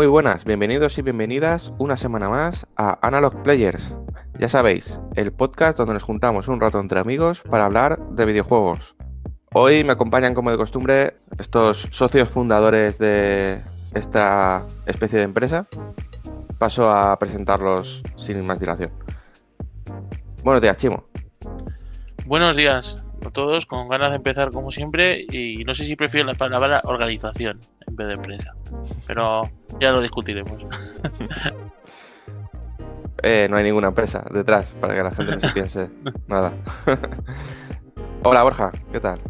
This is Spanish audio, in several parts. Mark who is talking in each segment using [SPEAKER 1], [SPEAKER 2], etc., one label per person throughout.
[SPEAKER 1] Muy buenas, bienvenidos y bienvenidas una semana más a Analog Players. Ya sabéis, el podcast donde nos juntamos un rato entre amigos para hablar de videojuegos. Hoy me acompañan como de costumbre estos socios fundadores de esta especie de empresa. Paso a presentarlos sin más dilación. Buenos días, Chimo.
[SPEAKER 2] Buenos días a todos, con ganas de empezar como siempre y no sé si prefiero la palabra organización en vez de empresa, pero ya lo discutiremos.
[SPEAKER 1] Eh, no hay ninguna empresa detrás para que la gente no se piense nada. Hola Borja, ¿qué tal?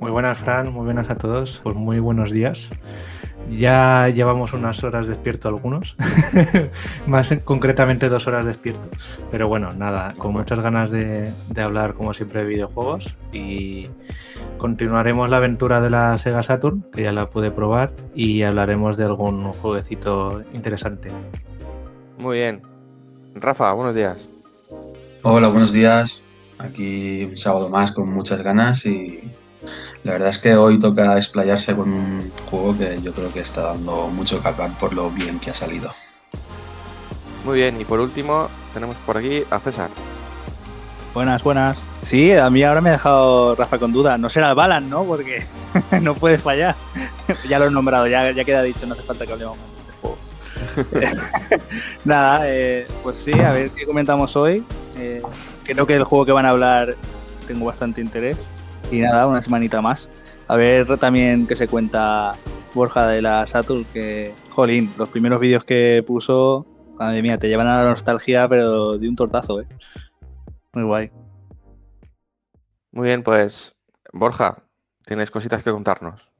[SPEAKER 3] Muy buenas, Fran, muy buenas a todos. Pues muy buenos días. Ya llevamos unas horas despierto algunos, más en- concretamente dos horas despierto. Pero bueno, nada, con muchas ganas de, de hablar como siempre de videojuegos y continuaremos la aventura de la Sega Saturn, que ya la pude probar, y hablaremos de algún jueguecito interesante.
[SPEAKER 1] Muy bien. Rafa, buenos días.
[SPEAKER 4] Hola, buenos días. Aquí un sábado más con muchas ganas y la verdad es que hoy toca explayarse con un juego que yo creo que está dando mucho que hablar por lo bien que ha salido.
[SPEAKER 1] Muy bien, y por último tenemos por aquí a César.
[SPEAKER 5] Buenas, buenas. Sí, a mí ahora me ha dejado Rafa con duda. No será el Balan, ¿no? Porque no puede fallar. ya lo he nombrado, ya, ya queda dicho, no hace falta que hablemos más de este juego. Nada, eh, pues sí, a ver qué comentamos hoy. Eh, creo que el juego que van a hablar tengo bastante interés. Y nada, una semanita más. A ver también qué se cuenta Borja de la Saturn, que, jolín, los primeros vídeos que puso, madre mía, te llevan a la nostalgia, pero de un tortazo, ¿eh? Muy guay.
[SPEAKER 1] Muy bien, pues Borja, tienes cositas que contarnos.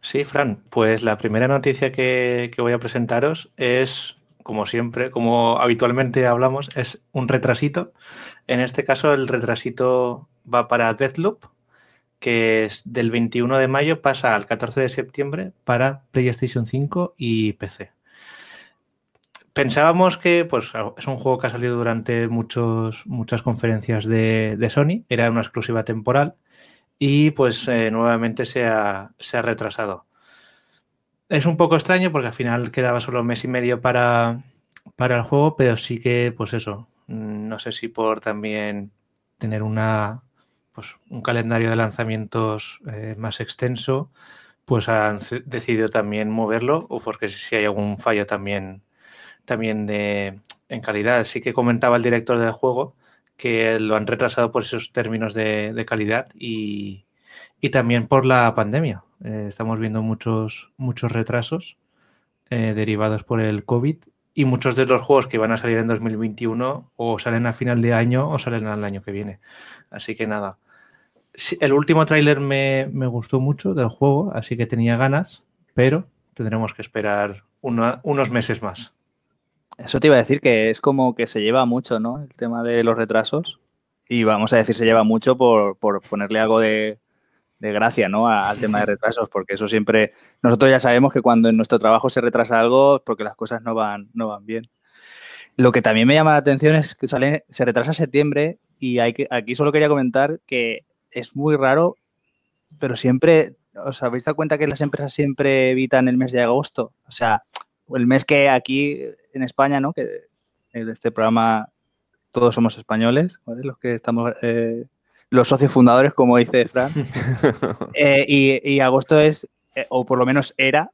[SPEAKER 3] Sí, Fran, pues la primera noticia que, que voy a presentaros es, como siempre, como habitualmente hablamos, es un retrasito. En este caso, el retrasito va para Deathloop, que es del 21 de mayo pasa al 14 de septiembre para PlayStation 5 y PC. Pensábamos que pues, es un juego que ha salido durante muchos, muchas conferencias de, Sony, era una exclusiva temporal y pues eh, nuevamente se ha, se ha retrasado. Es un poco extraño porque al final quedaba solo un mes y medio para, para el juego, pero sí que, pues eso, mm, no sé si por también tener una, pues, un calendario de lanzamientos eh, más extenso, pues han decidido también moverlo o porque si hay algún fallo también, también de, en calidad. Sí que comentaba el director del juego que lo han retrasado por esos términos de, de calidad y, y también por la pandemia. Eh, estamos viendo muchos, muchos retrasos eh, derivados por el COVID y muchos de los juegos que van a salir en 2021 o salen a final de año o salen al año que viene. Así que nada. El último tráiler me, me gustó mucho del juego, así que tenía ganas, pero tendremos que esperar una- unos meses más.
[SPEAKER 5] Eso te iba a decir que es como que se lleva mucho, ¿no? El tema de los retrasos. Y vamos a decir, se lleva mucho por, por ponerle algo de, de gracia, ¿no? A- Al tema de retrasos, porque eso siempre. Nosotros ya sabemos que cuando en nuestro trabajo se retrasa algo es porque las cosas no van, no van bien. Lo que también me llama la atención es que sale, se retrasa septiembre y hay que, aquí solo quería comentar que es muy raro, pero siempre, ¿os habéis dado cuenta que las empresas siempre evitan el mes de agosto? O sea, el mes que aquí en España, ¿no? Que en este programa todos somos españoles, ¿vale? Los que estamos, eh, los socios fundadores, como dice Fran. Eh, y, y agosto es, eh, o por lo menos era,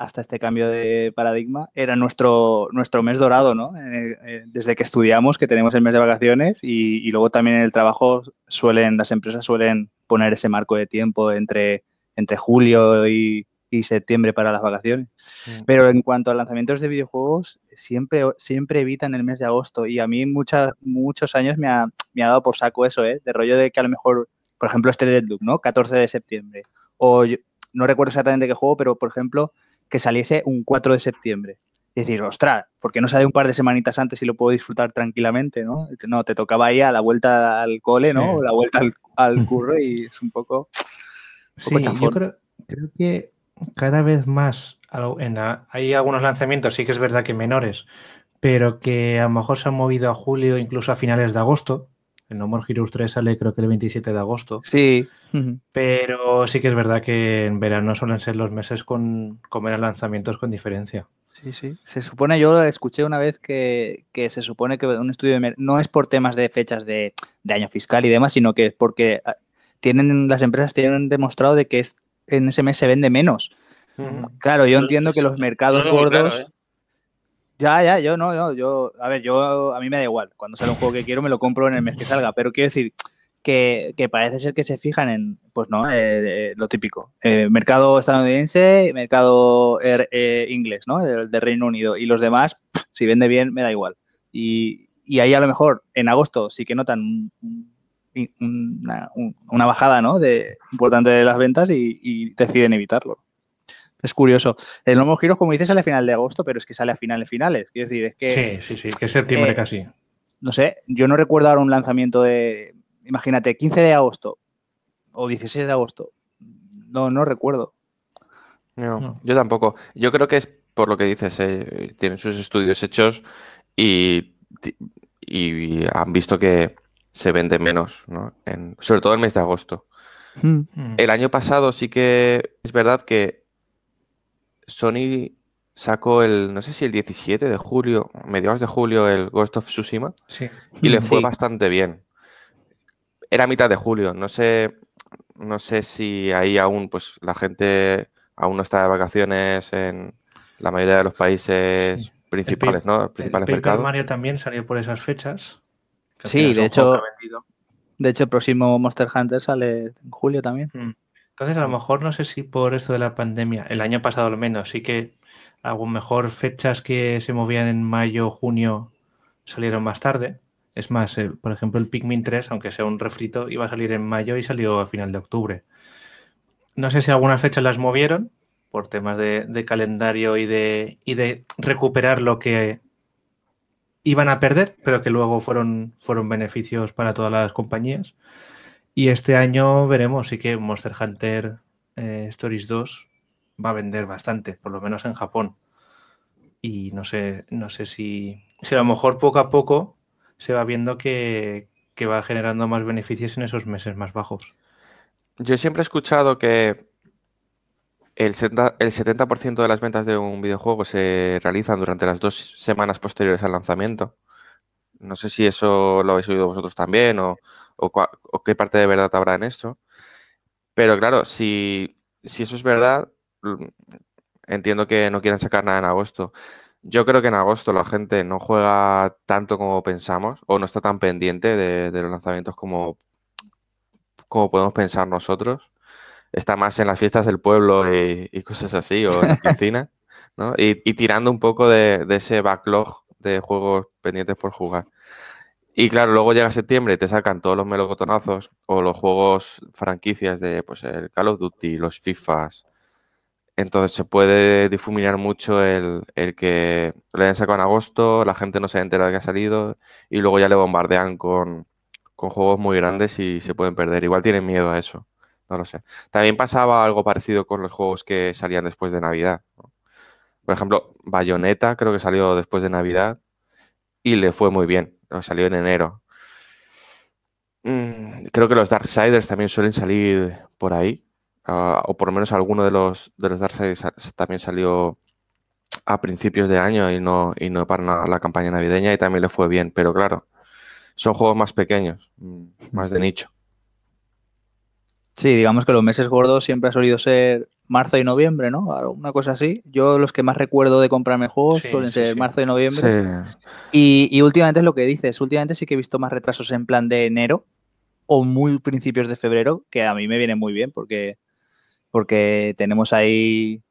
[SPEAKER 5] hasta este cambio de paradigma, era nuestro, nuestro mes dorado, ¿no? Eh, eh, desde que estudiamos, que tenemos el mes de vacaciones y, y luego también en el trabajo suelen, las empresas suelen poner ese marco de tiempo entre, entre julio y, y septiembre para las vacaciones.
[SPEAKER 1] Mm.
[SPEAKER 5] Pero en cuanto a lanzamientos de videojuegos, siempre, siempre evitan el mes de agosto y a mí muchas, muchos años me ha, me ha dado por saco eso, ¿eh? De rollo de que a lo mejor por ejemplo, este Deadloop, ¿no? 14 de septiembre. O no recuerdo exactamente qué juego, pero por ejemplo, que saliese un 4 de septiembre. Y decir, ostras, ¿por qué no sale un par de semanitas antes y lo puedo disfrutar tranquilamente, no? No, te tocaba ahí a la vuelta al cole, ¿no? O la vuelta al, curro y es un poco,
[SPEAKER 3] sí, yo creo, que cada vez más hay algunos lanzamientos, sí que es verdad que menores, pero que a lo mejor se han movido a julio, incluso a finales de agosto. El No More Heroes 3 sale creo que el 27 de agosto.
[SPEAKER 5] Sí.
[SPEAKER 3] Pero sí que es verdad que en verano suelen ser los meses con, con menos lanzamientos con diferencia.
[SPEAKER 5] Sí, sí. Se supone, yo escuché una vez que, se supone que un estudio de no es por temas de fechas de, año fiscal y demás, sino que es porque ah, tienen las empresas tienen demostrado de que en ese mes se vende menos. Claro, yo entiendo que los mercados gordos. ¿eh? Ya, ya, yo no, yo, yo, a ver, yo a mí me da igual. Cuando sale un juego que quiero me lo compro en el mes que salga, pero quiero decir que, parece ser que se fijan en, pues no, eh, lo típico. Eh, mercado estadounidense, mercado er, eh, inglés, ¿no? El de Reino Unido. Y los demás, si vende bien, me da igual. Y, ahí a lo mejor en agosto sí que notan una, bajada, ¿no? Importante de las ventas y, deciden evitarlo. Es curioso. El Lomo Giros, como dices, sale a final de agosto, pero es que sale a finales finales. Quiero decir, es que.
[SPEAKER 3] Sí, sí, sí, que es septiembre casi.
[SPEAKER 5] No sé, yo no recuerdo ahora un lanzamiento de imagínate, 15 de agosto o 16 de agosto. No, no recuerdo.
[SPEAKER 1] No, yo tampoco. Yo creo que es por lo que dices, eh, tienen sus estudios hechos y, y, han visto que se vende menos, ¿no? En, sobre todo el mes de agosto. Hmm. El año pasado sí que es verdad que Sony sacó el, no sé si el 17 de julio, mediados de julio, el Ghost of Tsushima. Y le fue bastante bien era mitad de julio. No sé, no sé si ahí aún, pues la gente aún no está de vacaciones en la mayoría de los países principales, ¿no? Los principales
[SPEAKER 3] el mercados. Mario también salió por esas fechas.
[SPEAKER 5] Sí, de hecho, de hecho, el próximo Monster Hunter sale en julio también. Mm.
[SPEAKER 3] Entonces, a lo mejor no sé si por esto de la pandemia, el año pasado al menos, sí que algún mejor fechas que se movían en mayo, junio, salieron más tarde. Es más, por ejemplo, el Pikmin 3, aunque sea un refrito, iba a salir en mayo y salió a final de octubre. No sé si algunas fechas las movieron por temas de, calendario y de, y de recuperar lo que iban a perder, pero que luego fueron, fueron beneficios para todas las compañías. Y este año veremos, sí que Monster Hunter eh, Stories 2 va a vender bastante, por lo menos en Japón. Y no sé, no sé si, si a lo mejor poco a poco se va viendo que, va generando más beneficios en esos meses más bajos.
[SPEAKER 1] Yo siempre he escuchado que el 70%, de las ventas de un videojuego se realizan durante las dos semanas posteriores al lanzamiento. No sé si eso lo habéis oído vosotros también o, qué parte de verdad habrá en esto. Pero claro, si, si eso es verdad, entiendo que no quieran sacar nada en agosto. Yo creo que en agosto la gente no juega tanto como pensamos o no está tan pendiente de, los lanzamientos como, como podemos pensar nosotros. Está más en las fiestas del pueblo y, cosas así, o en la piscina, ¿no? Y, tirando un poco de, ese backlog de juegos pendientes por jugar. Y claro, luego llega septiembre y te sacan todos los melocotonazos o los juegos franquicias de pues el Call of Duty, los FIFAs, entonces se puede difuminar mucho el, que lo hayan sacado en agosto, la gente no se entera de que ha salido y luego ya le bombardean con, juegos muy grandes y se pueden perder. Igual tienen miedo a eso, no lo sé. También pasaba algo parecido con los juegos que salían después de Navidad. Por ejemplo, Bayonetta creo que salió después de Navidad y le fue muy bien. Salió en enero. Mm, creo que los Darksiders también suelen salir por ahí. Ah, o por lo menos alguno de los, de los Darkseid también salió a principios de año y no, y no para la campaña navideña y también le fue bien, pero claro, son juegos más pequeños, mm, más de nicho.
[SPEAKER 5] Sí, digamos que los meses gordos siempre ha solido ser marzo y noviembre, ¿no? Una cosa así. Yo los que más recuerdo de comprarme juegos suelen ser marzo y noviembre. Y, y, últimamente es lo que dices, últimamente sí que he visto más retrasos en plan de enero o muy principios de febrero, que a mí me viene muy bien porque porque tenemos ahí,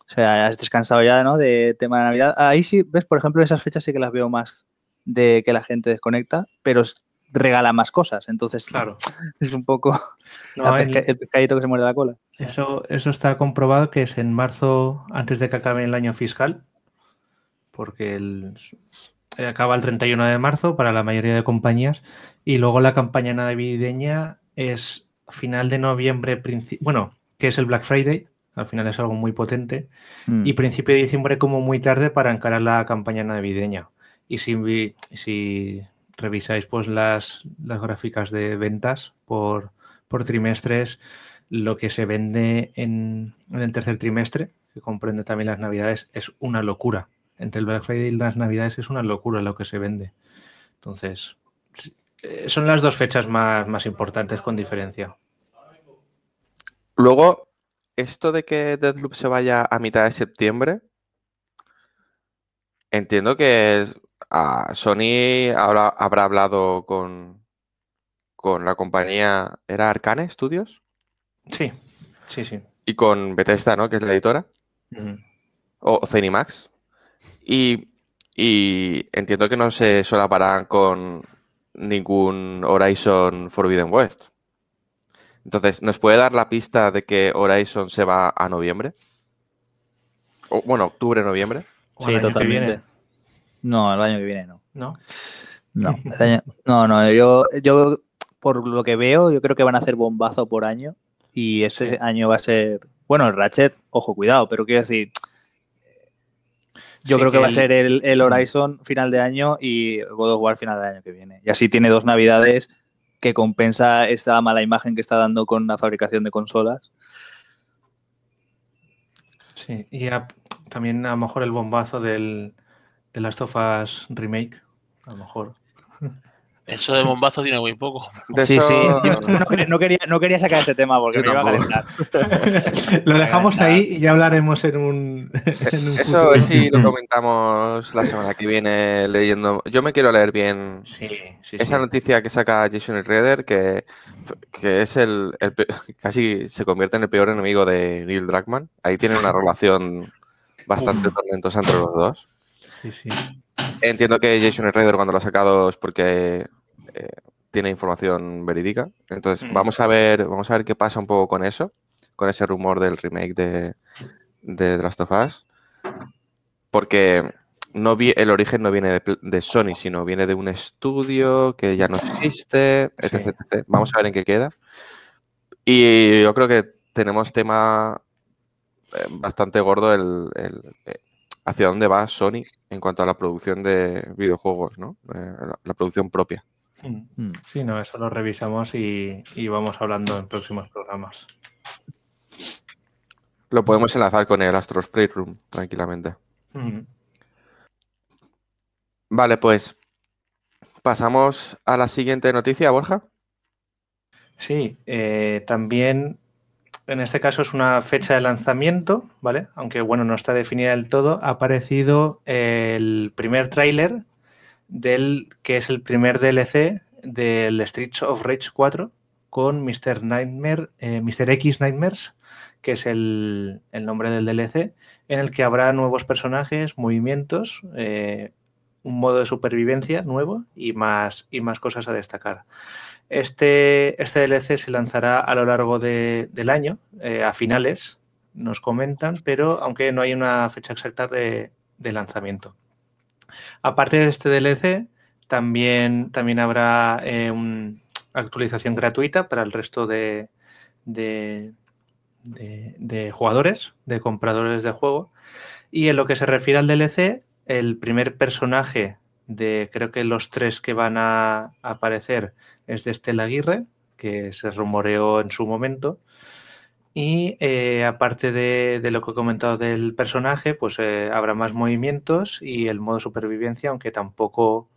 [SPEAKER 5] o sea, has descansado ya, ¿no? De tema de Navidad. Ahí sí, ves, por ejemplo, esas fechas sí que las veo más de que la gente desconecta, pero regala más cosas. Entonces,
[SPEAKER 3] Claro.
[SPEAKER 5] es un poco
[SPEAKER 3] No, el-
[SPEAKER 5] pesca- el pescadito que se muerde la cola.
[SPEAKER 3] Eso, eso está comprobado que es en marzo, antes de que acabe el año fiscal, porque el- eh, acaba el 31 de marzo para la mayoría de compañías, y luego la campaña navideña es final de noviembre, bueno, que es el Black Friday, al final es algo muy potente,
[SPEAKER 5] Mm.
[SPEAKER 3] y principio de diciembre como muy tarde para encarar la campaña navideña. Y si revisáis pues las, las gráficas de ventas por, por trimestres, lo que se vende en, en el tercer trimestre, que comprende también las navidades, es una locura. Entre el Black Friday y las navidades es una locura lo que se vende. Entonces, eh, son las dos fechas más, más importantes con diferencia.
[SPEAKER 1] Luego, esto de que Deathloop se vaya a mitad de septiembre, entiendo que es- a Sony habrá, habrá hablado con, con la compañía, ¿era Arcane Studios?
[SPEAKER 3] Sí, sí, sí.
[SPEAKER 1] Y con Bethesda, ¿no? Que es la editora. O Zenimax. Y, y entiendo que no se solaparán con ningún Horizon Forbidden West. Entonces, ¿nos puede dar la pista de que Horizon se va a noviembre? O, bueno, octubre, noviembre.
[SPEAKER 3] O
[SPEAKER 5] Sí, totalmente. No, el año que viene no.
[SPEAKER 3] ¿no?
[SPEAKER 5] No, año- no, no, yo, yo por lo que veo, yo creo que van a hacer bombazo por año y este
[SPEAKER 3] Sí.
[SPEAKER 5] año va a ser, bueno, el Ratchet, ojo, cuidado, pero quiero decir, yo
[SPEAKER 3] Sí,
[SPEAKER 5] creo que,
[SPEAKER 3] que
[SPEAKER 5] va a
[SPEAKER 3] el-
[SPEAKER 5] ser el, el Horizon final de año y God of War final de año que viene. Y así tiene dos navidades que compensa esta mala imagen que está dando con la fabricación de consolas.
[SPEAKER 3] Sí, y a- también a lo mejor el bombazo del, de Last of Us Remake, a lo mejor.
[SPEAKER 2] Eso de bombazo tiene muy poco.
[SPEAKER 1] De
[SPEAKER 5] sí,
[SPEAKER 1] eso-
[SPEAKER 5] sí, no, quería- no quería, no quería sacar este tema porque
[SPEAKER 1] Yo
[SPEAKER 5] me iba a calentar.
[SPEAKER 3] Lo dejamos ahí y ya hablaremos en un, en un
[SPEAKER 1] Eso
[SPEAKER 3] futuro.
[SPEAKER 1] sí lo comentamos la semana que viene leyendo. Yo me quiero leer bien
[SPEAKER 3] Sí, sí,
[SPEAKER 1] esa
[SPEAKER 3] sí.
[SPEAKER 1] noticia que saca Jason Redder, que, que es el, el casi se convierte en el peor enemigo de Neil Druckmann. Ahí tienen una relación bastante tormentosa entre los dos.
[SPEAKER 3] Sí, sí.
[SPEAKER 1] Entiendo que Jason Redder cuando lo ha sacado es porque eh, tiene información verídica. Entonces,
[SPEAKER 3] Mm.
[SPEAKER 1] vamos a ver, vamos a ver qué pasa un poco con eso, con ese rumor del remake de, de The Last of Us. Porque no vi- el origen no viene de, Sony, sino viene de un estudio que ya no existe, etc,
[SPEAKER 3] Sí.
[SPEAKER 1] etc. Vamos a ver en qué queda. Y yo creo que tenemos tema eh, bastante gordo el, el, hacia dónde va Sony en cuanto a la producción de videojuegos, ¿no? Eh, la, la producción propia.
[SPEAKER 3] Mm.
[SPEAKER 5] Mm.
[SPEAKER 3] Sí, no, eso lo revisamos y, y vamos hablando en próximos programas.
[SPEAKER 1] Lo podemos enlazar con el Astros Playroom tranquilamente.
[SPEAKER 3] Mm.
[SPEAKER 1] Vale, pues pasamos a la siguiente noticia, Borja.
[SPEAKER 3] Sí, eh, también en este caso es una fecha de lanzamiento, ¿vale? Aunque bueno, no está definida del todo. Ha aparecido el primer tráiler del que es el primer DLC del Streets of Rage 4 con Mr. Nightmare, eh, Mr. X Nightmares, que es el, el nombre del DLC, en el que habrá nuevos personajes, movimientos, eh, un modo de supervivencia nuevo y más, y más cosas a destacar. Este, este DLC se lanzará a lo largo de- del año, eh, a finales, nos comentan, pero aunque no hay una fecha exacta de, lanzamiento. Aparte de este DLC, también, también habrá eh, una actualización gratuita para el resto de- de jugadores, de compradores de juego. Y en lo que se refiere al DLC, el primer personaje de creo que los tres que van a aparecer es de Estela Aguirre, que se rumoreó en su momento. Y eh, aparte de, lo que he comentado del personaje, pues eh, habrá más movimientos y el modo supervivencia, aunque tampoco,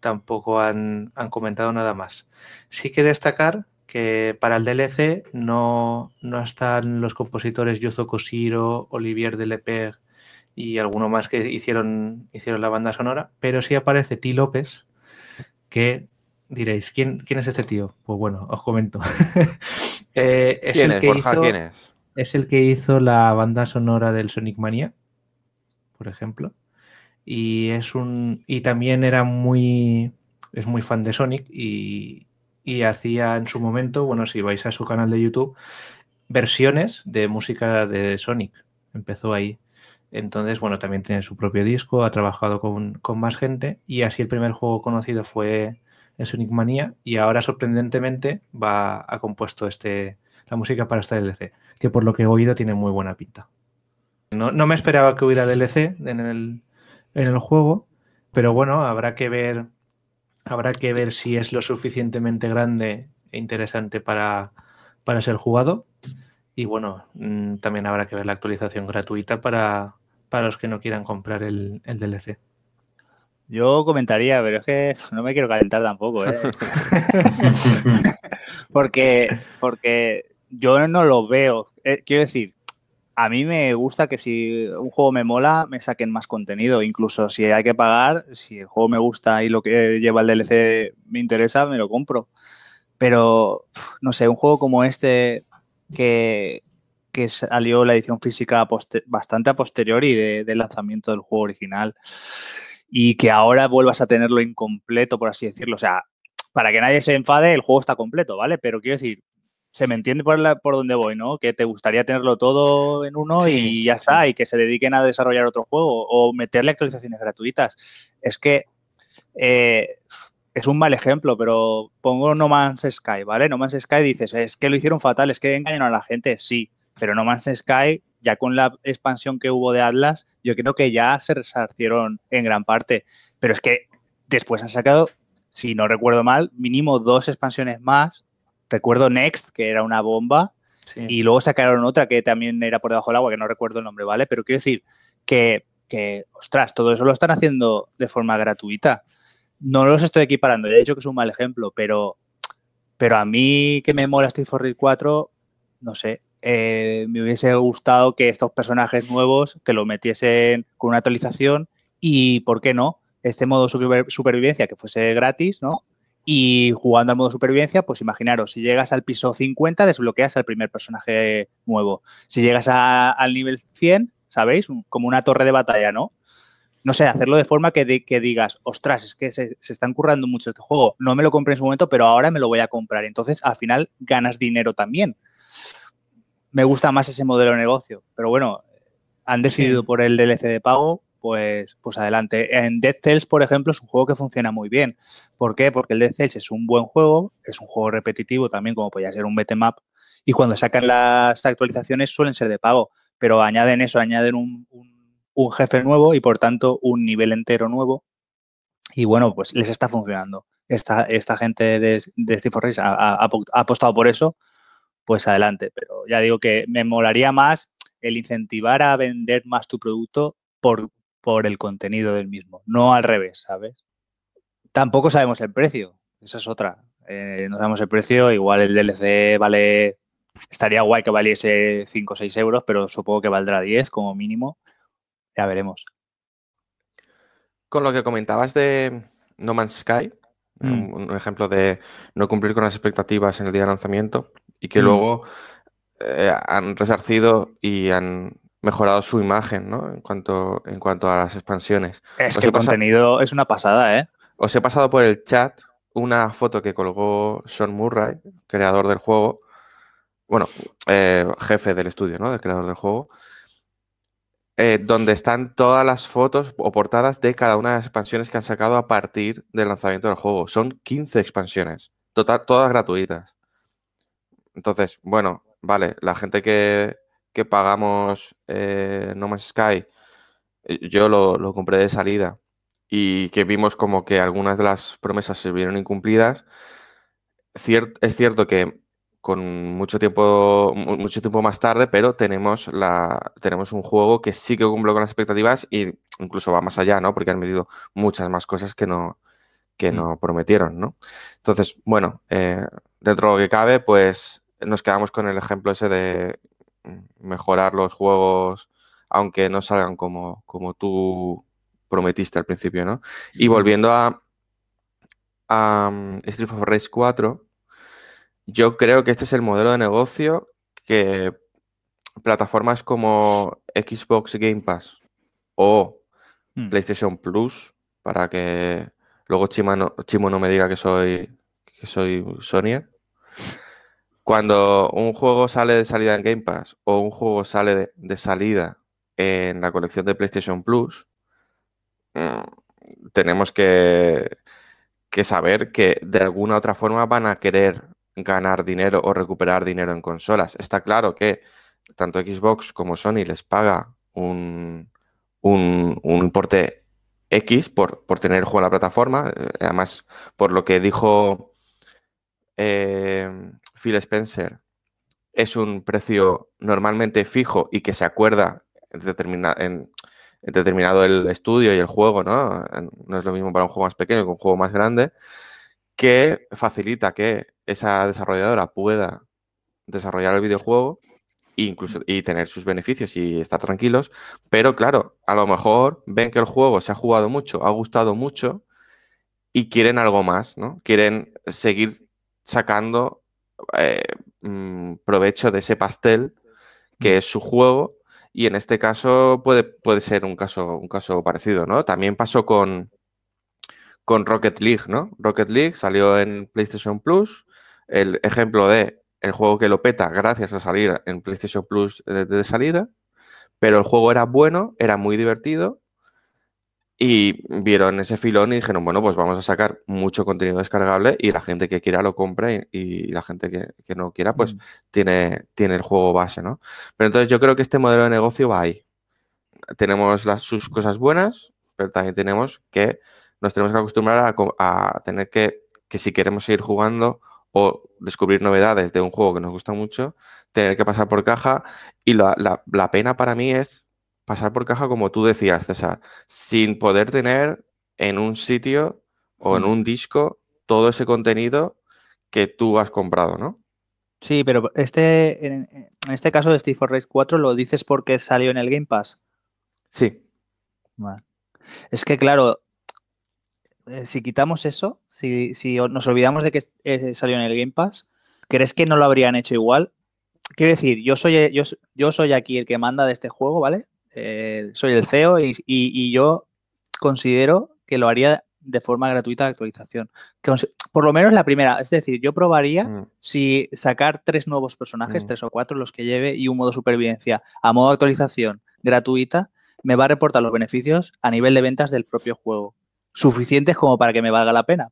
[SPEAKER 3] tampoco han, han comentado nada más. Sí que destacar que para el DLC no, no están los compositores Yuzo Koshiro, Olivier Delepeg y alguno más que hicieron, hicieron la banda sonora, pero sí aparece T. López, que diréis, ¿quién, quién es este tío? Pues bueno, os comento. Eh, es
[SPEAKER 1] ¿Quién
[SPEAKER 3] el
[SPEAKER 1] es,
[SPEAKER 3] que
[SPEAKER 1] Borja?
[SPEAKER 3] hizo-
[SPEAKER 1] ¿Quién es?
[SPEAKER 3] es el que hizo la banda sonora del Sonic Mania, por ejemplo. Y es un. Y también era muy. es muy fan de Sonic y, y hacía en su momento, bueno, si vais a su canal de YouTube, versiones de música de Sonic. Empezó ahí. Entonces, bueno, también tiene su propio disco, ha trabajado con, más gente y así el primer juego conocido fue Sonic y ahora sorprendentemente va ha compuesto este la música para este DLC, que por lo que he oído tiene muy buena pinta. No, no me esperaba que hubiera DLC en el, en el juego, pero bueno, habrá que ver habrá que ver si es lo suficientemente grande e interesante para, para ser jugado. Y bueno, mm, también habrá que ver la actualización gratuita para, para los que no quieran comprar el, DLC.
[SPEAKER 5] Yo comentaría, pero es que no me quiero calentar tampoco, ¿eh? porque, porque yo no lo veo. Eh, quiero decir, a mí me gusta que si un juego me mola, me saquen más contenido. Incluso si hay que pagar, si el juego me gusta y lo que lleva el DLC me interesa, me lo compro. Pero, no sé, un juego como este que, que salió la edición física bastante a posteriori del lanzamiento del juego original y que ahora vuelvas a tenerlo incompleto, por así decirlo. O sea, para que nadie se enfade, el juego está completo, ¿vale? Pero quiero decir, se me entiende por, la, por dónde voy, ¿no? Que te gustaría tenerlo todo en uno y ya está, y que se dediquen a desarrollar otro juego o meterle actualizaciones gratuitas. Es que eh, es un mal ejemplo, pero pongo No Man's Sky, ¿vale? No Man's Sky dices, es que lo hicieron fatal, es que engañaron a la gente, sí, pero No Man's Sky, ya con la expansión que hubo de Atlas, yo creo que ya se resarcieron en gran parte, pero es que después han sacado, si no recuerdo mal, mínimo dos expansiones más. Recuerdo Next, que era una bomba, y luego sacaron otra que también era por debajo del agua, que no recuerdo el nombre, ¿vale? Pero quiero decir que, que ostras, todo eso lo están haciendo de forma gratuita no los estoy equiparando, ya he dicho que es un mal ejemplo, pero, pero a mí que me mola Street Fighter 4, no sé, eh, me hubiese gustado que estos personajes nuevos te lo metiesen con una actualización y, ¿por qué no? Este modo supervivencia que fuese gratis, ¿no? Y jugando al modo supervivencia, pues imaginaros, si llegas al piso 50, desbloqueas al primer personaje nuevo. Si llegas al nivel 100, ¿sabéis? Como una torre de batalla, ¿no? no sé, hacerlo de forma que, digas, ostras, es que se, están currando mucho este juego, no me lo compré en su momento, pero ahora me lo voy a comprar. Entonces, al final, ganas dinero también. Me gusta más ese modelo de negocio, pero bueno, han decidido por el DLC de pago, pues, pues adelante. En Dead Cells, por ejemplo, es un juego que funciona muy bien. ¿Por qué? Porque el Dead Cells es un buen juego, es un juego repetitivo también, como podría ser un beat'em y cuando sacan las actualizaciones suelen ser de pago, pero añaden eso, añaden un un jefe nuevo y por tanto un nivel entero nuevo. Y bueno, pues les está funcionando. Esta, esta gente de, de Steve Race ha, apostado por eso, pues adelante. Pero ya digo que me molaría más el incentivar a vender más tu producto por, por el contenido del mismo, no al revés, ¿sabes? Tampoco sabemos el precio, esa es otra. Eh, no sabemos el precio, igual el DLC vale, estaría guay que valiese 5 o 6 euros, pero supongo que valdrá 10 como mínimo. Ya veremos.
[SPEAKER 1] Con lo que comentabas de No Man's Sky, mm. un, ejemplo de no cumplir con las expectativas en el día de lanzamiento y que mm. luego eh, han resarcido y han mejorado su imagen, ¿no? En cuanto, en cuanto a las expansiones.
[SPEAKER 5] Es que el contenido es una pasada, ¿eh?
[SPEAKER 1] Os he pasado por el chat una foto que colgó Sean Murray, creador del juego, bueno, eh, jefe del estudio, ¿no? Del creador del juego, eh, donde están todas las fotos o portadas de cada una de las expansiones que han sacado a partir del lanzamiento del juego. Son 15 expansiones, total, todas gratuitas. Entonces, bueno, vale, la gente que, pagamos eh, No Man's Sky, eh, yo lo, compré de salida y que vimos como que algunas de las promesas se vieron incumplidas. es cierto que con mucho tiempo, mucho tiempo más tarde, pero tenemos, la, tenemos un juego que sí que cumple con las expectativas e incluso va más allá, ¿no? Porque han medido muchas más cosas que no, que mm. no prometieron, ¿no? Entonces, bueno, eh, dentro de lo que cabe, pues nos quedamos con el ejemplo ese de mejorar los juegos aunque no salgan como, como tú prometiste al principio, ¿no? Y volviendo a, a mm, Street of Race 4, yo creo que este es el modelo de negocio que plataformas como Xbox Game Pass o hmm. PlayStation Plus, para que luego Chima no- Chimo no me diga que soy, que soy Sonyer. Cuando un juego sale de salida en Game Pass o un juego sale de, salida en la colección de PlayStation Plus, mm, tenemos que, saber que de alguna otra forma van a querer ganar dinero o recuperar dinero en consolas. Está claro que tanto Xbox como Sony les paga un, un, un importe X por, por tener el juego en la plataforma. Eh, Además, por lo que dijo eh, Phil Spencer, es un precio normalmente fijo y que se acuerda en, en- determinado el estudio y el juego, ¿no? No es lo mismo para un juego más pequeño que un juego más grande, que facilita que esa desarrolladora pueda desarrollar el videojuego e incluso y tener sus beneficios y estar tranquilos. Pero claro, a lo mejor ven que el juego se ha jugado mucho, ha gustado mucho y quieren algo más, ¿no? Quieren seguir sacando eh, mm, provecho de ese pastel que es su juego y en este caso puede, puede ser un caso, un caso parecido, ¿no? También pasó con, con Rocket League, ¿no? Rocket League salió en PlayStation Plus, el ejemplo de el juego que lo peta gracias a salir en PlayStation Plus de, de salida, pero el juego era bueno, era muy divertido y vieron ese filón y dijeron, bueno, pues vamos a sacar mucho contenido descargable y la gente que quiera lo compra y, y la gente que, que no quiera, pues
[SPEAKER 5] Mm.
[SPEAKER 1] tiene, tiene el juego base, ¿no? Pero entonces yo creo que este modelo de negocio va ahí. Tenemos las, sus cosas buenas, pero también tenemos que nos tenemos que acostumbrar a, a tener que, que si queremos seguir jugando o descubrir novedades de un juego que nos gusta mucho, tener que pasar por caja. Y la, la- la pena para mí es pasar por caja, como tú decías, César, sin poder tener en un sitio o en un disco todo ese contenido que tú has comprado, ¿no?
[SPEAKER 5] Sí, pero este, en, en este caso de Steve for Race 4, ¿lo dices porque salió en el Game Pass?
[SPEAKER 1] Sí.
[SPEAKER 5] Es que, claro, eh, si quitamos eso, si, si nos olvidamos de que eh, salió en el Game Pass, ¿crees que no lo habrían hecho igual? Quiero decir, yo soy, yo, yo soy aquí el que manda de este juego, ¿vale? Eh, soy el CEO y, y- y yo considero que lo haría de forma gratuita la actualización. Cons- Por lo menos la primera. Es decir, yo probaría
[SPEAKER 1] Mm,
[SPEAKER 5] si sacar tres nuevos personajes,
[SPEAKER 1] Mm.
[SPEAKER 5] tres o cuatro, los que lleve, y un modo supervivencia a modo actualización gratuita, me va a reportar los beneficios a nivel de ventas del propio juego. Suficientes como para que me valga la pena.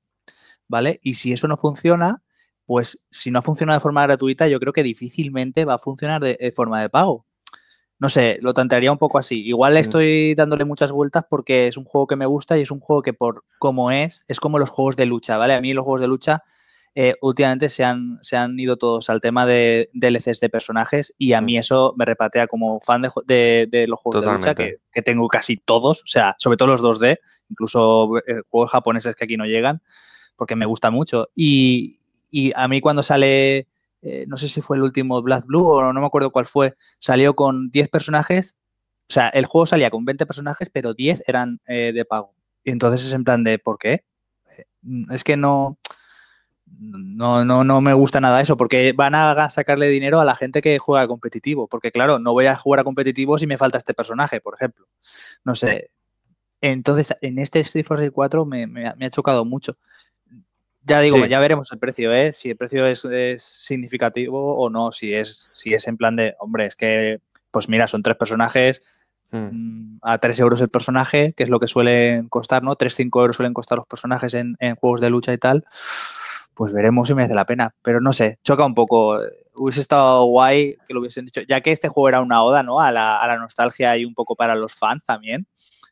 [SPEAKER 5] ¿Vale? Y si eso no funciona, pues si no funciona de forma gratuita, yo creo que difícilmente va a funcionar de, de forma de pago. No sé, lo tantearía un poco así. Igual
[SPEAKER 1] Mm.
[SPEAKER 5] estoy dándole muchas vueltas porque es un juego que me gusta y es un juego que por como es, es como los juegos de lucha, ¿vale? A mí los juegos de lucha eh, últimamente se han, se han ido todos al tema de DLCs de personajes y a mí eso me repatea como fan de, de- de los juegos de lucha, que, que tengo casi todos, o sea, sobre todo los 2D, incluso eh, juegos japoneses que aquí no llegan, porque me gusta mucho. Y, y a mí cuando sale, eh, no sé si fue el último Black Blue o no me acuerdo cuál fue, salió con 10 personajes, o sea, el juego salía con 20 personajes, pero 10 eran eh, de pago. Y entonces es en plan de, ¿por qué? Eh, Es que no, no, no, no me gusta nada eso, porque van a sacarle dinero a la gente que juega competitivo, porque claro, no voy a jugar a competitivo si me falta este personaje, por ejemplo. No sé. Entonces, en este Street Fighter 4 me, me ha chocado mucho. Ya digo,
[SPEAKER 1] Sí.
[SPEAKER 5] ya veremos el precio, ¿eh? Si el precio es, es significativo o no, si es, si es en plan de, hombre, es que, pues mira, son tres personajes,
[SPEAKER 1] mm.
[SPEAKER 5] mm, a 3 euros el personaje, que es lo que suelen costar, ¿no? 3-5 euros suelen costar los personajes en, en juegos de lucha y tal. Pues veremos si merece la pena. Pero no sé, choca un poco. Hubiese estado guay que lo hubiesen dicho, ya que este juego era una oda, ¿no? A la, a la nostalgia y un poco para los fans también.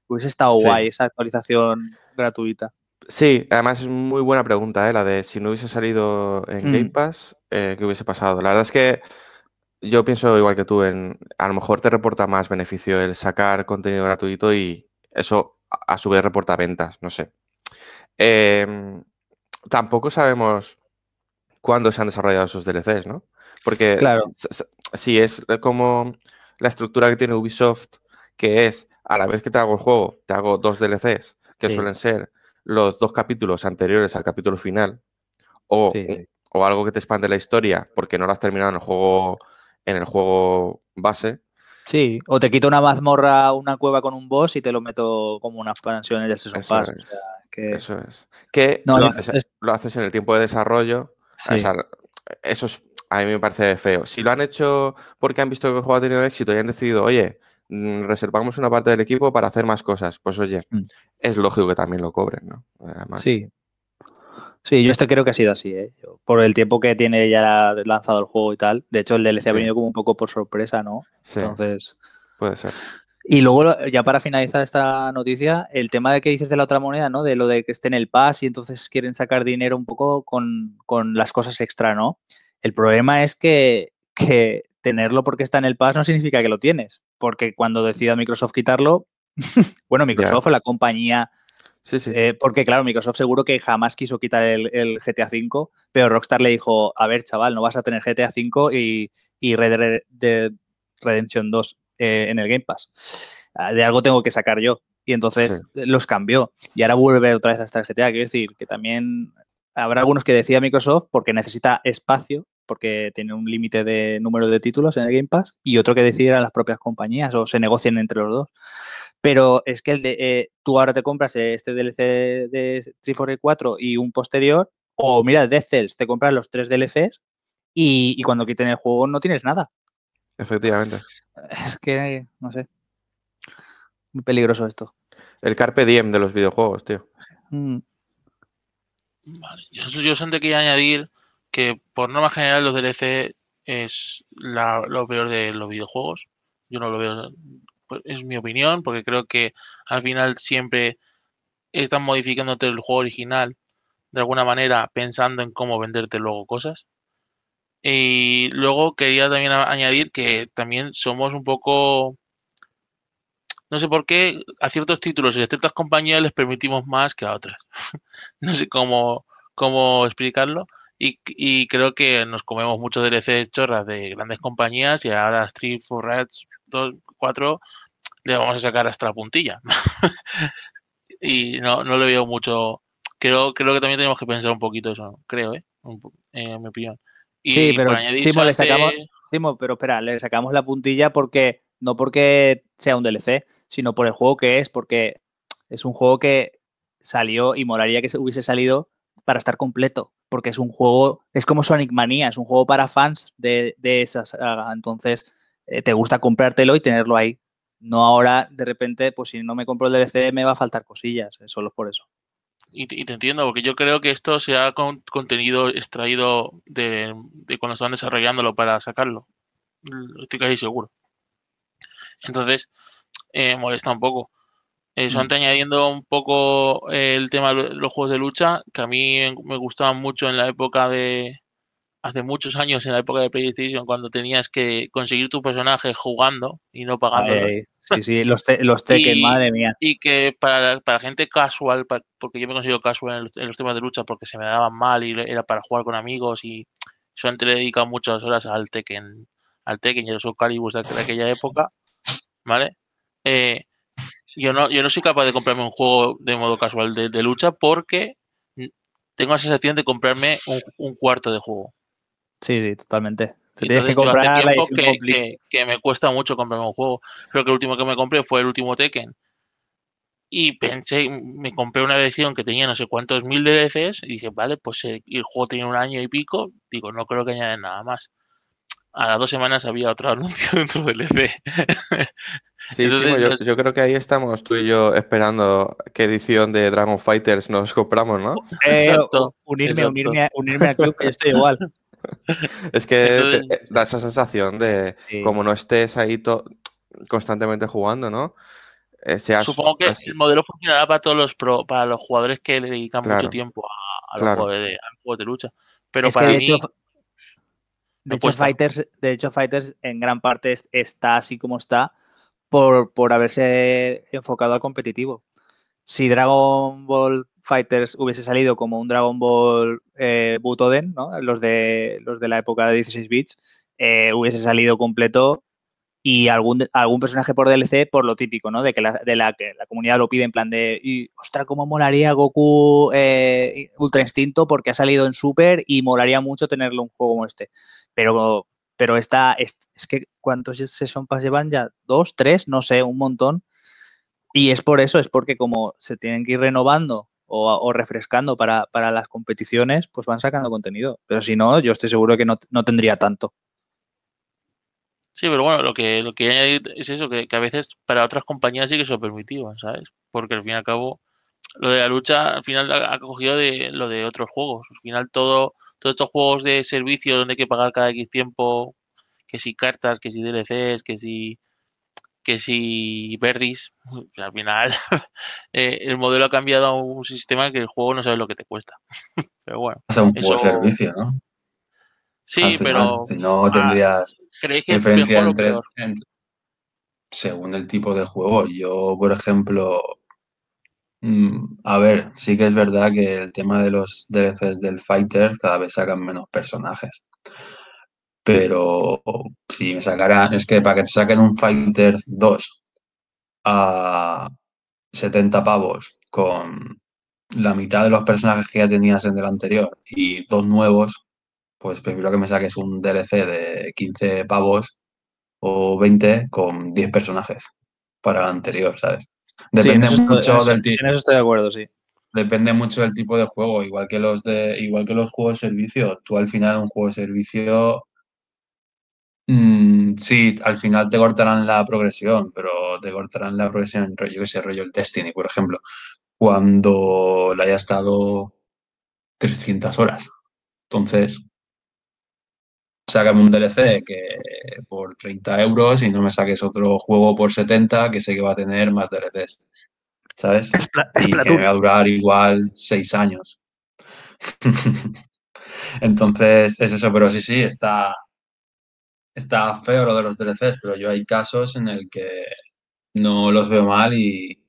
[SPEAKER 5] Hubiese estado
[SPEAKER 1] Sí.
[SPEAKER 5] guay esa actualización gratuita.
[SPEAKER 1] Sí, además es muy buena pregunta, ¿eh? La de si no hubiese salido en Game
[SPEAKER 5] Mm.
[SPEAKER 1] Pass, eh, ¿qué hubiese pasado? La verdad es que yo pienso igual que tú, en a lo mejor te reporta más beneficio el sacar contenido gratuito y eso a, a su vez reporta ventas, no sé. Em, tampoco sabemos cuándo se han desarrollado esos DLCs, ¿no? Porque
[SPEAKER 5] Claro.
[SPEAKER 1] si es como la estructura que tiene Ubisoft, que es a la vez que te hago el juego, te hago dos DLCs, que
[SPEAKER 5] Sí.
[SPEAKER 1] suelen ser los dos capítulos anteriores al capítulo final, o,
[SPEAKER 5] Sí,
[SPEAKER 1] o algo que te expande la historia porque no lo has terminado en el juego, en el juego base.
[SPEAKER 5] Sí, o te quito una mazmorra, una cueva con un boss y te lo meto como unas expansiones del Season
[SPEAKER 1] Eso
[SPEAKER 5] Pass. O
[SPEAKER 1] es.
[SPEAKER 5] sea, que...
[SPEAKER 1] Eso es. Que
[SPEAKER 5] No,
[SPEAKER 1] lo, haces,
[SPEAKER 5] es-
[SPEAKER 1] lo haces en el tiempo de desarrollo.
[SPEAKER 5] Sí.
[SPEAKER 1] o sea, eso es, a mí me parece feo. Si lo han hecho porque han visto que el juego ha tenido éxito y han decidido, oye, reservamos una parte del equipo para hacer más cosas, pues oye,
[SPEAKER 5] Mm.
[SPEAKER 1] es lógico que también lo cobren, ¿no? Además,
[SPEAKER 5] Sí. Sí, yo este creo que ha sido así, ¿eh? Por el tiempo que tiene ya lanzado el juego y tal. De hecho, el DLC ha venido como un poco por sorpresa, ¿no?
[SPEAKER 1] sí,
[SPEAKER 5] Entonces.
[SPEAKER 1] puede ser.
[SPEAKER 5] Y luego, ya para finalizar esta noticia, el tema de que dices de la otra moneda, ¿no? De lo de que esté en el pass y entonces quieren sacar dinero un poco con, con las cosas extra, ¿no? El problema es que, que tenerlo porque está en el pass no significa que lo tienes. Porque cuando decida Microsoft quitarlo, bueno, Microsoft o la compañía
[SPEAKER 1] Sí, sí.
[SPEAKER 5] eh, porque, claro, Microsoft seguro que jamás quiso quitar el, el GTA V, pero Rockstar le dijo, a ver, chaval, no vas a tener GTA V y, y Red Dead Red- Redemption 2 eh, en el Game Pass. Ah, De algo tengo que sacar yo. Y entonces los cambió. Y ahora vuelve otra vez a estar GTA. Quiero decir que también habrá algunos que decía Microsoft porque necesita espacio, porque tiene un límite de número de títulos en el Game Pass, y otro que decidirán las propias compañías o se negocien entre los dos. Pero es que el de, eh, tú ahora te compras este DLC de Street Fighter 4 y un posterior, o mira, Death Cells, te compras los tres DLCs y, y cuando quiten el juego no tienes nada.
[SPEAKER 1] Efectivamente.
[SPEAKER 5] Es que, no sé. Muy peligroso esto.
[SPEAKER 1] El Carpe Diem de los videojuegos, tío.
[SPEAKER 5] Mm,
[SPEAKER 2] Vale. Yo, yo solamente quería añadir que por norma general los DLC es la- lo peor de los videojuegos. Yo no lo veo, pues, es mi opinión, porque creo que al final siempre están modificándote el juego original de alguna manera pensando en cómo venderte luego cosas. Y luego quería también añadir que también somos un poco, no sé por qué, a ciertos títulos y a ciertas compañías les permitimos más que a otras. no sé cómo, cómo explicarlo. Y, y creo que nos comemos muchos DLC chorras de grandes compañías y ahora Street for Rats 2, 4 le vamos a sacar hasta la puntilla. y no, no le veo mucho. Creo, creo que también tenemos que pensar un poquito eso, creo, ¿eh? Un eh, en mi opinión. Y
[SPEAKER 5] Sí, pero, Chimo, le sacamos- Timo, pero espera, le sacamos la puntilla porque no porque sea un DLC, sino por el juego que es, porque es un juego que salió y molaría que se hubiese salido para estar completo, porque es un juego, es como Sonic Mania, es un juego para fans de, de esa saga, entonces eh, te gusta comprártelo y tenerlo ahí. No ahora, de repente, pues si no me compro el DLC me va a faltar cosillas, eh, solo por eso.
[SPEAKER 2] Y te, entiendo, porque yo creo que esto se ha con- contenido extraído de, de cuando estaban desarrollándolo para sacarlo. L- Estoy casi seguro. Entonces, eh, molesta un poco. Eh, añadiendo un poco eh, el tema de lo- los juegos de lucha, que a mí me gustaban mucho en la época de. Hace muchos años, en la época de PlayStation, cuando tenías que conseguir tu personaje jugando y no pagándolo.
[SPEAKER 5] Ay, sí, sí, los, te- los Tekken,
[SPEAKER 2] Y-
[SPEAKER 5] madre mía.
[SPEAKER 2] y que para, para gente casual, porque yo me considero casual en los, en los temas de lucha porque se me daban mal y era para jugar con amigos y solamente le he dedicado muchas horas al Tekken, al Tekken y a los aqu- de aquella época, ¿vale? Eh, yo no, yo no soy capaz de comprarme un juego de modo casual de, de lucha porque tengo la sensación de comprarme un, un cuarto de juego.
[SPEAKER 5] Sí, sí, totalmente. Te tienes que comprar la edición
[SPEAKER 2] que, que- que me cuesta mucho comprarme un juego. Creo que el último que me compré fue el último Tekken. Y pensé, me compré una edición que tenía no sé cuántos mil DLCs y dije, vale, pues eh, el juego tenía un año y pico. Digo, no creo que añaden nada más. A las dos semanas había otro anuncio dentro del DLC.
[SPEAKER 1] Sí,
[SPEAKER 2] Entonces,
[SPEAKER 1] Chimo, yo, creo que ahí estamos tú y yo esperando qué edición de Dragon Fighters nos compramos, ¿no?
[SPEAKER 5] Eh,
[SPEAKER 2] Exacto,
[SPEAKER 5] unirme,
[SPEAKER 2] exacto.
[SPEAKER 5] unirme, unirme al club, que yo estoy igual.
[SPEAKER 1] Es que te-
[SPEAKER 2] Entonces-
[SPEAKER 1] da esa sensación de
[SPEAKER 5] Sí.
[SPEAKER 1] como no estés ahí to- constantemente jugando, ¿no? Eh, seas
[SPEAKER 2] Supongo que
[SPEAKER 1] así-
[SPEAKER 2] el modelo funcionará para todos los pro, para los jugadores que le dedican
[SPEAKER 1] Claro,
[SPEAKER 2] mucho tiempo a, a los
[SPEAKER 1] claro.
[SPEAKER 2] juegos de, a los juegos de lucha. Pero
[SPEAKER 5] es que
[SPEAKER 2] para
[SPEAKER 5] de
[SPEAKER 2] mí,
[SPEAKER 5] hecho, de hecho. Fighters, de hecho, Fighters en gran parte es- está así como está por, por haberse enfocado al competitivo. Si Dragon Ball Fighters hubiese salido como un Dragon Ball eh, Butoden, ¿no? los, de, los de la época de 16 bits, eh, hubiese salido completo y algún, algún personaje por DLC por lo típico, ¿no? De que la, de la que la comunidad lo pide en plan de, y, ostras, cómo molaría Goku eh, Ultra Instinto porque ha salido en Super y molaría mucho tenerlo un juego como este. Pero, pero esta, es, que, ¿cuántos Season Pass llevan ya? ¿Dos? ¿Tres? No sé, un montón. Y es por eso, es porque como se tienen que ir renovando o, refrescando para, para, las competiciones, pues van sacando contenido. Pero si no, yo estoy seguro que no, no tendría tanto.
[SPEAKER 2] Sí, pero bueno, lo que, lo que añadir es eso, que, a veces para otras compañías sí que se lo permitido, ¿sabes? Porque al fin y al cabo, lo de la lucha al final ha cogido de lo de otros juegos. Al final todo, todos estos juegos de servicio donde hay que pagar cada X tiempo, que si cartas, que si DLCs, que si que si Verdis, al final eh, el modelo ha cambiado a un sistema que el juego no sabe lo que te cuesta. pero bueno.
[SPEAKER 4] Es un juego de servicio, ¿no?
[SPEAKER 2] Sí, pero.
[SPEAKER 4] Si no ah, tendrías diferencia entre, Según el tipo de juego. Yo, por ejemplo. Mm, a ver, sí que es verdad que el tema de los DLCs del Fighter cada vez sacan menos personajes. Pero si me sacaran, es que para que te saquen un Fighter 2 a 70 pavos con la mitad de los personajes que ya tenías en el anterior y dos nuevos, pues prefiero que me saques un DLC de 15 pavos o 20 con 10 personajes para el anterior, ¿sabes?
[SPEAKER 5] Depende mucho del tipo. En eso estoy de acuerdo, sí.
[SPEAKER 4] Depende mucho del tipo de juego, igual que los de, igual que los juegos de servicio. Tú al final un juego de servicio mm, sí, al final te cortarán la progresión, pero te cortarán la progresión, yo que sé, rollo el Destiny, por ejemplo, cuando le haya estado 300 horas. Entonces, sácame un DLC que por 30 euros y no me saques otro juego por 70 que sé que va a tener más DLCs. ¿Sabes? y que va a durar igual 6 años. Entonces, es eso, pero sí, sí, está, está feo lo de los DLCs, pero yo hay casos en el que no los veo mal y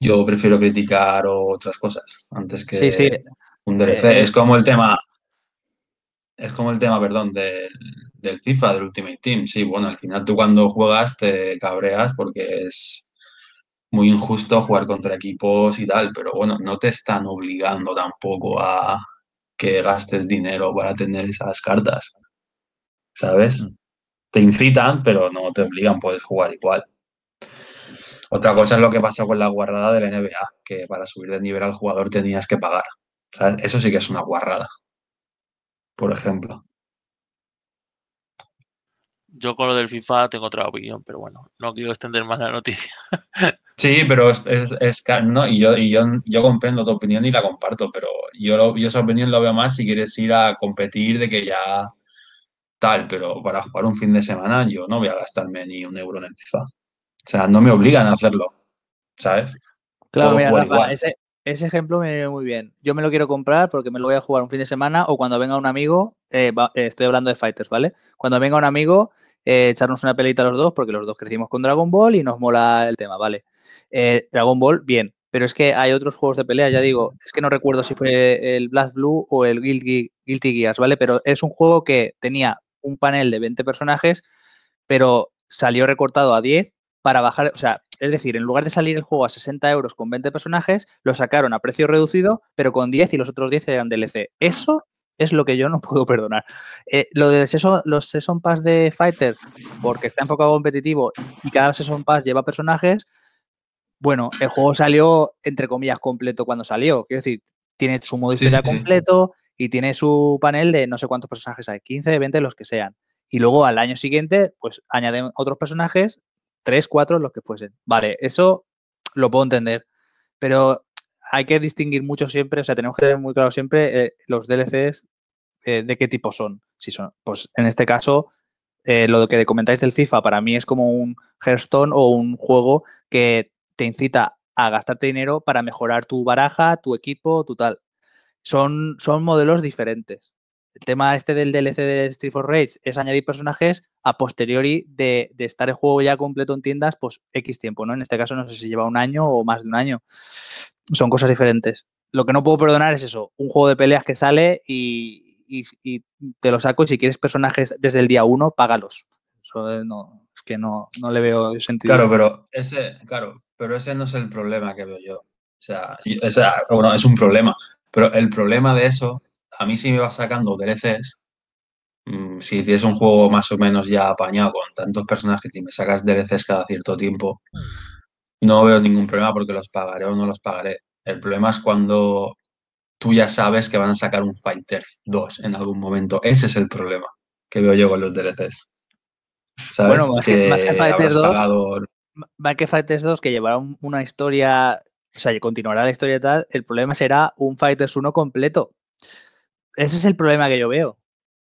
[SPEAKER 4] yo prefiero criticar otras cosas antes que un DLC. Eh, es como el tema, es como el tema, perdón, del, FIFA, del Ultimate Team. Sí, bueno, al final tú cuando juegas te cabreas porque es muy injusto jugar contra equipos y tal, pero bueno, no te están obligando tampoco a que gastes dinero para tener esas cartas. ¿Sabes? Mm. Te incitan, pero no te obligan, puedes jugar igual. Otra cosa es lo que pasó con la guarrada de la NBA, que para subir de nivel al jugador tenías que pagar. Eso sí que es una guarrada por ejemplo.
[SPEAKER 2] Yo con lo del FIFA tengo otra opinión, pero bueno, no quiero extender más la noticia.
[SPEAKER 4] Sí, pero es, es, no, y yo, y yo, yo comprendo tu opinión y la comparto, pero yo, yo esa opinión lo veo más si quieres ir a competir de que ya tal, pero para jugar un fin de semana yo no voy a gastarme ni un euro en el FIFA. O sea, no me obligan a hacerlo, ¿sabes?
[SPEAKER 5] Claro, mira, Rafa, ese, ese ejemplo me viene muy bien. Yo me lo quiero comprar porque me lo voy a jugar un fin de semana o cuando venga un amigo, eh, eh, estoy hablando de fighters, ¿vale? Cuando venga un amigo, eh, echarnos una pelita los dos porque los dos crecimos con Dragon Ball y nos mola el tema, ¿vale? Dragon Ball, bien. Pero es que hay otros juegos de pelea, ya digo, es que no recuerdo si fue el Black Blue o el Guilty, Guilty Gears, ¿vale? Pero es un juego que tenía un panel de 20 personajes, pero salió recortado a 10 para bajar, o sea, es decir, en lugar de salir el juego a 60 euros con 20 personajes, lo sacaron a precio reducido, pero con 10 y los otros 10 eran DLC. Eso es lo que yo no puedo perdonar. Eh, lo de los Season Pass de Fighters, porque está enfocado competitivo y cada Season Pass lleva personajes, bueno, el juego salió, entre comillas, completo cuando salió. Quiero decir, tiene su modo historia completo y tiene su panel de no sé cuántos personajes hay, 15, 20, los que sean. Y luego al año siguiente, pues añaden otros personajes tres, cuatro, los que fuesen. Vale, eso lo puedo entender, pero hay que distinguir mucho siempre, o sea, tenemos que tener muy claro siempre eh, los DLCs eh, de qué tipo son. Si son, pues en este caso, eh, lo que comentáis del FIFA para mí es como un Hearthstone o un juego que te incita a gastarte dinero para mejorar tu baraja, tu equipo, tu tal. Son, son modelos diferentes. El tema este del DLC de Street for Rage es añadir personajes a posteriori de, estar el juego ya completo en tiendas, pues X tiempo, ¿no? En este caso no sé si lleva un año o más de un año. Son cosas diferentes. Lo que no puedo perdonar es eso, un juego de peleas que sale y, te lo saco y si quieres personajes desde el día uno, págalos. No, es que no, no le veo sentido.
[SPEAKER 4] Claro, pero ese, claro, pero ese no es el problema que veo yo. O sea, bueno, es un problema. Pero el problema de eso a mí sí me va sacando DLCs, si tienes un juego más o menos ya apañado con tantos personajes y me sacas DLCs cada cierto tiempo, no veo ningún problema porque los pagaré o no los pagaré. El problema es cuando tú ya sabes que van a sacar un Fighter 2 en algún momento. Ese es el problema que veo yo con los DLCs. ¿Sabes?
[SPEAKER 5] Bueno, más que, más que Fighter
[SPEAKER 4] habrás
[SPEAKER 5] 2,
[SPEAKER 4] pagado-
[SPEAKER 5] más que Fighters 2 que llevará un- una historia, o sea, que continuará la historia y tal, el problema será un Fighters 1 completo. Ese es el problema que yo veo.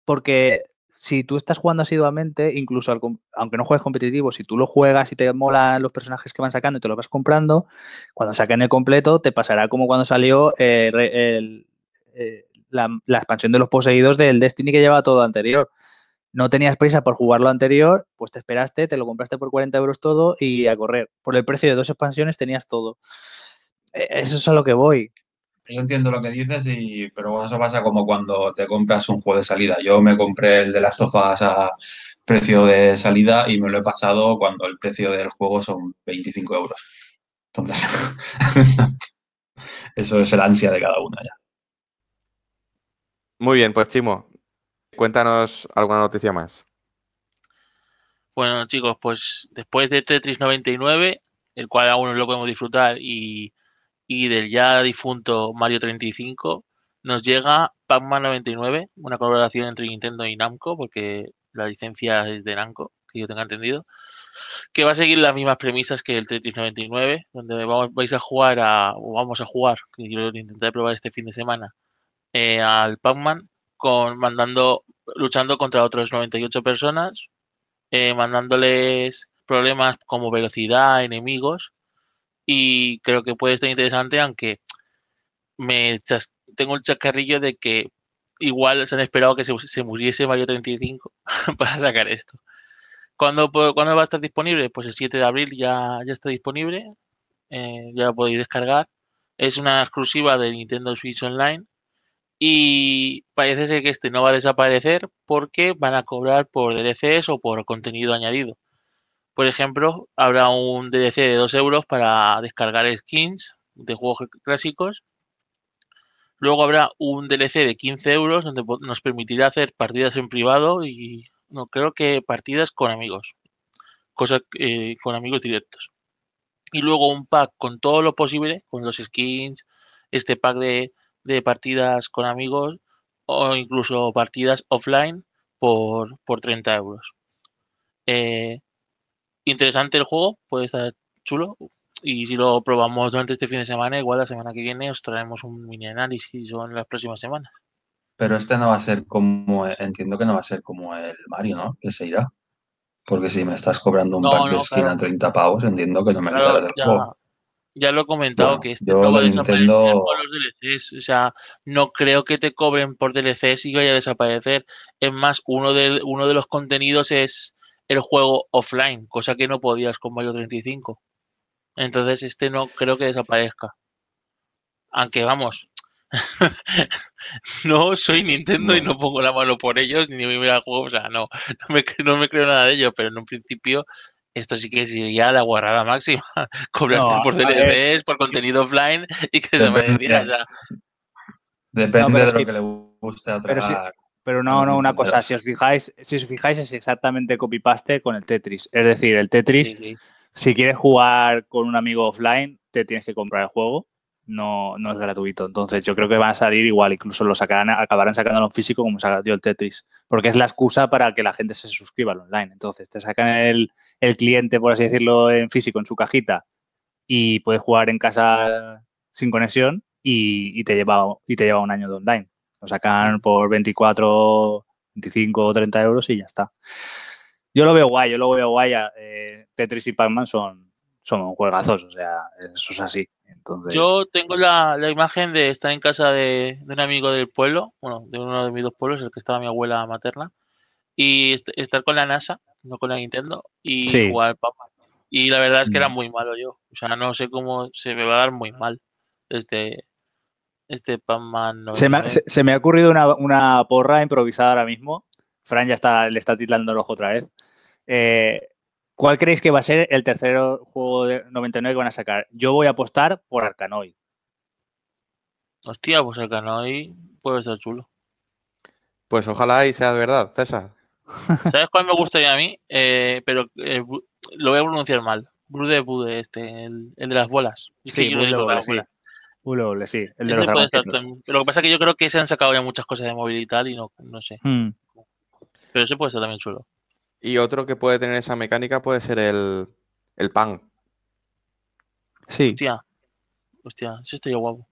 [SPEAKER 5] Porque si tú estás jugando asiduamente, incluso aunque no juegues competitivo, si tú lo juegas y te molan los personajes que van sacando y te lo vas comprando, cuando saquen el completo te pasará como cuando salió eh, el- eh, la, la expansión de los poseídos del Destiny que lleva todo anterior. No tenías prisa por jugar lo anterior, pues te esperaste, te lo compraste por 40 euros todo y a correr. Por el precio de dos expansiones tenías todo. Eh, Eso es a lo que voy.
[SPEAKER 4] Yo entiendo lo que dices, y, pero eso pasa como cuando te compras un juego de salida. Yo me compré el de las Us a precio de salida y me lo he pasado cuando el precio del juego son 25 euros. Entonces, eso es el ansia de cada uno ya.
[SPEAKER 1] Muy bien, pues Chimo, cuéntanos alguna noticia más.
[SPEAKER 2] Bueno, chicos, pues después de Tetris 99, el cual aún no lo podemos disfrutar, y, y del ya difunto Mario 35, nos llega Pac-Man 99, una colaboración entre Nintendo y Namco, porque la licencia es de Namco, que yo tenga entendido, que va a seguir las mismas premisas que el Tetris 99, donde vamos, vais a jugar a, o vamos a jugar, que yo lo intenté probar este fin de semana, eh, al Pac-Man, con mandando, luchando contra otras 98 personas, eh, mandándoles problemas como velocidad, enemigos, y creo que puede estar interesante, aunque me tengo un chascarrillo de que igual se han esperado que se, se muriese Mario 35 para sacar esto. ¿Cuándo, ¿Cuándo va a estar disponible? Pues el 7 de abril ya, ya está disponible, eh, ya lo podéis descargar. Es una exclusiva de Nintendo Switch Online y parece ser que este no va a desaparecer porque van a cobrar por DLCs o por contenido añadido. Por ejemplo, habrá un DLC de 2 euros para descargar skins de juegos clásicos. Luego habrá un DLC de 15 euros donde nos permitirá hacer partidas en privado y no creo que partidas con amigos, cosa eh, con amigos directos. Y luego un pack con todo lo posible, con los skins, este pack de, de partidas con amigos o incluso partidas offline por, por 30 euros. Eh, interesante el juego, puede estar chulo. Y si lo probamos durante este fin de semana, igual la semana que viene os traemos un mini análisis o en las próximas semanas.
[SPEAKER 4] Pero este no va a ser como, entiendo que no va a ser como el Mario, ¿no? Que se irá. Porque si me estás cobrando un
[SPEAKER 2] No,
[SPEAKER 4] pack de
[SPEAKER 2] no,
[SPEAKER 4] skin
[SPEAKER 2] claro.
[SPEAKER 4] a 30 pavos, entiendo que no me
[SPEAKER 2] Claro,
[SPEAKER 4] quitarás el
[SPEAKER 2] ya,
[SPEAKER 4] juego.
[SPEAKER 2] ya lo he comentado
[SPEAKER 4] Bueno,
[SPEAKER 2] que este
[SPEAKER 4] yo de
[SPEAKER 2] desaparecer
[SPEAKER 4] Nintendo-
[SPEAKER 2] por los DLCs. O sea, no creo que te cobren por DLCs y vaya a desaparecer. Es más, uno de, uno de los contenidos es el juego offline, cosa que no podías con Mario 35. Entonces, este no creo que desaparezca. Aunque vamos, no soy Nintendo y no pongo la mano por ellos ni me a juego, o sea, no, no me, no me creo nada de ello, pero en un principio esto sí que sería la guarrada máxima, cobrarte
[SPEAKER 5] No,
[SPEAKER 2] por. DLCs, por contenido offline y que se me
[SPEAKER 4] Depende.
[SPEAKER 2] o sea,
[SPEAKER 4] Depende de lo que le guste a otra.
[SPEAKER 5] Pero no,
[SPEAKER 4] Bueno,
[SPEAKER 5] no, una cosa, si os fijáis, si os fijáis es exactamente copy-paste con el Tetris. Es decir, el Tetris,
[SPEAKER 2] sí, sí.
[SPEAKER 5] si quieres jugar con un amigo offline, te tienes que comprar el juego. No, no es gratuito. Entonces, yo creo que van a salir igual, incluso lo sacarán, acabarán sacándolo en físico como salió el Tetris. Porque es la excusa para que la gente se suscriba al online. Entonces, te sacan el, el cliente, por así decirlo, en físico, en su cajita, y puedes jugar en casa sin conexión y, y te lleva, y te lleva un año de online. Lo sacan por 24, 25 o 30 euros y ya está. Yo lo veo guay, yo lo veo guay. eh, Tetris y Pac-Man son, son juegazos, o sea, eso es así. Entonces,
[SPEAKER 2] Yo tengo la, la imagen de estar en casa de, de un amigo del pueblo, bueno, de uno de mis dos pueblos, el que estaba mi abuela materna, y est- estar con la NASA, no con la Nintendo, y
[SPEAKER 5] Sí.
[SPEAKER 2] jugar Pac-Man. Y la verdad es que era
[SPEAKER 4] Mm.
[SPEAKER 2] muy malo yo. O sea, no sé cómo se me va a dar muy mal este, este Pac-Man.
[SPEAKER 5] se, me ha,
[SPEAKER 2] 99.
[SPEAKER 5] se- se me ha ocurrido una, una porra improvisada ahora mismo. Fran ya está, le está titlando el ojo otra vez. Eh, ¿Cuál creéis que va a ser el tercer juego de 99 que van a sacar? Yo voy a apostar por Arkanoid.
[SPEAKER 2] Hostia, pues el Canoi puede ser chulo.
[SPEAKER 1] Pues ojalá y sea de verdad, César.
[SPEAKER 2] ¿Sabes cuál me gustaría a mí? Eh, pero eh, lo voy a pronunciar mal. Bude Bude, este, el, el de las bolas. Es que
[SPEAKER 5] Sí,
[SPEAKER 2] yo digo
[SPEAKER 5] Bude,
[SPEAKER 2] las
[SPEAKER 5] sí.
[SPEAKER 2] bolas.
[SPEAKER 5] W, sí, el de los.
[SPEAKER 2] Pero lo que pasa es que yo creo que se han sacado ya muchas cosas de móvil y tal, y no, no sé.
[SPEAKER 5] Hmm.
[SPEAKER 2] Pero ese puede ser también chulo.
[SPEAKER 1] Y otro que puede tener esa mecánica puede ser el, el pan.
[SPEAKER 5] Sí,
[SPEAKER 2] Hostia. Hostia, ese estaría guapo.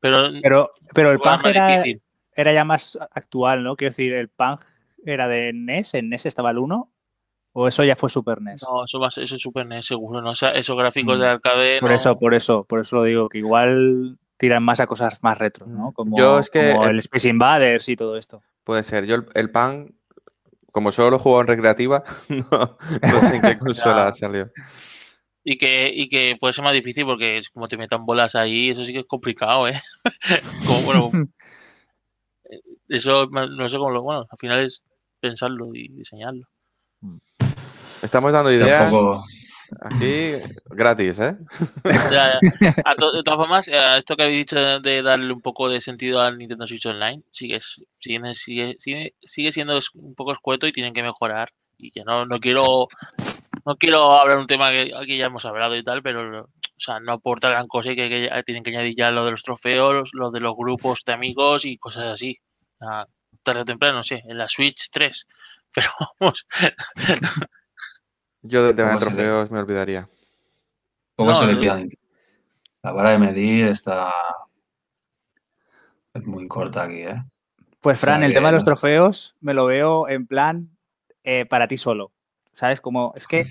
[SPEAKER 2] Pero,
[SPEAKER 5] pero, pero el
[SPEAKER 2] más
[SPEAKER 5] era, era ya más actual, ¿no? Quiero decir, el Pang era de NES, en NES estaba el 1, o eso ya fue Super NES.
[SPEAKER 2] No, eso va a ser, eso es Super NES seguro, ¿no? O sea, esos gráficos
[SPEAKER 5] Mm.
[SPEAKER 2] de arcade.
[SPEAKER 5] por
[SPEAKER 2] no-
[SPEAKER 5] eso, por eso, por eso lo digo, que igual tiran más a cosas más retro, ¿no?
[SPEAKER 1] Mm.
[SPEAKER 5] Como,
[SPEAKER 1] Yo es que
[SPEAKER 5] como
[SPEAKER 1] el-
[SPEAKER 5] el Space Invaders y todo esto.
[SPEAKER 1] Puede ser. Yo el, el pan, como solo lo juego en recreativa, no, no sé en qué consola salió.
[SPEAKER 2] Y que, y que puede ser más difícil porque es como te metan bolas ahí, eso sí que es complicado, ¿eh? como, bueno, eso ma- no sé cómo lo. Bueno, al final es pensarlo y diseñarlo.
[SPEAKER 1] Estamos dando ideas
[SPEAKER 4] poco-
[SPEAKER 1] aquí gratis, ¿eh?
[SPEAKER 2] Ya, ya. A to- de todas formas, eh, esto que habéis dicho de, darle un poco de sentido al Nintendo Switch Online, sigue, sigue, sigue, sigue, siendo un poco escueto y tienen que mejorar. Y que no, no quiero no quiero hablar un tema que aquí ya hemos hablado y tal, pero o sea, no aporta gran cosa y que, que ya tienen que añadir ya lo de los trofeos, lo de los grupos de amigos y cosas así. Sea, tarde o temprano, no sé, en la Switch 3. Pero vamos,
[SPEAKER 1] Yo del tema de
[SPEAKER 4] ¿Cómo se le-
[SPEAKER 1] trofeos me olvidaría.
[SPEAKER 4] ¿Cómo
[SPEAKER 2] No,
[SPEAKER 4] se le pide? La vara de medir está es muy corta aquí, ¿eh?
[SPEAKER 5] Pues
[SPEAKER 4] O sea
[SPEAKER 5] Fran, el
[SPEAKER 4] que
[SPEAKER 5] tema de los trofeos me lo veo en plan eh, para ti solo. ¿Sabes? Como, es que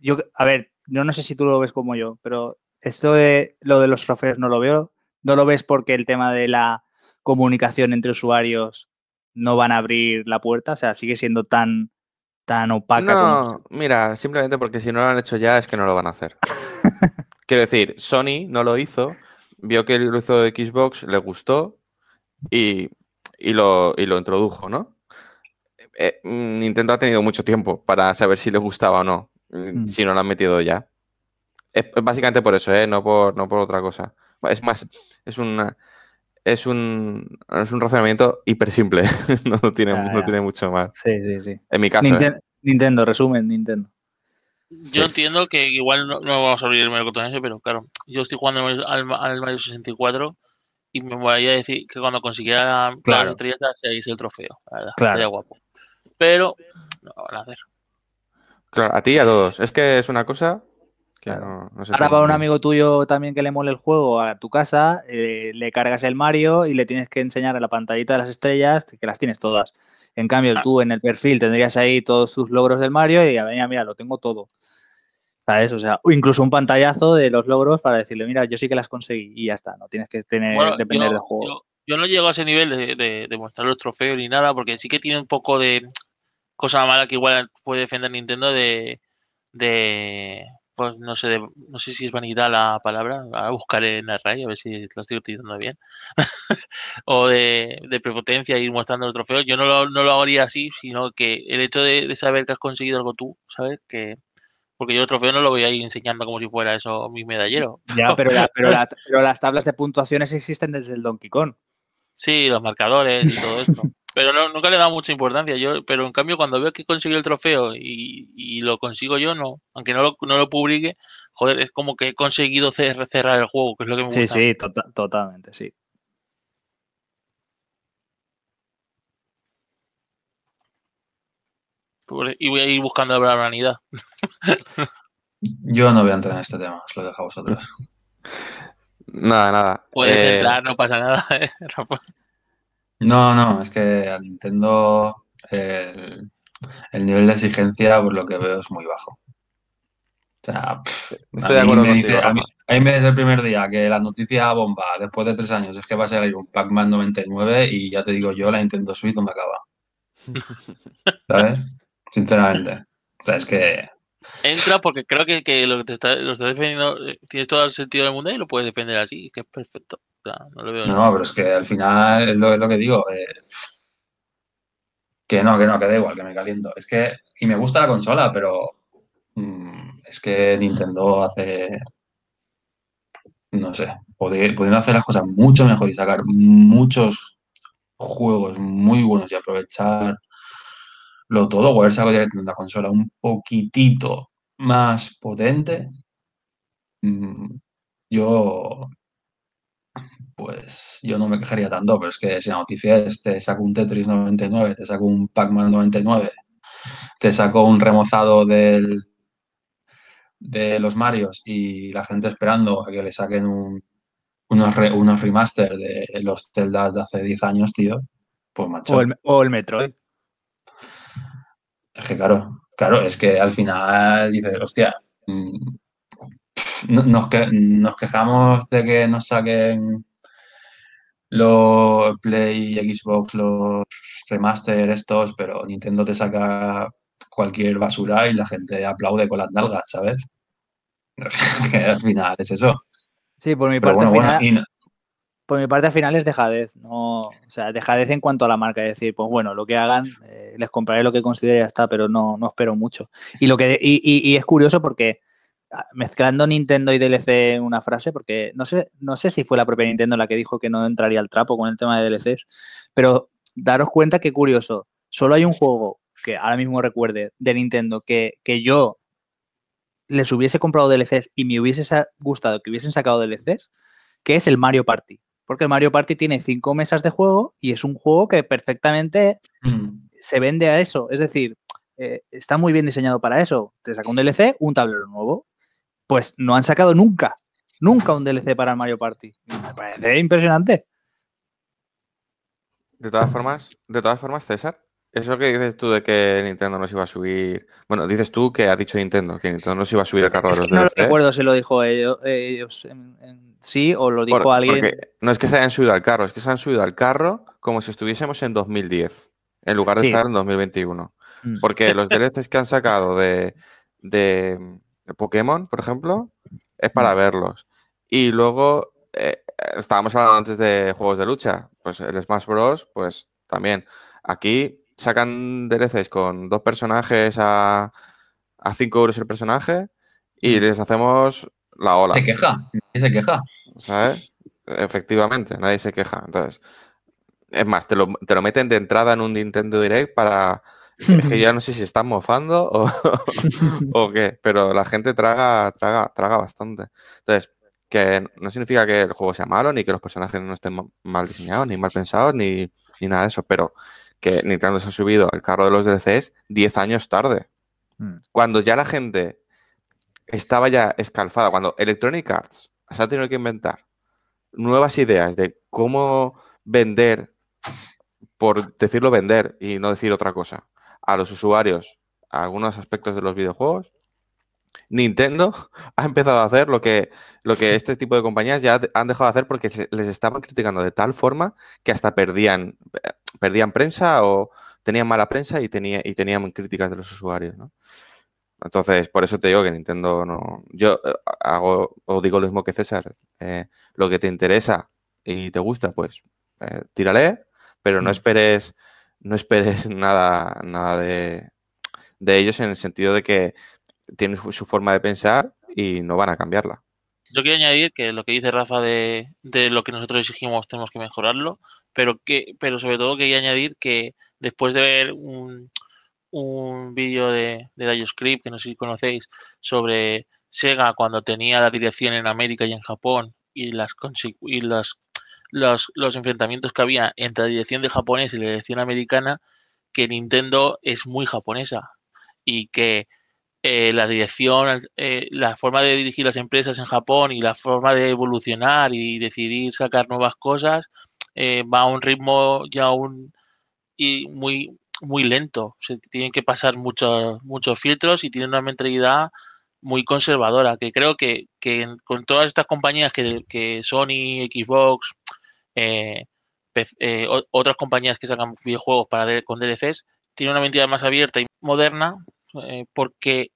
[SPEAKER 5] yo, a ver, yo no sé si tú lo ves como yo, pero esto de lo de los trofeos no lo veo. No lo ves porque el tema de la comunicación entre usuarios no van a abrir la puerta, o sea, sigue siendo tan, tan opaca como.
[SPEAKER 1] No, mira, simplemente porque si no lo han hecho ya es que no lo van a hacer. Quiero decir, Sony no lo hizo, vio que lo hizo Xbox, le gustó y, y lo, y lo introdujo, ¿no? Eh, mm, Nintendo ha tenido mucho tiempo para saber si le gustaba o no, mm,
[SPEAKER 5] Mm.
[SPEAKER 1] si no lo han metido ya. Es es básicamente por eso, ¿eh? No por, no por otra cosa. Es más, es una... Es un, es un razonamiento hiper simple, no, tiene, no tiene mucho más.
[SPEAKER 5] Sí, sí, sí.
[SPEAKER 1] En mi caso, ¿eh?
[SPEAKER 5] Ninten- Nintendo, resumen, Nintendo.
[SPEAKER 2] yo
[SPEAKER 1] Sí.
[SPEAKER 2] entiendo que igual no, no vamos a abrir el ese, pero claro, yo estoy jugando al, al, Mario 64 y me voy a decir que cuando consiguiera
[SPEAKER 5] Claro.
[SPEAKER 2] la se hice el trofeo, la verdad,
[SPEAKER 5] Claro.
[SPEAKER 2] estaría guapo. Pero no lo van a hacer.
[SPEAKER 1] Claro, a ti y a todos. Es que es una cosa que
[SPEAKER 5] Claro.
[SPEAKER 1] no, no se
[SPEAKER 5] Ahora va un amigo tuyo también que le mole el juego a tu casa, eh, le cargas el Mario y le tienes que enseñar a la pantallita de las estrellas que las tienes todas. En cambio,
[SPEAKER 2] Ah.
[SPEAKER 5] tú en el perfil tendrías ahí todos tus logros del Mario y a ver, mira, lo tengo todo. ¿Sabes? O sea, o incluso un pantallazo de los logros para decirle, mira, yo sí que las conseguí y ya está, no tienes que tener,
[SPEAKER 2] Bueno,
[SPEAKER 5] depender
[SPEAKER 2] yo,
[SPEAKER 5] del juego.
[SPEAKER 2] yo- yo no llego a ese nivel de, de- de mostrar los trofeos ni nada, porque sí que tiene un poco de cosa mala que igual puede defender Nintendo de, de pues no sé, no sé si es vanidad la palabra, ahora buscaré en el RAI a ver si lo estoy utilizando bien, o de, de prepotencia ir mostrando los trofeos. Yo no lo, no lo haría así, sino que el hecho de, de saber que has conseguido algo tú, ¿sabes? Que, porque yo el trofeo no lo voy a ir enseñando como si fuera eso mi medallero.
[SPEAKER 5] Ya, pero, la- pero, la- pero las tablas de puntuaciones existen desde el Donkey Kong.
[SPEAKER 2] Sí, los marcadores y todo esto. Pero no, nunca le he dado mucha importancia. Yo, pero en cambio, cuando veo que consigo el trofeo y, y lo consigo yo, no. Aunque no lo, no lo publique, joder, es como que he conseguido cer- cerrar el juego, que es lo que me
[SPEAKER 5] Sí,
[SPEAKER 2] gusta.
[SPEAKER 5] sí, tota- totalmente, sí.
[SPEAKER 2] Por- Y voy a ir buscando la vanidad.
[SPEAKER 4] Yo no voy a entrar en este tema, os lo dejo a vosotros.
[SPEAKER 1] Nada, nada.
[SPEAKER 2] Puedes
[SPEAKER 1] Eh,
[SPEAKER 2] entrar, no pasa nada. ¿eh?
[SPEAKER 4] No, no, es que a Nintendo el, el nivel de exigencia, por lo que veo, es muy bajo. O sea, pff,
[SPEAKER 1] Estoy de
[SPEAKER 4] a mí
[SPEAKER 1] acuerdo
[SPEAKER 4] me
[SPEAKER 1] contigo,
[SPEAKER 4] dice, a mí,
[SPEAKER 1] Rafa.
[SPEAKER 4] a mí me dice el primer día que la noticia bomba después de tres años es que va a salir un Pac-Man 99 y ya te digo yo, la Nintendo Switch, ¿dónde acaba? ¿Sabes? Sinceramente. O sea, es que
[SPEAKER 2] Entra porque creo que, que lo que te está, lo estás defendiendo eh, tienes todo el sentido del mundo y lo puedes defender así, que es perfecto. O sea, no lo veo.
[SPEAKER 4] No, pero es que al final es lo, es lo que digo. eh, que no, que no, que da igual, que me caliento. Es que, y me gusta la consola, pero mm, es que Nintendo hace, no sé, pudiendo hacer las cosas mucho mejor y sacar muchos juegos muy buenos y aprovecharlo todo, o haber sacado directamente una consola un poquitito más potente, mm, yo pues yo no me quejaría tanto, pero es que si la noticia es te saco un Tetris 99, te saco un Pac-Man 99, te saco un remozado del, de los Marios y la gente esperando a que le saquen un, unos, re- unos remaster de los Zelda de hace 10 años, tío, pues macho.
[SPEAKER 5] O el, o el Metroid.
[SPEAKER 4] Es que claro, claro, es que al final dices, hostia, mm, nos, que- nos quejamos de que nos saquen los Play y Xbox, los remaster estos, pero Nintendo te saca cualquier basura y la gente aplaude con las nalgas, ¿sabes? Que al final es eso.
[SPEAKER 5] Sí, por mi
[SPEAKER 4] Pero
[SPEAKER 5] parte
[SPEAKER 4] bueno,
[SPEAKER 5] final, por mi parte al final es dejadez, no, o sea, dejadez en cuanto a la marca, es decir, pues bueno, lo que hagan, eh, les compraré lo que considere y ya está, pero no, no espero mucho. Y lo que y, es curioso porque ah, mezclando Nintendo y DLC en una frase, porque no sé, no sé si fue la propia Nintendo la que dijo que no entraría al trapo con el tema de DLCs, pero daros cuenta que curioso, solo hay un juego que ahora mismo recuerde de Nintendo que, que yo les hubiese comprado DLCs y me hubiese gustado que hubiesen sacado DLCs, que es el Mario Party. Porque el Mario Party tiene cinco mesas de juego y es un juego que perfectamente
[SPEAKER 4] Mm,
[SPEAKER 5] se vende a eso. Es decir, eh, está muy bien diseñado para eso. Te saca un DLC, un tablero nuevo. Pues no han sacado nunca, nunca un DLC para el Mario Party. Me parece impresionante.
[SPEAKER 1] De todas formas, de todas formas, César, eso que dices tú de que Nintendo nos iba a subir. Bueno, dices tú que ha dicho Nintendo, que Nintendo nos iba a subir el carro de los
[SPEAKER 5] que no lo
[SPEAKER 1] DLCs.
[SPEAKER 5] recuerdo si lo dijo ellos, ellos en- en sí o lo dijo
[SPEAKER 1] Por-
[SPEAKER 5] alguien.
[SPEAKER 1] No es que se hayan subido al carro, es que se han subido al carro como si estuviésemos en 2010, en lugar de
[SPEAKER 5] Sí.
[SPEAKER 1] estar en 2021.
[SPEAKER 5] Mm.
[SPEAKER 1] Porque los DLCs que han sacado de, de- de Pokémon, por ejemplo, es para verlos. Y luego, eh, estábamos hablando antes de juegos de lucha, pues el Smash Bros., pues también. Aquí sacan DLCs con dos personajes a, a 5 euros el personaje y
[SPEAKER 5] Mm.
[SPEAKER 1] les hacemos la ola.
[SPEAKER 4] Se queja, nadie se queja.
[SPEAKER 1] ¿sabes? Efectivamente, nadie se queja. Entonces, es más, te lo, te lo meten de entrada en un Nintendo Direct para. Es que ya no sé si están mofando o, o qué, pero la gente traga, traga, traga bastante. Entonces, que no significa que el juego sea malo, ni que los personajes no estén ma- mal diseñados, ni mal pensados, ni, ni nada de eso, pero que Nintendo se ha subido al carro de los DLCs 10 años tarde.
[SPEAKER 5] Mm.
[SPEAKER 1] Cuando ya la gente estaba ya escalfada, cuando Electronic Arts se ha tenido que inventar nuevas ideas de cómo vender, por decirlo vender y no decir otra cosa, a los usuarios algunos aspectos de los videojuegos, Nintendo ha empezado a hacer lo que, lo que este tipo de compañías ya han dejado de hacer porque les estaban criticando de tal forma que hasta perdían, eh, perdían prensa o tenían mala prensa y, tenía, y tenían críticas de los usuarios, ¿no? Entonces, por eso te digo que Nintendo no. Yo eh, hago o digo lo mismo que César. eh, lo que te interesa y te gusta, pues eh, tírale, pero no
[SPEAKER 5] Mm.
[SPEAKER 1] esperes, no esperes nada, nada de, de ellos en el sentido de que tienen su forma de pensar y no van a cambiarla.
[SPEAKER 2] Yo quiero añadir que lo que dice Rafa de, de lo que nosotros exigimos tenemos que mejorarlo, pero que, pero sobre todo quería añadir que después de ver un, un vídeo de, de DioScript, que no sé si conocéis, sobre Sega cuando tenía la dirección en América y en Japón y las y los, los, los enfrentamientos que había entre la dirección de japonés y la dirección americana, que Nintendo es muy japonesa y que eh, la dirección, eh, la forma de dirigir las empresas en Japón y la forma de evolucionar y decidir sacar nuevas cosas eh, va a un ritmo ya un, y muy, muy lento. Se tienen que pasar muchos, muchos filtros y tienen una mentalidad muy conservadora, que creo que, que con todas estas compañías que, que Sony, Xbox, eh, eh, otras compañías que sacan videojuegos para con DLCs, tienen una mentalidad más abierta y moderna eh, porque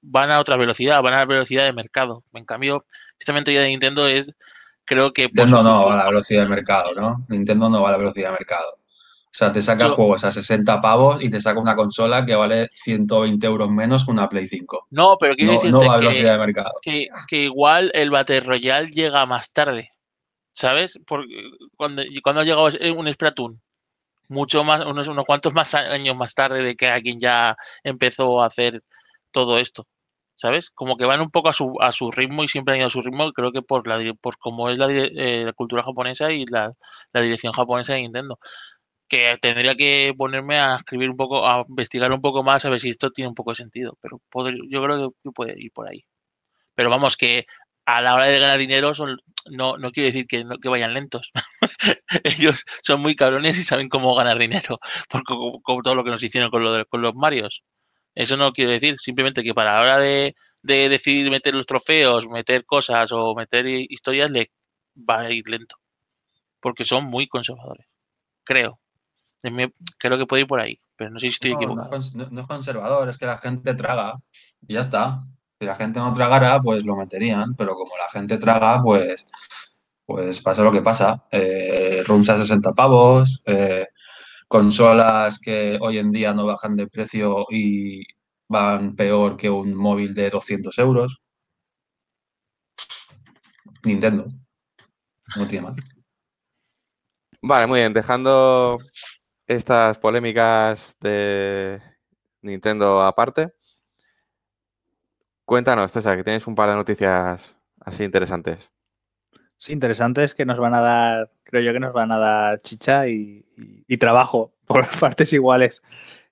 [SPEAKER 2] van a otra velocidad, van a la velocidad de mercado. En cambio, esta mentalidad de Nintendo es, creo que... por
[SPEAKER 4] Nintendo no va a la velocidad de mercado, ¿no? Nintendo no va a la velocidad de mercado. O sea, te saca juegos a 60 pavos y te saca una consola que vale 120 euros menos que una Play 5.
[SPEAKER 2] No, pero quiero
[SPEAKER 4] No,
[SPEAKER 2] decirte
[SPEAKER 4] no va a
[SPEAKER 2] que-
[SPEAKER 4] velocidad de mercado.
[SPEAKER 2] que, que igual el Battle Royale llega más tarde, ¿sabes? Porque cuando, cuando ha llegado es- un Splatoon, mucho más, unos, unos cuantos más años más tarde de que alguien ya empezó a hacer todo esto, ¿sabes? Como que van un poco a su, a su ritmo y siempre han ido a su ritmo, creo que por la por cómo es la, eh, la cultura japonesa y la, la, dirección japonesa de Nintendo. Que tendría que ponerme a escribir un poco, a investigar un poco más, a ver si esto tiene un poco de sentido, pero yo creo que puede ir por ahí. Pero vamos, que a la hora de ganar dinero son, no, no quiere decir que, que vayan lentos. Ellos son muy cabrones y saben cómo ganar dinero, por todo lo que nos hicieron con, lo de, con los Marios. Eso no quiere decir, simplemente que para la hora de, de decidir meter los trofeos, meter cosas o meter historias, le va a ir lento. Porque son muy conservadores. Creo. Creo que puede ir por ahí, pero no sé si estoy equivocado.
[SPEAKER 4] No, es conservador, es que la gente traga y ya está. Si la gente no tragara, pues lo meterían, pero como la gente traga, pues, pues pasa lo que pasa. Eh, a 60 pavos, eh, consolas que hoy en día no bajan de precio y van peor que un móvil de 200 euros. Nintendo. No tiene mal.
[SPEAKER 1] Vale, muy bien. Dejando estas polémicas de Nintendo aparte, Cuéntanos, César, que tienes un par de noticias así interesantes.
[SPEAKER 5] Sí, interesantes que nos van a dar, creo yo que nos van a dar chicha y, trabajo por partes iguales.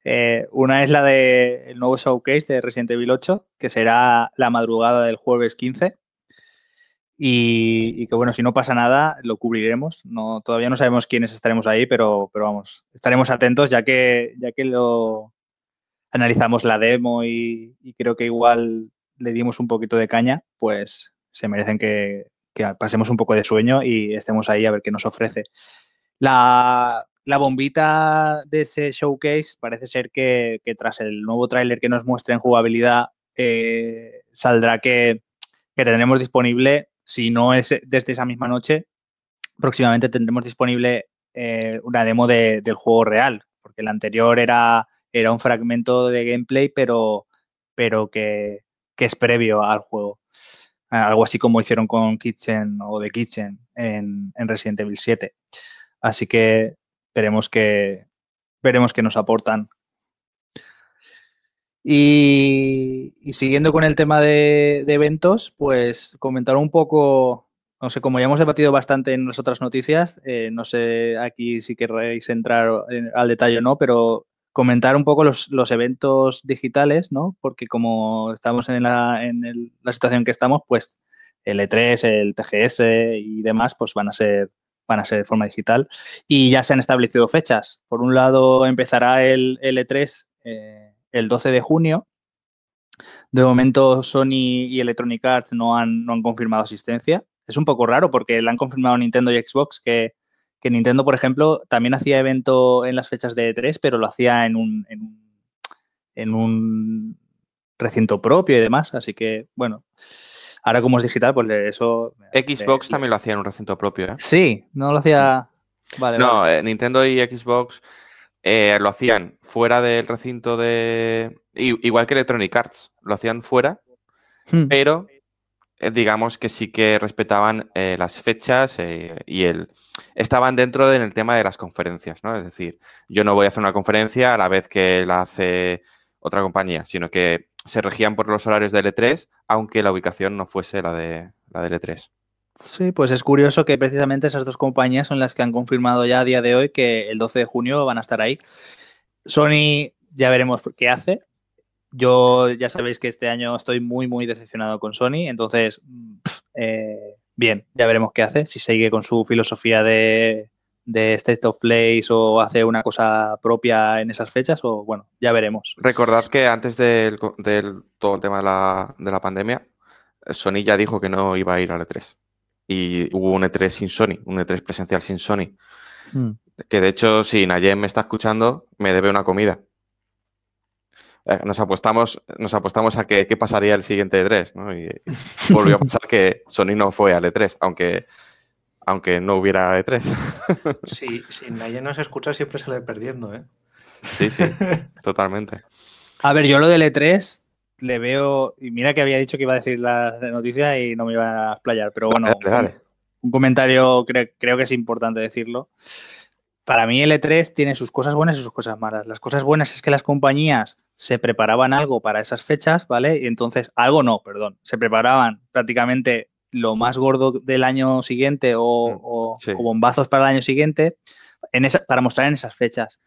[SPEAKER 5] Eh, una es la del nuevo showcase de Resident Evil 8, que será la madrugada del jueves 15. Y, que bueno, si no pasa nada, lo cubriremos. No, todavía no sabemos quiénes estaremos ahí, pero, pero vamos, estaremos atentos ya que, ya que lo analizamos la demo y creo que igual le dimos un poquito de caña, pues se merecen que, pasemos un poco de sueño y estemos ahí a ver qué nos ofrece. La, bombita de ese showcase parece ser que, tras el nuevo tráiler que nos muestra en jugabilidad, eh, saldrá que, tendremos disponible, si no es desde esa misma noche, próximamente tendremos disponible eh, una demo del juego real, porque el anterior era, era un fragmento de gameplay, pero, pero que, que es previo al juego. Algo así como hicieron con Kitchen o The Kitchen en, Resident Evil 7. Así que veremos que, veremos que nos aportan. Y, siguiendo con el tema de, eventos, pues comentar un poco, no sé, como ya hemos debatido bastante en las otras noticias, eh, no sé aquí si querréis entrar al detalle o no, pero comentar un poco los, eventos digitales, ¿no? Porque como estamos en, la, en la situación que estamos, pues el E3, el TGS y demás, pues van a ser van a ser de forma digital. Y ya se han establecido fechas. Por un lado, empezará el, el E3 eh, el 12 de junio. De momento, Sony y Electronic Arts no han, no han confirmado asistencia. Es un poco raro porque le han confirmado Nintendo y Xbox que, que Nintendo, por ejemplo, también hacía evento en las fechas de E3, pero lo hacía en un, en un, recinto propio y demás. Así que, bueno, ahora como es digital, pues eso...
[SPEAKER 1] Xbox también lo hacía en un recinto propio, ¿eh?
[SPEAKER 5] Sí, no lo hacía... Vale,
[SPEAKER 1] no, eh, Nintendo y Xbox eh, lo hacían fuera del recinto de... Igual que Electronic Arts, lo hacían fuera, hmm. pero digamos que sí que respetaban las fechas y el estaban dentro del tema de las conferencias, ¿no? Es decir, yo no voy a hacer una conferencia a la vez que la hace otra compañía, sino que se regían por los horarios de L3, aunque la ubicación no fuese la de, la de L3.
[SPEAKER 5] Sí, pues es curioso que precisamente esas dos compañías son las que han confirmado ya a día de hoy que el 12 de junio van a estar ahí. Sony ya veremos qué hace. Yo ya sabéis que este año estoy muy, muy decepcionado con Sony, entonces eh, bien, ya veremos qué hace, si sigue con su filosofía de, State of Place o hace una cosa propia en esas fechas o bueno, ya veremos.
[SPEAKER 1] Recordad que antes del, todo el tema de la, pandemia, Sony ya dijo que no iba a ir al E3. Y hubo un E3 sin Sony, un E3 presencial sin Sony. Hmm. Que de hecho, si Nayem me está escuchando, me debe una comida. Eh, nos apostamos, nos apostamos a que qué pasaría el siguiente E3, ¿no? Y, volvió a pensar que Sony no fue al E3, aunque, aunque no hubiera E3.
[SPEAKER 3] Sí, si nadie nos escucha siempre sale perdiendo, ¿eh?
[SPEAKER 1] Sí, sí, totalmente.
[SPEAKER 5] A ver, yo lo del E3 le veo, y mira que había dicho que iba a decir la noticia y no me iba a explayar, pero bueno, Un, comentario creo que es importante decirlo. Para mí el E3 tiene sus cosas buenas y sus cosas malas. Las cosas buenas es que las compañías se preparaban algo para esas fechas, ¿vale? Y entonces, algo no, perdón, se preparaban prácticamente lo más gordo del año siguiente o,
[SPEAKER 1] Mm, sí.
[SPEAKER 5] o bombazos para el año siguiente en esa- para mostrar en esas fechas.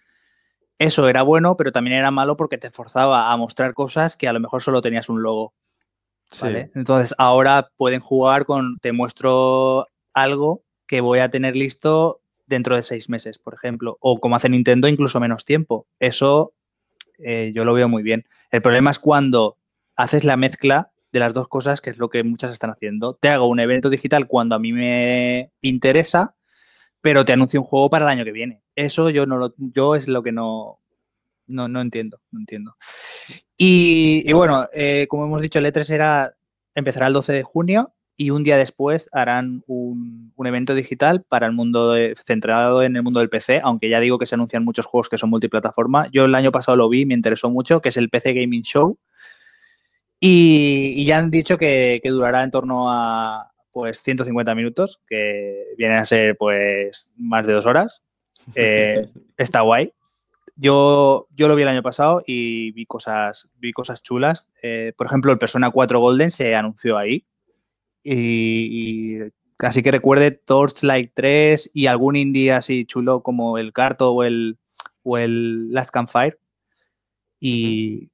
[SPEAKER 5] Eso era bueno, pero también era malo porque te forzaba a mostrar cosas que a lo mejor solo tenías un logo.
[SPEAKER 1] Sí.
[SPEAKER 5] ¿vale? Entonces ahora pueden jugar con, te muestro algo que voy a tener listo dentro de seis meses, por ejemplo, o como hace Nintendo, incluso menos tiempo. Eso eh, yo lo veo muy bien. El problema es cuando haces la mezcla de las dos cosas, que es lo que muchas están haciendo. Te hago un evento digital cuando a mí me interesa, pero te anuncio un juego para el año que viene. Eso yo no lo, yo es lo que no, no, no entiendo, no entiendo. Y, bueno, eh, como hemos dicho, el E3 era, empezará el 12 de junio y un día después harán un, un evento digital para el mundo de- centrado en el mundo del PC, aunque ya digo que se anuncian muchos juegos que son multiplataforma. Yo el año pasado lo vi, me interesó mucho, que es el PC Gaming Show. Y, y ya han dicho que, que durará en torno a pues 150 minutos, que vienen a ser pues más de dos horas. Eh, está guay. Yo, yo lo vi el año pasado y vi cosas, vi cosas chulas. Eh, por ejemplo, el Persona 4 Golden se anunció ahí. Y, y casi que recuerde Torchlight 3 y algún indie así chulo como el Carto o el, o el Last Campfire. Y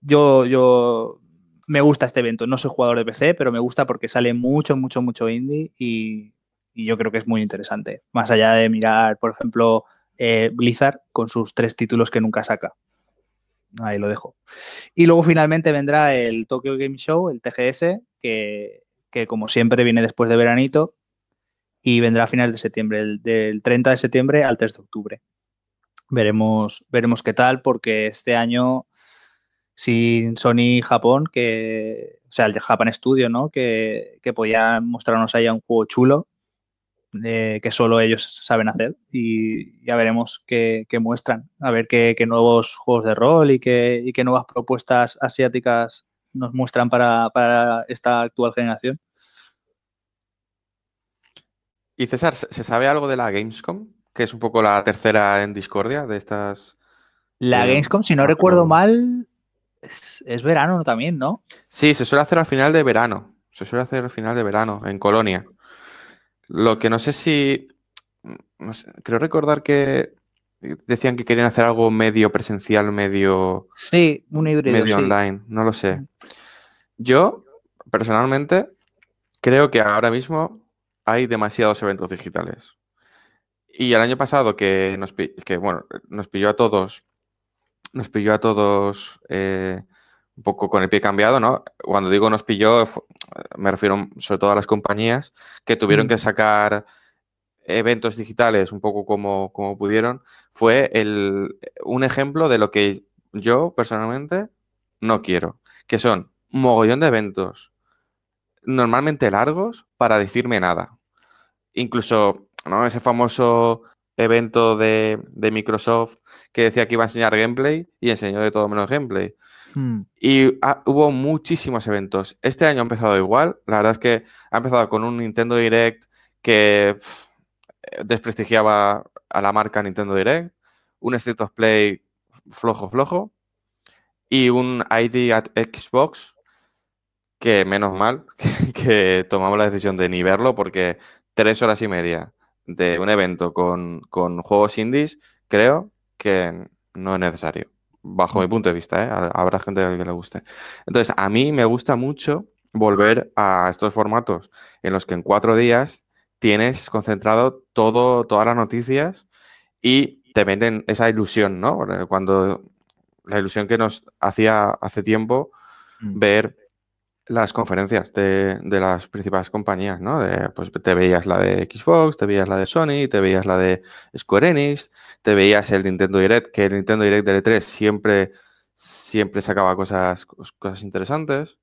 [SPEAKER 5] yo, yo me gusta este evento. No soy jugador de PC, pero me gusta porque sale mucho, mucho, mucho indie y, y yo creo que es muy interesante. Más allá de mirar, por ejemplo, eh, Blizzard con sus tres títulos que nunca saca. Ahí lo dejo. Y luego finalmente vendrá el Tokyo Game Show, el TGS, que, que como siempre viene después de veranito y vendrá a finales de septiembre, el- del 30 de septiembre al 3 de octubre. Veremos, veremos qué tal, porque este año sin Sony Japón, que, o sea, el de Japan Studio, ¿no? Que, que podía mostrarnos ahí un juego chulo eh, que solo ellos saben hacer y ya veremos qué, qué muestran, a ver qué, qué nuevos juegos de rol y qué, y qué nuevas propuestas asiáticas nos muestran para, para esta actual generación.
[SPEAKER 1] Y César, ¿se sabe algo de la Gamescom? Que es un poco la tercera en discordia de estas.
[SPEAKER 5] La
[SPEAKER 1] Eh,
[SPEAKER 5] Gamescom, si no recuerdo mal, es, es verano también, ¿no?
[SPEAKER 1] Sí, se suele hacer al final de verano. Se suele hacer al final de verano, en Colonia. Lo que no sé si. no sé, creo recordar que decían que querían hacer algo medio presencial, medio,
[SPEAKER 5] Sí, un híbrido.
[SPEAKER 1] medio
[SPEAKER 5] sí.
[SPEAKER 1] online. No lo sé. Yo, personalmente, creo que ahora mismo hay demasiados eventos digitales. Y el año pasado que nos, que, bueno, nos pilló a todos, nos pilló a todos eh, un poco con el pie cambiado, ¿no? Cuando digo nos pilló, me refiero sobre todo a las compañías que tuvieron que sacar eventos digitales un poco como, como pudieron. Fue el, un ejemplo de lo que yo personalmente no quiero, que son un mogollón de eventos normalmente largos para decirme nada. Incluso, ¿no? Ese famoso evento de, de Microsoft que decía que iba a enseñar gameplay y enseñó de todo menos gameplay.
[SPEAKER 5] Mm.
[SPEAKER 1] Y ha- hubo muchísimos eventos. Este año ha empezado igual. La verdad es que ha empezado con un Nintendo Direct que desprestigiaba a la marca Nintendo Direct, un State of Play flojo, flojo, y un ID at Xbox que menos mal que, tomamos la decisión de ni verlo porque tres horas y media de un evento con, con juegos indies creo que no es necesario, bajo mi punto de vista, ¿eh? Ha- Habrá gente a la que le guste. Entonces, a mí me gusta mucho volver a estos formatos en los que en cuatro días tienes concentrado todo, todas las noticias y te venden esa ilusión, ¿no? Cuando la ilusión que nos hacía hace tiempo
[SPEAKER 5] Mm.
[SPEAKER 1] ver las conferencias de, de las principales compañías, ¿no? De, pues te veías la de Xbox, te veías la de Sony, te veías la de Square Enix, te veías el Nintendo Direct, que el Nintendo Direct de E3 siempre, siempre sacaba cosas, cos- cosas interesantes.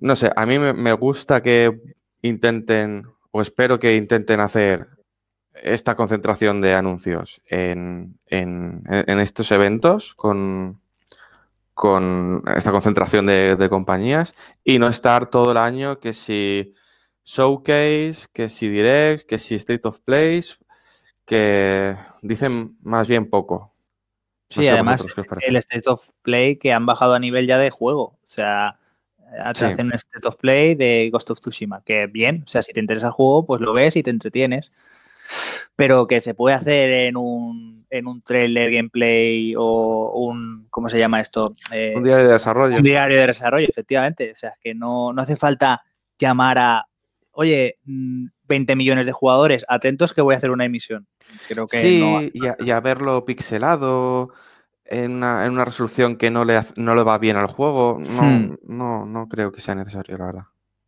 [SPEAKER 1] No sé, a mí me, me gusta que intenten, o espero que intenten hacer esta concentración de anuncios en, en- en- en estos eventos con, con esta concentración de, de compañías y no estar todo el año que si Showcase, que si Direct, que si State of Plays, que dicen más bien poco.
[SPEAKER 5] Sí,
[SPEAKER 1] a
[SPEAKER 5] además el State of Play que han bajado a nivel ya de juego. O sea, te
[SPEAKER 1] Sí.
[SPEAKER 5] hacen un State of Play de Ghost of Tsushima, que bien, o sea, si te interesa el juego, pues lo ves y te entretienes. Pero que se puede hacer en un, en un trailer gameplay o un, ¿cómo se llama esto? Eh,
[SPEAKER 1] Un diario de desarrollo.
[SPEAKER 5] un diario de desarrollo, efectivamente. O sea, que no, no hace falta llamar a, oye, mm, 20 millones de jugadores, atentos que voy a hacer una emisión. Creo que
[SPEAKER 1] sí,
[SPEAKER 5] no.
[SPEAKER 1] y, a, y a verlo pixelado en una, en una resolución que no le, no le va bien al juego. No,
[SPEAKER 5] Hmm.
[SPEAKER 1] no, no creo que sea necesario, la verdad.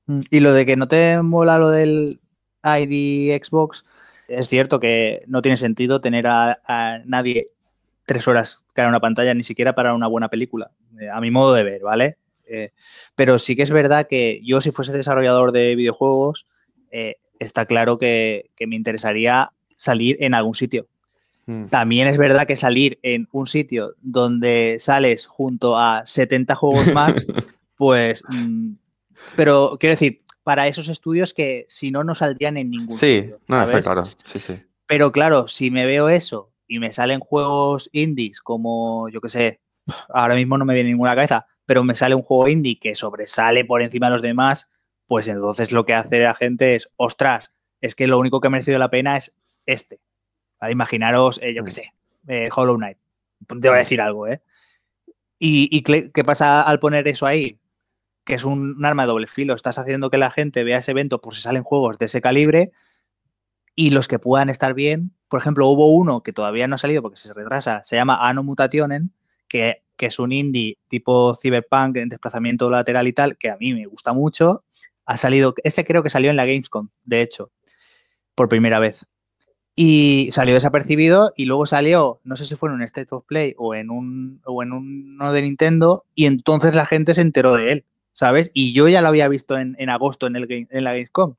[SPEAKER 5] Mm, Y lo de que no te mola lo del ID Xbox, es cierto que no tiene sentido tener a, a nadie tres horas cara a una pantalla, ni siquiera para una buena película, eh, a mi modo de ver, ¿vale? Eh, pero sí que es verdad que yo si fuese desarrollador de videojuegos, eh, está claro que, que me interesaría salir en algún sitio.
[SPEAKER 1] Mm.
[SPEAKER 5] También es verdad que salir en un sitio donde sales junto a 70 juegos más, pues. mm, pero quiero decir, para esos estudios que si no, no saldrían en ningún
[SPEAKER 1] Sí,
[SPEAKER 5] sitio.
[SPEAKER 1] no, está claro. Sí, sí.
[SPEAKER 5] Pero claro, si me veo eso y me salen juegos indies como, yo qué sé, ahora mismo no me viene ninguna cabeza, pero me sale un juego indie que sobresale por encima de los demás, pues entonces lo que hace la gente es, ostras, es que lo único que ha merecido la pena es este. ¿Vale? Imaginaros, eh, yo qué
[SPEAKER 1] Mm.
[SPEAKER 5] sé, eh, Hollow Knight. Te voy a decir algo, ¿eh? ¿Y, y qué qué pasa al poner eso ahí? Que es un, un arma de doble filo. Estás haciendo que la gente vea ese evento por si salen juegos de ese calibre y los que puedan estar bien. Por ejemplo, hubo uno que todavía no ha salido porque se retrasa, se llama Anno Mutationen, que, que es un indie tipo cyberpunk en desplazamiento lateral y tal, que a mí me gusta mucho. Ha salido, ese creo que salió en la Gamescom, de hecho, por primera vez. Y salió desapercibido y luego salió, no sé si fue en un State of Play o en un o en uno de Nintendo, y entonces la gente se enteró de él, ¿sabes? Y yo ya lo había visto en, en agosto en, el, game- en la Gamescom.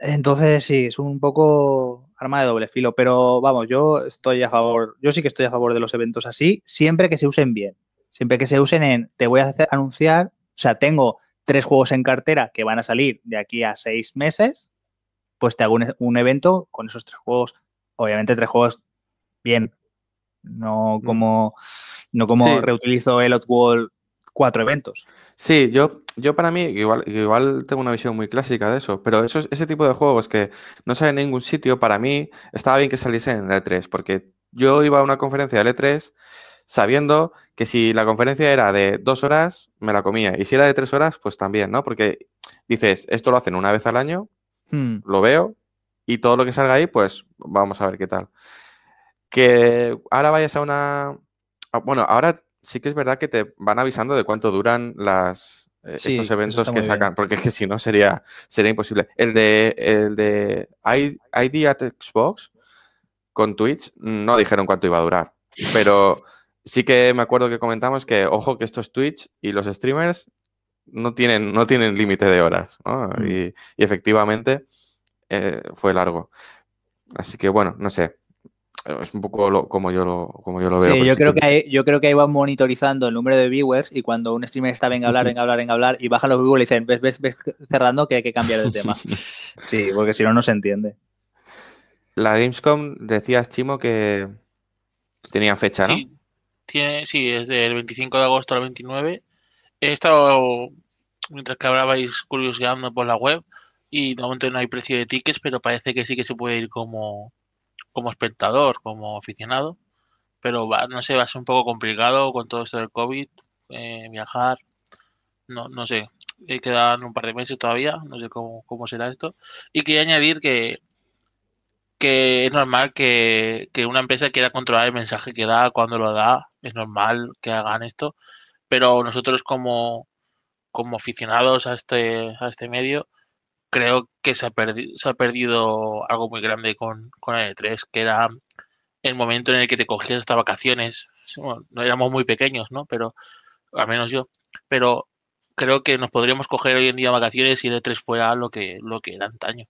[SPEAKER 5] Entonces sí, es un poco arma de doble filo, pero vamos, yo estoy a favor, yo sí que estoy a favor de los eventos así, siempre que se usen bien, siempre que se usen en, te voy a hacer anunciar, o sea, tengo tres juegos en cartera que van a salir de aquí a seis meses, pues te hago un, un evento con esos tres juegos, obviamente tres juegos bien, no como, no como
[SPEAKER 1] Sí.
[SPEAKER 5] reutilizo el Outworld cuatro eventos.
[SPEAKER 1] Sí, yo, yo para mí, igual, igual tengo una visión muy clásica de eso, pero esos, ese tipo de juegos que no salen en ningún sitio, para mí estaba bien que saliesen en el E3, porque yo iba a una conferencia del E3 sabiendo que si la conferencia era de dos horas, me la comía, y si era de tres horas, pues también, ¿no? Porque dices, esto lo hacen una vez al año,
[SPEAKER 5] Hmm.
[SPEAKER 1] lo veo, y todo lo que salga ahí, pues vamos a ver qué tal. Que ahora vayas a una... ah, Bueno, ahora sí que es verdad que te van avisando de cuánto duran las, eh,
[SPEAKER 5] Sí,
[SPEAKER 1] estos eventos que
[SPEAKER 5] bien.
[SPEAKER 1] sacan, porque es que si no sería, sería imposible. El de, el de ID at Xbox con Twitch no dijeron cuánto iba a durar, pero sí que me acuerdo que comentamos que, ojo, que estos Twitch y los streamers no tienen, no tienen límite de horas, ¿no?
[SPEAKER 5] Mm.
[SPEAKER 1] Y, y efectivamente eh, fue largo. Así que bueno, no sé. Es un poco lo- como, yo lo, como yo lo veo.
[SPEAKER 5] Sí, yo
[SPEAKER 1] sí
[SPEAKER 5] creo que, ahí, yo creo que ahí van monitorizando el número de viewers y cuando un streamer está venga a hablar, venga a hablar, venga a hablar y bajan los viewers y dicen, ves, ves, ves cerrando que hay que cambiar el tema. Sí, porque si no, no se entiende.
[SPEAKER 1] La Gamescom decías, Chimo, que tenía fecha, ¿no?
[SPEAKER 2] Sí, tiene, sí, es del 25 de agosto al 29. He estado, mientras que hablabais, curioseando por la web y de momento no hay precio de tickets, pero parece que sí que se puede ir como, como espectador, como aficionado. Pero va- no sé, va a ser un poco complicado con todo esto del COVID, eh, viajar, no, no sé, eh, quedan un par de meses todavía, no sé cómo, cómo será esto. Y quería añadir que, que es normal que, que una empresa quiera controlar el mensaje que da, cuando lo da, es normal que hagan esto, pero nosotros como, como aficionados a este, a este medio, creo que se ha, perdi- se ha perdido algo muy grande con, con el E3, que era el momento en el que te cogías estas vacaciones. Éramos muy pequeños, ¿no? Pero, al menos yo, pero creo que nos podríamos coger hoy en día vacaciones si el E3 fuera lo que, lo que era antaño.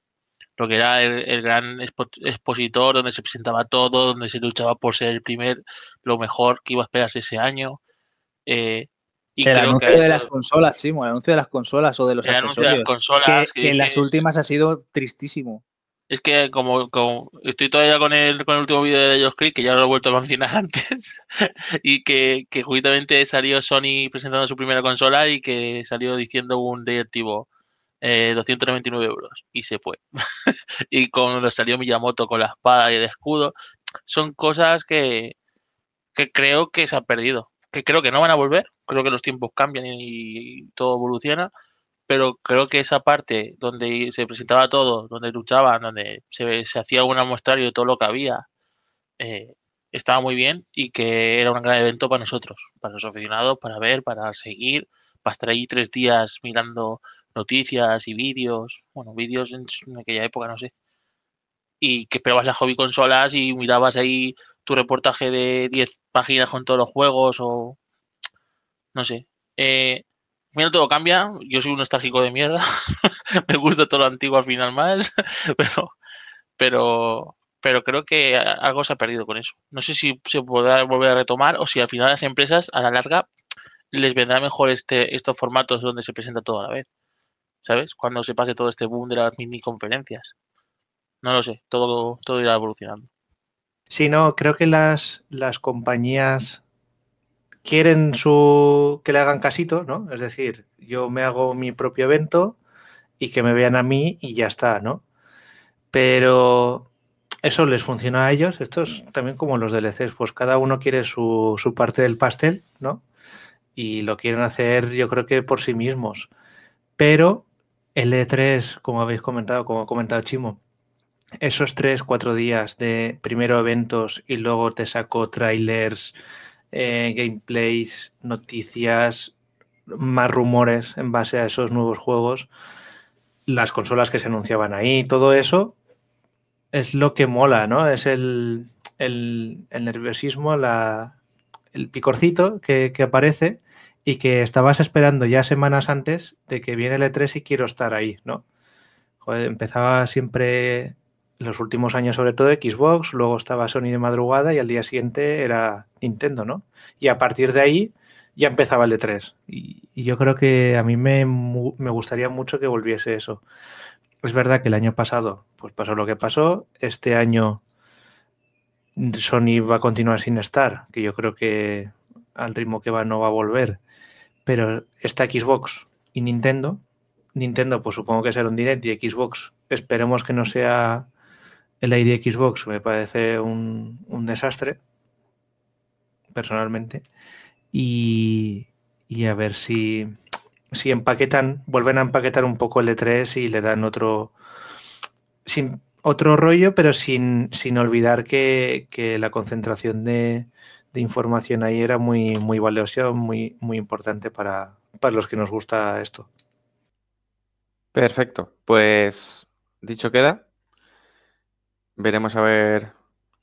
[SPEAKER 2] Lo que era el, el gran expo- expositor donde se presentaba todo, donde se luchaba por ser el primer, lo mejor que iba a esperarse ese año. eh, y
[SPEAKER 5] el anuncio de las consolas, Chimo, el anuncio de las consolas o de los
[SPEAKER 2] el anuncio de las
[SPEAKER 5] accesorios.
[SPEAKER 2] consolas
[SPEAKER 5] que,
[SPEAKER 2] que
[SPEAKER 5] que en las últimas ha sido tristísimo.
[SPEAKER 2] es que como, como estoy todavía con el, con el último vídeo de Josh Creek, que ya lo he vuelto a mencionar antes, y que, que justamente salió Sony presentando su primera consola y que salió diciendo un directivo eh, 299 euros y se fue. y cuando salió Miyamoto con la espada y el escudo, son cosas que, que creo que se han perdido, que creo que no van a volver, creo que los tiempos cambian y todo evoluciona, pero creo que esa parte donde se presentaba todo, donde luchaban, donde se, se hacía un muestrario de todo lo que había, eh, estaba muy bien y que era un gran evento para nosotros, para los aficionados, para ver, para seguir, para estar ahí tres días mirando noticias y vídeos, bueno, vídeos en, en aquella época, no sé, y que esperabas las hobby consolas y mirabas ahí tu reportaje de 10 páginas con todos los juegos o no sé. Eh, al final todo cambia. Yo soy un nostálgico de mierda. Me gusta todo lo antiguo al final más. pero, pero, pero creo que algo se ha perdido con eso. No sé si se podrá volver a retomar o si al final las empresas a la larga les vendrá mejor este, estos formatos donde se presenta todo a la vez. ¿Sabes? Cuando se pase todo este boom de las mini conferencias. No lo sé, todo, todo irá evolucionando.
[SPEAKER 3] Sí, no, creo que las, las compañías quieren su que le hagan casito, ¿no? Es decir, yo me hago mi propio evento y que me vean a mí y ya está, ¿no? Pero eso les funciona a ellos. Esto es también como los DLCs, pues cada uno quiere su, su parte del pastel, ¿no? Y lo quieren hacer, yo creo que por sí mismos. Pero el E3, como habéis comentado, como ha comentado Chimo, esos tres, cuatro días de primero eventos y luego te saco trailers, eh, gameplays, noticias, más rumores en base a esos nuevos juegos, las consolas que se anunciaban ahí, todo eso es lo que mola, ¿no? Es el, el, nerviosismo, el picorcito que, que, aparece y que estabas esperando ya semanas antes de que viene el E3 y quiero estar ahí, ¿no? Joder, empezaba siempre los últimos años sobre todo Xbox, luego estaba Sony de madrugada y al día siguiente era Nintendo, ¿no? Y a partir de ahí ya empezaba el E3. Y, y yo creo que a mí me, me, gustaría mucho que volviese eso. Es verdad que el año pasado pues pasó lo que pasó, este año Sony va a continuar sin estar, que yo creo que al ritmo que va no va a volver, pero está Xbox y Nintendo. Nintendo pues supongo que será un direct y Xbox esperemos que no sea el ID Xbox me parece un, desastre, personalmente. Y, y, a ver si, si empaquetan, vuelven a empaquetar un poco el E3 y le dan otro, sin, otro rollo, pero sin, sin olvidar que, que la concentración de, de, información ahí era muy, muy valiosa, muy, muy importante para, para los que nos gusta esto.
[SPEAKER 1] Perfecto. Pues dicho queda, Veremos a ver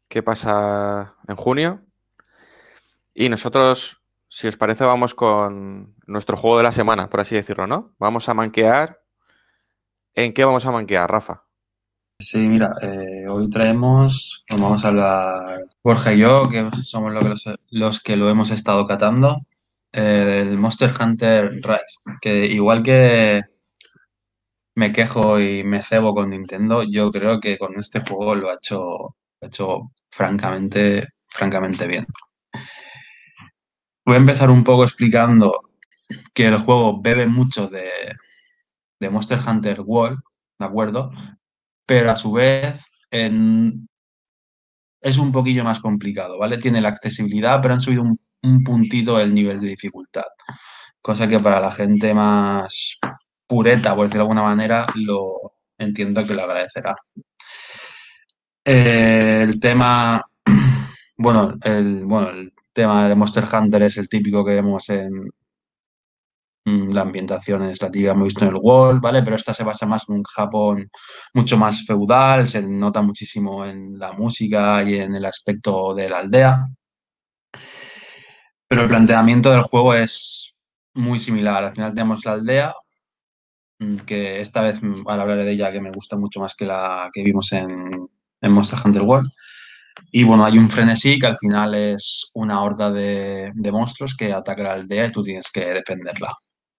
[SPEAKER 1] qué pasa en junio. Y nosotros, si os parece, vamos con nuestro juego de la semana, por así decirlo, ¿no? Vamos a manquear. ¿En qué vamos a manquear, Rafa?
[SPEAKER 4] Sí, mira, eh, hoy traemos, vamos a hablar Borja y yo, que somos los, los que lo hemos estado catando, eh, el Monster Hunter Rise, que igual que me quejo y me cebo con Nintendo, yo creo que con este juego lo ha hecho, lo ha hecho francamente, francamente bien. Voy a empezar un poco explicando que el juego bebe mucho de, Monster Hunter World, ¿de acuerdo? Pero a su vez es un poquillo más complicado, ¿vale? Tiene la accesibilidad, pero han subido un puntito el nivel de dificultad. Cosa que para la gente más pureta, por decirlo de alguna manera, lo entiendo que lo agradecerá. Eh, el tema, bueno el, bueno, el tema de Monster Hunter es el típico que vemos en mm, la ambientación es la típica hemos visto en el World, ¿vale? Pero esta se basa más en un Japón mucho más feudal, se nota muchísimo en la música y en el aspecto de la aldea. Pero el planteamiento del juego es muy similar. Al final tenemos la aldea, que esta vez mm, ahora hablaré de ella, que me gusta mucho más que la que vimos en, en Monster Hunter World. Y bueno, hay un frenesí que al final es una horda de, de monstruos que ataca la aldea y tú tienes que defenderla.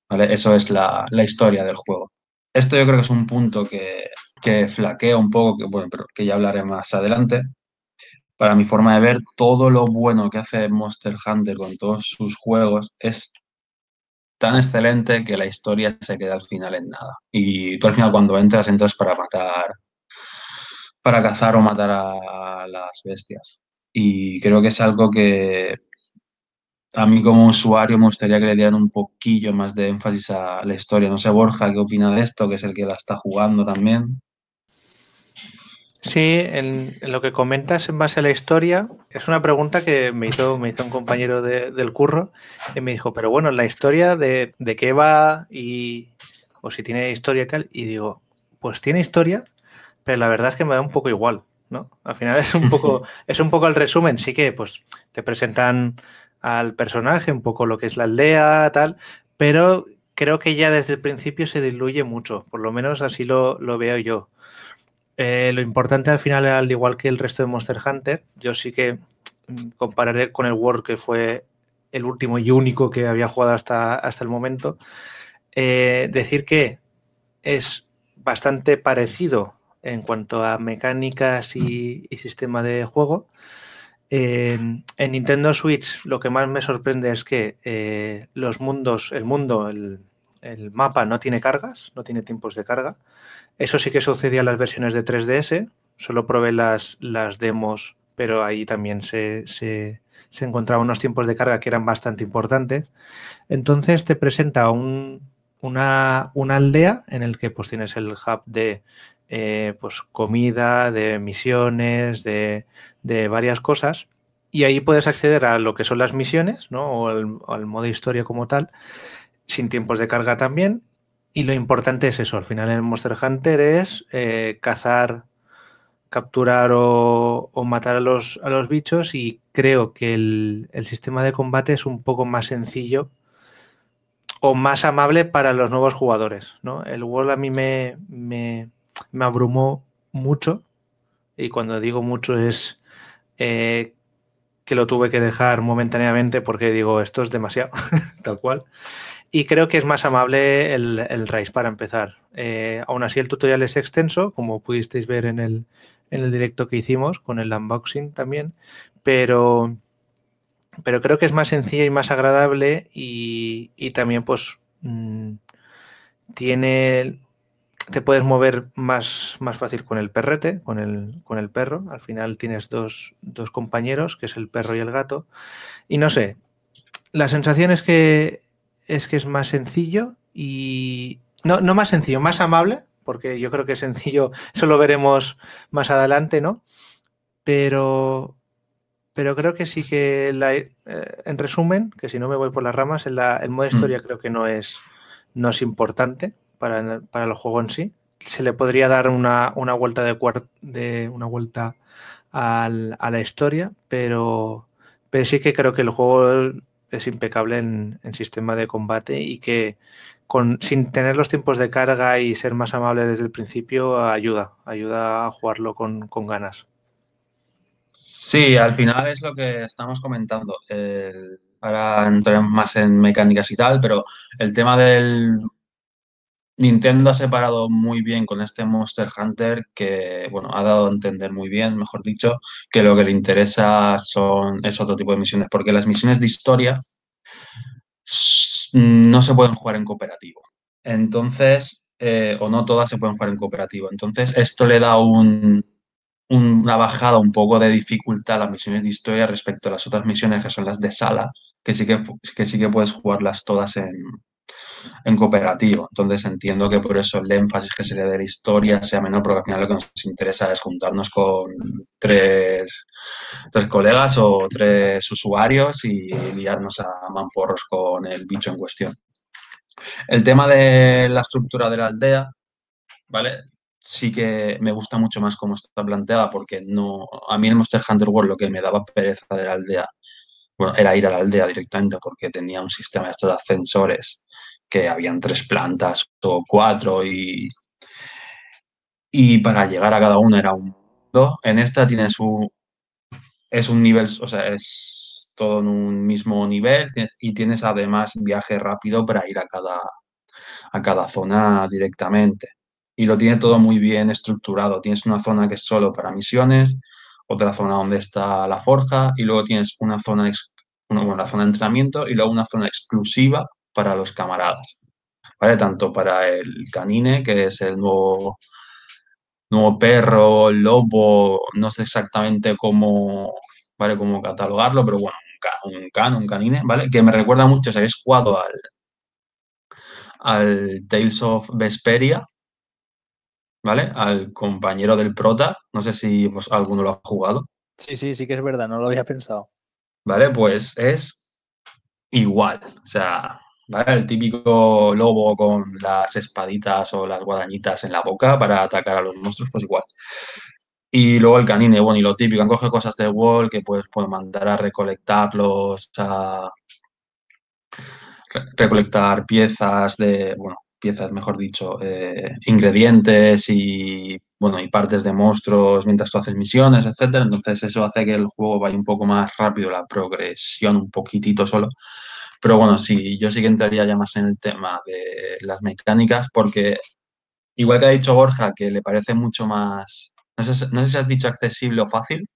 [SPEAKER 4] ¿vale? Eso es la, la, historia del juego. Esto yo creo que es un punto que, que flaquea un poco, que, bueno, pero que ya hablaré más adelante. Para mi forma de ver, todo lo bueno que hace Monster Hunter con todos sus juegos es tan excelente que la historia se queda al final en nada. Y tú al final cuando entras, entras para matar, para cazar o matar a las bestias. Y creo que es algo que a mí como usuario me gustaría que le dieran un poquillo más de énfasis a la historia. No sé, Borja, ¿qué opina de esto? Que es el que la está jugando también.
[SPEAKER 3] Sí, en, lo que comentas en base a la historia, es una pregunta que me hizo, me hizo un compañero del curro y me dijo, pero bueno, la historia de, de qué va y o si tiene historia y tal, y digo, pues tiene historia, pero la verdad es que me da un poco igual, ¿no? Al final es un poco, es un poco el resumen, sí que pues te presentan al personaje, un poco lo que es la aldea, tal, pero creo que ya desde el principio se diluye mucho, por lo menos así lo, veo yo. Eh, lo importante al final, al igual que el resto de Monster Hunter, yo sí que mm, compararé con el World, que fue el último y único que había jugado hasta, hasta el momento. Eh, decir que es bastante parecido en cuanto a mecánicas y sistema de juego, en, Nintendo Switch lo que más me sorprende es que eh, los mundos, el mundo, el, mapa no tiene cargas, no tiene tiempos de carga. Eso sí que sucedía en las versiones de 3DS. Solo probé las, las demos, pero ahí también se, se, encontraban unos tiempos de carga que eran bastante importantes. Entonces te presenta un, una, una, aldea en el que pues tienes el hub de eh, pues comida, de misiones, de, varias cosas. Y ahí puedes acceder a lo que son las misiones, ¿no? O al, modo historia como tal, sin tiempos de carga también. Y lo importante es eso, al final en Monster Hunter es eh, cazar, capturar o, matar a los, a los, bichos y creo que el, sistema de combate es un poco más sencillo o más amable para los nuevos jugadores. ¿no? El World a mí me, me abrumó mucho y cuando digo mucho es eh, que lo tuve que dejar momentáneamente porque digo esto es demasiado, tal cual. Y creo que es más amable el, el Rise para empezar. Eh, aún así el tutorial es extenso, como pudisteis ver en el, en el directo que hicimos con el unboxing también, pero, pero creo que es más sencilla y más agradable y, y también pues mmm, tiene te puedes mover más, más fácil con el perrete, con el, con el perro. Al final tienes dos, compañeros, que es el perro y el gato. Y no sé, la sensación es que es que es más sencillo y. No, no más sencillo, más amable, porque yo creo que sencillo, eso lo veremos más adelante, ¿no? Pero. Pero creo que sí que la, eh, en resumen, que si no me voy por las ramas, en la, el modo mm. historia creo que no es, no es importante para, para, el juego en sí. Se le podría dar una, una vuelta de, de una vuelta al, a la historia, pero, pero sí que creo que el juego es impecable en, en sistema de combate y que con, sin tener los tiempos de carga y ser más amable desde el principio ayuda, ayuda a jugarlo con, con ganas.
[SPEAKER 4] Sí, al final es lo que estamos comentando. ahora entraremos más en mecánicas y tal, pero el tema del Nintendo ha separado muy bien con este Monster Hunter que, bueno, ha dado a entender muy bien, mejor dicho, que lo que le interesa son, es otro tipo de misiones, porque las misiones de historia no se pueden jugar en cooperativo. Entonces, eh, o no todas se pueden jugar en cooperativo. Entonces, esto le da un, una bajada un poco de dificultad a las misiones de historia respecto a las otras misiones que son las de sala, que sí que, que, sí que puedes jugarlas todas en, en cooperativo. Entonces entiendo que por eso el énfasis que se le dé a la historia sea menor, porque al final lo que nos interesa es juntarnos con tres, tres colegas o tres usuarios y liarnos a manporros con el bicho en cuestión. El tema de la estructura de la aldea, ¿vale? Sí que me gusta mucho más cómo está planteada porque no, a mí en Monster Hunter World lo que me daba pereza de la aldea era ir a la aldea directamente porque tenía un sistema de estos ascensores que habían tres plantas o cuatro y, y para llegar a cada una era un mundo. En esta tienes un, es un nivel, o sea, es todo en un mismo nivel y tienes además viaje rápido para ir a cada, a cada zona directamente. y lo tiene todo muy bien estructurado. Tienes una zona que es solo para misiones, otra zona donde está la forja y luego tienes una zona, una, zona de entrenamiento y luego una zona exclusiva para los camaradas. ¿Vale? Tanto para el canine, que es el nuevo, nuevo perro, lobo, no sé exactamente cómo, ¿vale? cómo catalogarlo, pero bueno, un can, un canine, ¿vale? Que me recuerda mucho, si habéis jugado al, al Tales of Vesperia, ¿vale? Al compañero del prota. No sé si pues, alguno lo ha jugado.
[SPEAKER 5] Sí, sí, sí que es verdad, no lo había pensado.
[SPEAKER 4] ¿Vale? Pues es igual. O sea, El típico lobo con las espaditas o las guadañitas en la boca para atacar a los monstruos, pues igual. Y luego el canine, bueno, y lo típico, han cosas del wall que pues mandar a recolectarlos, a recolectar piezas de, bueno, piezas, mejor dicho, eh, ingredientes y, bueno, y partes de monstruos mientras tú haces misiones, etcétera. Entonces eso hace que el juego vaya un poco más rápido, la progresión un poquitito solo. Pero bueno, sí, yo sí que entraría ya más en el tema de las mecánicas porque, igual que ha dicho Borja, que le parece mucho más, no sé, no sé si has dicho accesible o fácil.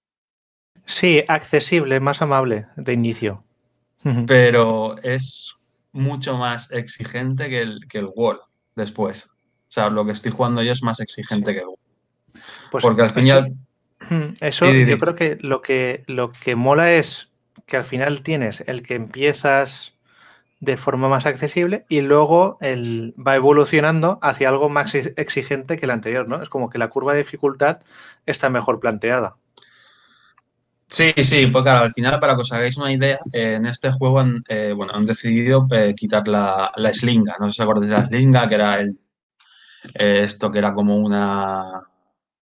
[SPEAKER 3] Sí, accesible, más amable de inicio.
[SPEAKER 4] Pero es mucho más exigente que el, que el World después. O sea, lo que estoy jugando yo es más exigente que el World.
[SPEAKER 3] Pues Porque al final. Eso, yo creo que lo, que lo que mola es que al final tienes el que empiezas de forma más accesible y luego el, va evolucionando hacia algo más exigente que el anterior, ¿no? Es como que la curva de dificultad está mejor planteada.
[SPEAKER 4] Sí, sí, pues claro, al final, para que os hagáis una idea, en este juego han, eh, bueno, han decidido eh, quitar la, la, slinga. No sé si acordáis de la slinga, que era el, eh, esto que era como una,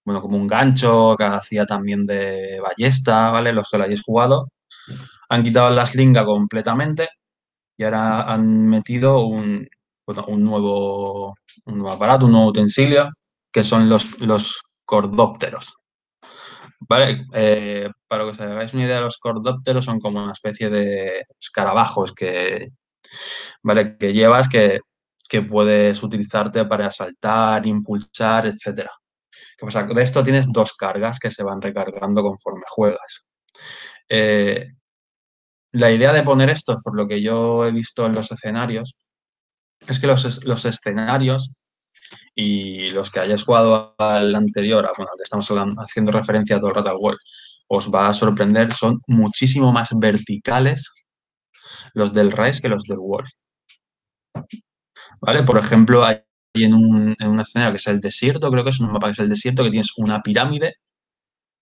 [SPEAKER 4] bueno, como un gancho que hacía también de ballesta, ¿vale? Los que lo hayáis jugado. Han quitado la slinga completamente y ahora han metido un, un, nuevo, un aparato, un nuevo utensilio, que son los, los cordópteros. Vale, eh, para que os hagáis una idea, los cordópteros son como una especie de escarabajos que, ¿vale? que llevas que, puedes utilizarte para saltar, impulsar, etc. ¿Qué pasa? De esto tienes dos cargas que se van recargando conforme juegas. Eh, la idea de poner esto, por lo que yo he visto en los escenarios, es que los, escenarios y los que hayáis jugado al anterior, bueno, al que estamos haciendo referencia todo el rato al World, os va a sorprender, son muchísimo más verticales los del Rise que los del World. ¿Vale? Por ejemplo, hay en un, en escenario que es el desierto, creo que es un mapa que es el desierto, que tienes una pirámide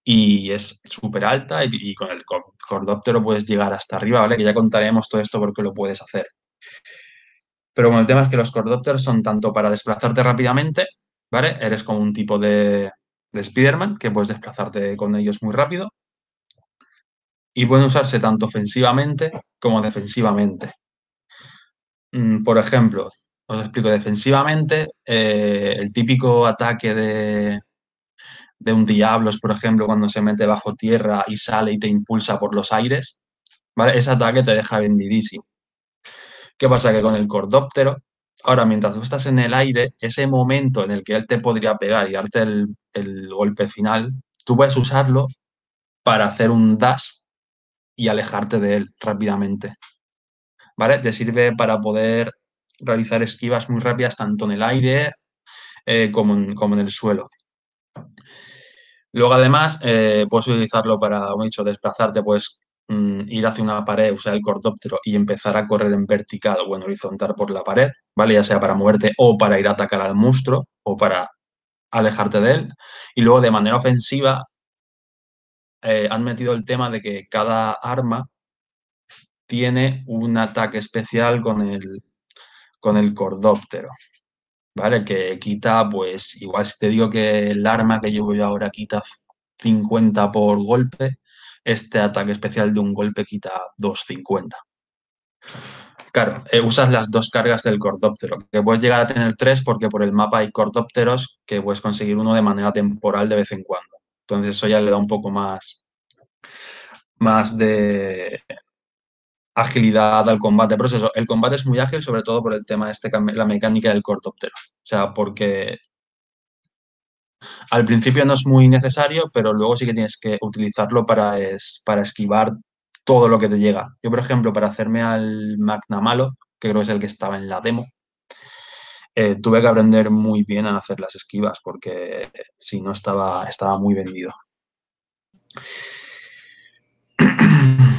[SPEAKER 4] y es súper alta y, con el cordóptero puedes llegar hasta arriba, ¿vale? Que ya contaremos todo esto porque lo puedes hacer. Pero bueno, el tema es que los cordópteros son tanto para desplazarte rápidamente, ¿vale? Eres como un tipo de, de Spider-Man que puedes desplazarte con ellos muy rápido. Y pueden usarse tanto ofensivamente como defensivamente. Mm, por ejemplo, os explico defensivamente, eh, el típico ataque de, de un Diablos, por ejemplo, cuando se mete bajo tierra y sale y te impulsa por los aires, ¿vale? Ese ataque te deja vendidísimo. ¿Qué pasa? Que con el cordóptero, ahora mientras tú estás en el aire, ese momento en el que él te podría pegar y darte el, golpe final, tú puedes usarlo para hacer un dash y alejarte de él rápidamente. ¿Vale? Te sirve para poder realizar esquivas muy rápidas tanto en el aire eh, como, en, como, en, el suelo. Luego, además, eh, puedes utilizarlo para, he dicho, desplazarte, pues Mm, ir hacia una pared, usar el cordóptero y empezar a correr en vertical o en horizontal por la pared, ¿vale? Ya sea para moverte o para ir a atacar al monstruo o para alejarte de él. Y luego de manera ofensiva eh, han metido el tema de que cada arma tiene un ataque especial con el, con el cordóptero, ¿vale? Que quita, pues, igual si te digo que el arma que llevo yo ahora quita 50 por golpe, este ataque especial de un golpe quita 250. Claro, eh, usas las dos cargas del cordóptero, que puedes llegar a tener tres porque por el mapa hay cordópteros que puedes conseguir uno de manera temporal de vez en cuando. Entonces eso ya le da un poco más, más de agilidad al combate. Pero eso, el combate es muy ágil, sobre todo por el tema este, la mecánica del cordóptero. O sea, porque Al principio no es muy necesario, pero luego sí que tienes que utilizarlo para, para esquivar todo lo que te llega. Yo, por ejemplo, para hacerme al Magna Malo, que creo que es el que estaba en la demo, eh, tuve que aprender muy bien a hacer las esquivas porque si no estaba, estaba muy vendido.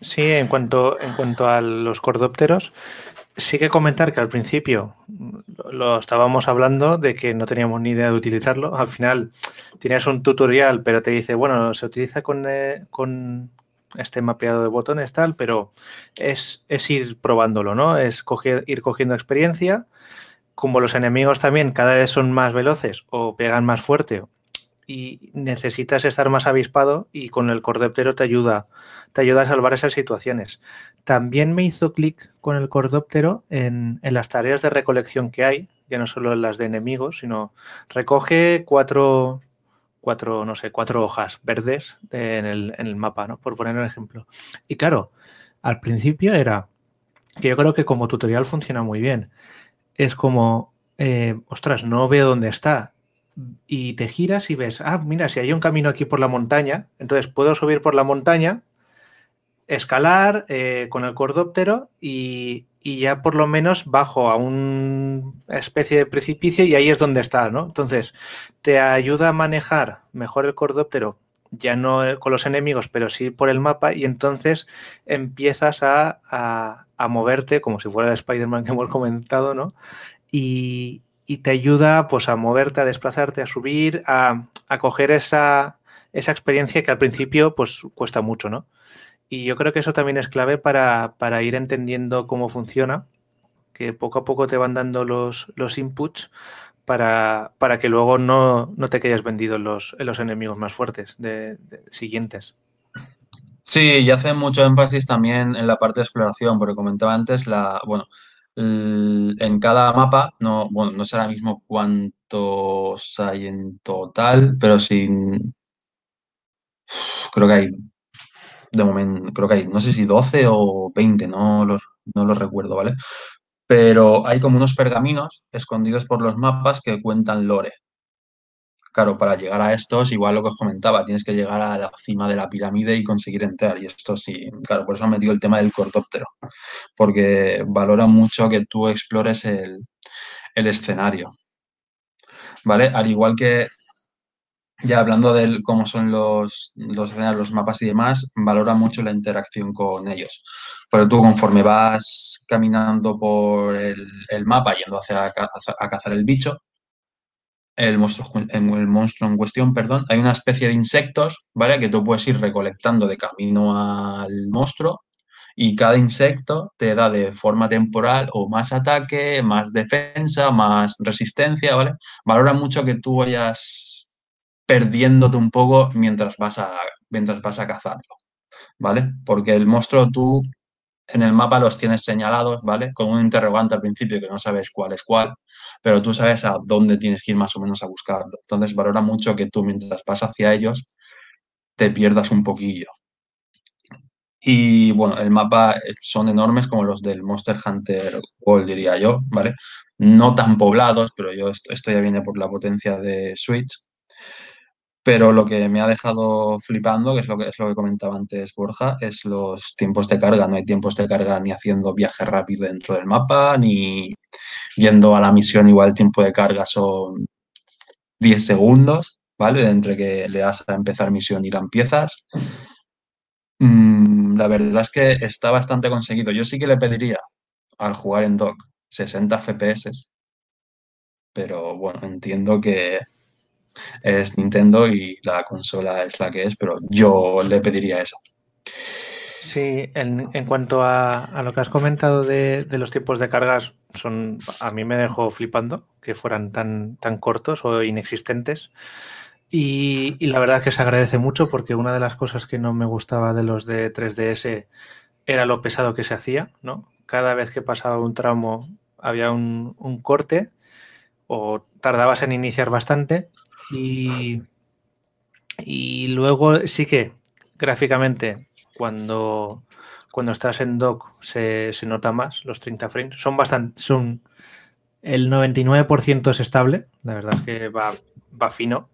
[SPEAKER 3] Sí, en cuanto, en cuanto a los cordópteros, sí que comentar que al principio lo estábamos hablando de que no teníamos ni idea de utilizarlo. Al final tienes un tutorial, pero te dice, bueno, se utiliza con, eh, con este mapeado de botones tal, pero es, es ir probándolo, ¿no? Es ir cogiendo experiencia. Como los enemigos también cada vez son más veloces o pegan más fuerte y necesitas estar más avispado y con el cordóptero te ayuda, te ayuda a salvar esas situaciones. También me hizo clic con el cordóptero en, en, las tareas de recolección que hay, ya no solo en las de enemigos, sino recoge cuatro, cuatro no sé, cuatro hojas verdes en, el, en el mapa, ¿no? Por poner un ejemplo. Y claro, al principio era que yo creo que como tutorial funciona muy bien. Es como, eh, ostras, no veo dónde está y te giras y ves, ah, mira, si hay un camino aquí por la montaña, entonces puedo subir por la montaña, escalar eh, con el cordóptero y, y, ya por lo menos bajo a una especie de precipicio y ahí es donde está, ¿no? Entonces, te ayuda a manejar mejor el cordóptero, ya no con los enemigos, pero sí por el mapa y entonces empiezas a, a, a moverte como si fuera el Spider-Man que hemos comentado, ¿no? Y, y te ayuda pues a moverte, a desplazarte, a subir, a, a coger esa, esa, experiencia que al principio pues cuesta mucho, ¿no? Y yo creo que eso también es clave para, para ir entendiendo cómo funciona, que poco a poco te van dando los, los inputs para, para, que luego no, no, te quedes vendido en los, en los enemigos más fuertes de, siguientes.
[SPEAKER 4] Sí, y hace mucho énfasis también en la parte de exploración, porque comentaba antes la, bueno, en cada mapa, no, bueno, no sé ahora mismo cuántos hay en total, pero sí, creo que hay, de momento, creo que hay, no sé si 12 o 20, no lo, no lo recuerdo, ¿vale? Pero hay como unos pergaminos escondidos por los mapas que cuentan lore. Claro, para llegar a estos, igual lo que os comentaba, tienes que llegar a la cima de la pirámide y conseguir entrar. Y esto sí, claro, por eso han metido el tema del cordóptero, porque valora mucho que tú explores el, el escenario. ¿Vale? Al igual que ya hablando de cómo son los, los, los mapas y demás, valora mucho la interacción con ellos. Pero tú conforme vas caminando por el, el mapa, yendo hacia a, cazar el bicho, el monstruo, el monstruo en cuestión, perdón, hay una especie de insectos, ¿vale? Que tú puedes ir recolectando de camino al monstruo y cada insecto te da de forma temporal o más ataque, más defensa, más resistencia, ¿vale? Valora mucho que tú vayas perdiéndote un poco mientras vas a, mientras vas a cazarlo, ¿vale? Porque el monstruo tú en el mapa los tienes señalados, ¿vale? Con un interrogante al principio que no sabes cuál es cuál, pero tú sabes a dónde tienes que ir más o menos a buscarlo. Entonces valora mucho que tú mientras vas hacia ellos te pierdas un poquillo. Y bueno, el mapa eh, son enormes como los del Monster Hunter World, diría yo, ¿vale? No tan poblados, pero yo esto, esto ya viene por la potencia de Switch. Pero lo que me ha dejado flipando, que es lo que, es lo que comentaba antes Borja, es los tiempos de carga. No hay tiempos de carga ni haciendo viaje rápido dentro del mapa, ni yendo a la misión igual el tiempo de carga son 10 segundos, ¿vale? Entre que le das a empezar misión y la empiezas. Mm, la verdad es que está bastante conseguido. Yo sí que le pediría al jugar en dock 60 FPS, pero bueno, entiendo que es Nintendo y la consola es la que es, pero yo le pediría eso.
[SPEAKER 3] Sí, en, en cuanto a, a, lo que has comentado de, de, los tiempos de cargas, son a mí me dejó flipando que fueran tan, tan cortos o inexistentes. Y, y, la verdad es que se agradece mucho porque una de las cosas que no me gustaba de los de 3DS era lo pesado que se hacía, ¿no? Cada vez que pasaba un tramo había un, un corte o tardabas en iniciar bastante y, y luego sí que gráficamente cuando, cuando estás en dock se, se, nota más los 30 frames. Son bastante, son el 99% es estable, la verdad es que va va fino.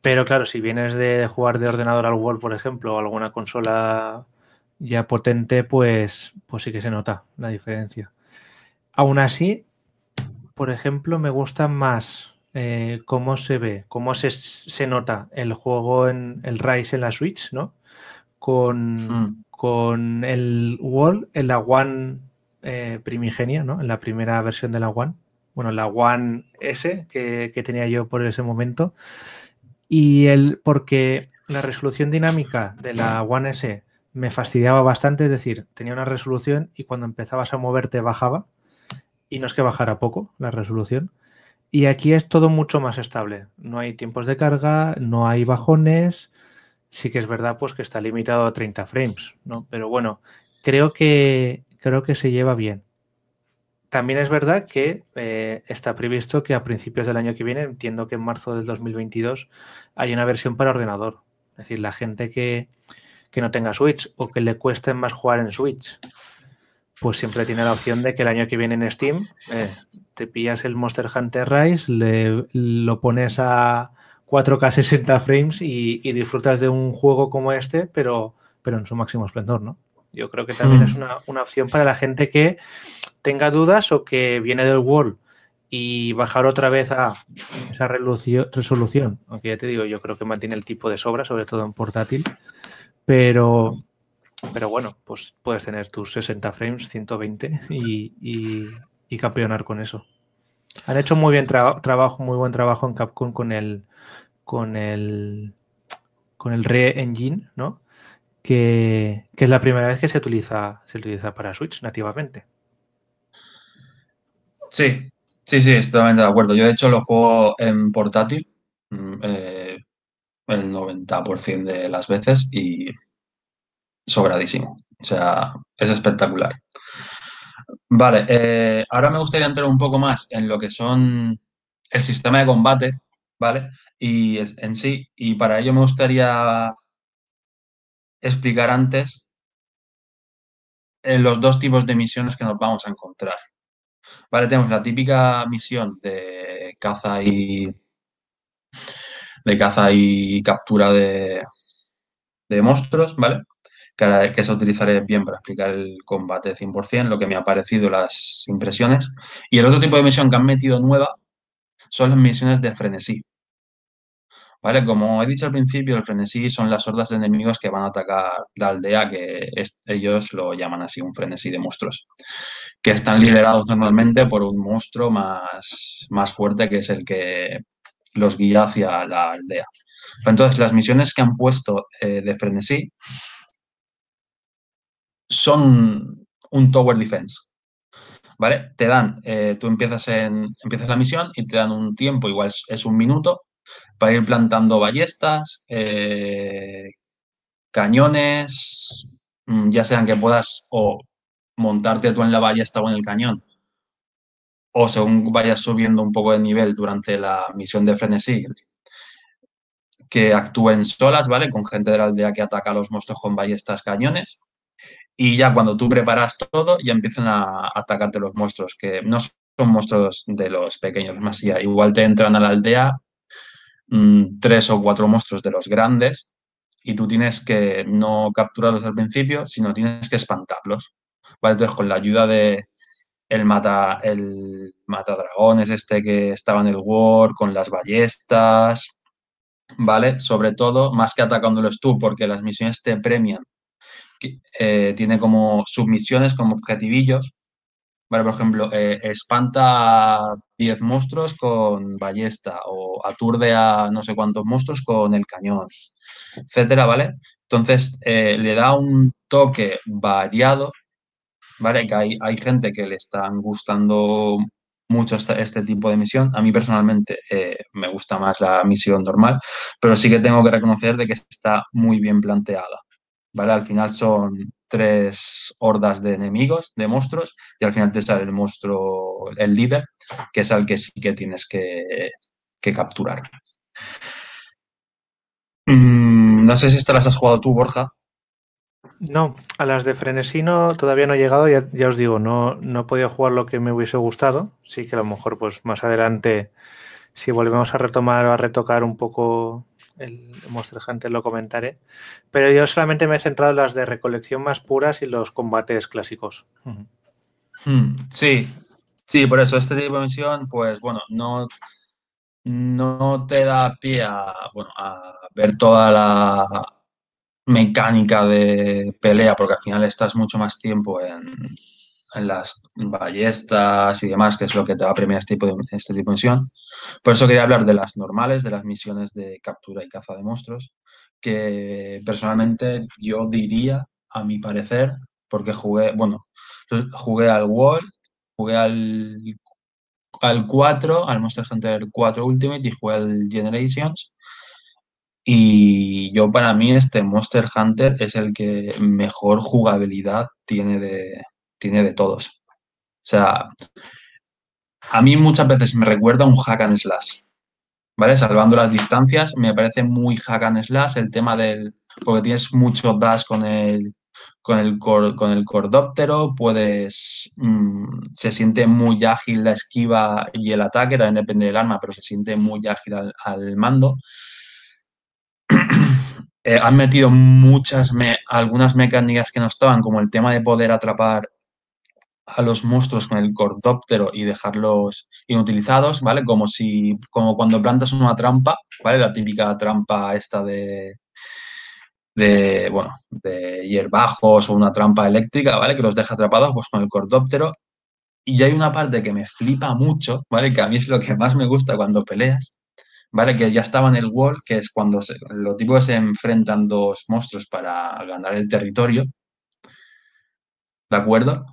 [SPEAKER 3] Pero claro, si vienes de jugar de ordenador al World, por ejemplo, o alguna consola ya potente, pues, pues sí que se nota la diferencia. Aún así, por ejemplo, me gusta más eh, cómo se ve, cómo se, se, nota el juego en el Rise en la Switch, ¿no? Con,
[SPEAKER 4] Mm.
[SPEAKER 3] con el Wall en la One eh, primigenia, ¿no? En la primera versión de la One. Bueno, la One S que, que tenía yo por ese momento. Y el, porque la resolución dinámica de la One S me fastidiaba bastante, es decir, tenía una resolución y cuando empezabas a moverte bajaba. Y no es que bajara poco la resolución. Y aquí es todo mucho más estable. No hay tiempos de carga, no hay bajones. Sí que es verdad pues que está limitado a 30 frames, ¿no? Pero bueno, creo que creo que se lleva bien. También es verdad que eh, está previsto que a principios del año que viene, entiendo que en marzo del 2022, hay una versión para ordenador. Es decir, la gente que, que no tenga Switch o que le cueste más jugar en Switch, pues siempre tiene la opción de que el año que viene en Steam eh, te pillas el Monster Hunter Rise, le, lo pones a 4K 60 frames y, y, disfrutas de un juego como este, pero, pero en su máximo esplendor, ¿no? Yo creo que también mm. es una, una, opción para la gente que tenga dudas o que viene del World y bajar otra vez a esa resolución, aunque ya te digo, yo creo que mantiene el tipo de sobra, sobre todo en portátil, pero, pero bueno, pues puedes tener tus 60 frames, 120 y, y, y campeonar con eso. Han hecho muy bien tra trabajo, muy buen trabajo en Capcom con el con el con el Re-Engine, ¿no? Que, que, es la primera vez que se utiliza, se utiliza para Switch nativamente.
[SPEAKER 4] Sí, sí, sí, estoy totalmente de acuerdo. Yo de hecho lo juego en portátil eh, el 90% de las veces y sobradísimo. O sea, es espectacular. Vale, eh, ahora me gustaría entrar un poco más en lo que son el sistema de combate, ¿vale? Y en sí, y para ello me gustaría explicar antes eh, los dos tipos de misiones que nos vamos a encontrar. Vale, tenemos la típica misión de caza y de caza y captura de, de monstruos, ¿vale? Que, se utilizaré bien para explicar el combate 100%, lo que me ha parecido las impresiones. Y el otro tipo de misión que han metido nueva son las misiones de frenesí. ¿Vale? Como he dicho al principio, el frenesí son las hordas de enemigos que van a atacar la aldea, que ellos lo llaman así, un frenesí de monstruos, que están liderados normalmente por un monstruo más, más fuerte, que es el que los guía hacia la aldea. Entonces, las misiones que han puesto eh, de frenesí son un tower defense. ¿Vale? Te dan, eh, tú empiezas, en, empiezas la misión y te dan un tiempo, igual es, un minuto, para ir plantando ballestas, eh, cañones, mm, ya sean que puedas o montarte tú en la ballesta o en el cañón, o según vayas subiendo un poco de nivel durante la misión de frenesí, que actúen solas, ¿vale? Con gente de la aldea que ataca a los monstruos con ballestas, cañones. Y ya cuando tú preparas todo, ya empiezan a atacarte los monstruos, que no son monstruos de los pequeños, más ya igual te entran a la aldea mmm, tres o cuatro monstruos de los grandes y tú tienes que no capturarlos al principio, sino tienes que espantarlos. ¿Vale? Entonces, con la ayuda de el mata el matadragones este que estaba en el War, con las ballestas, ¿vale? Sobre todo, más que atacándolos tú, porque las misiones te premian eh, tiene como submisiones, como objetivillos. Vale, por ejemplo, eh, espanta 10 monstruos con ballesta o aturde a no sé cuántos monstruos con el cañón, etcétera, ¿vale? Entonces, eh, le da un toque variado, ¿vale? Que hay, hay gente que le están gustando mucho este, este, tipo de misión. A mí personalmente me gusta más la misión normal, pero sí que tengo que reconocer de que está muy bien planteada. ¿Vale? Al final son tres hordas de enemigos, de monstruos, y al final te sale el monstruo, el líder, que es al que sí que tienes que, que capturar. Mm, no sé si estas las has jugado tú, Borja.
[SPEAKER 3] No, a las de Frenesino todavía no he llegado, ya, ya, os digo, no, no he podido jugar lo que me hubiese gustado. Sí que a lo mejor pues más adelante si volvemos a retomar o a retocar un poco el Monster Hunter lo comentaré. Pero yo solamente me he centrado en las de recolección más puras y los combates clásicos.
[SPEAKER 4] Hmm, sí, sí, por eso este tipo de misión, pues bueno, no, no te da pie a, bueno, a ver toda la mecánica de pelea, porque al final estás mucho más tiempo en, en las ballestas y demás, que es lo que te va a premiar este tipo, de, este tipo de misión. Por eso quería hablar de las normales, de las misiones de captura y caza de monstruos, que personalmente yo diría, a mi parecer, porque jugué, bueno, jugué al Wall, jugué al, al 4, al Monster Hunter 4 Ultimate y jugué al Generations. Y yo para mí este Monster Hunter es el que mejor jugabilidad tiene de, tiene de todos. O sea, a mí muchas veces me recuerda un hack and slash. ¿Vale? Salvando las distancias, me parece muy hack and slash el tema del. Porque tienes mucho dash con el, con el, con el cordóptero, puedes. Mm, se siente muy ágil la esquiva y el ataque, también depende del arma, pero se siente muy ágil al, mando. Eh, han metido muchas, algunas mecánicas que no estaban, como el tema de poder atrapar a los monstruos con el cordóptero y dejarlos inutilizados, ¿vale? Como si, como cuando plantas una trampa, ¿vale? La típica trampa esta de, de, bueno, de hierbajos o una trampa eléctrica, ¿vale? Que los deja atrapados, pues con el cordóptero. Y hay una parte que me flipa mucho, ¿vale? Que a mí es lo que más me gusta cuando peleas, ¿vale? Que ya estaba en el wall, que es cuando se, lo se enfrentan dos monstruos para ganar el territorio, ¿de acuerdo?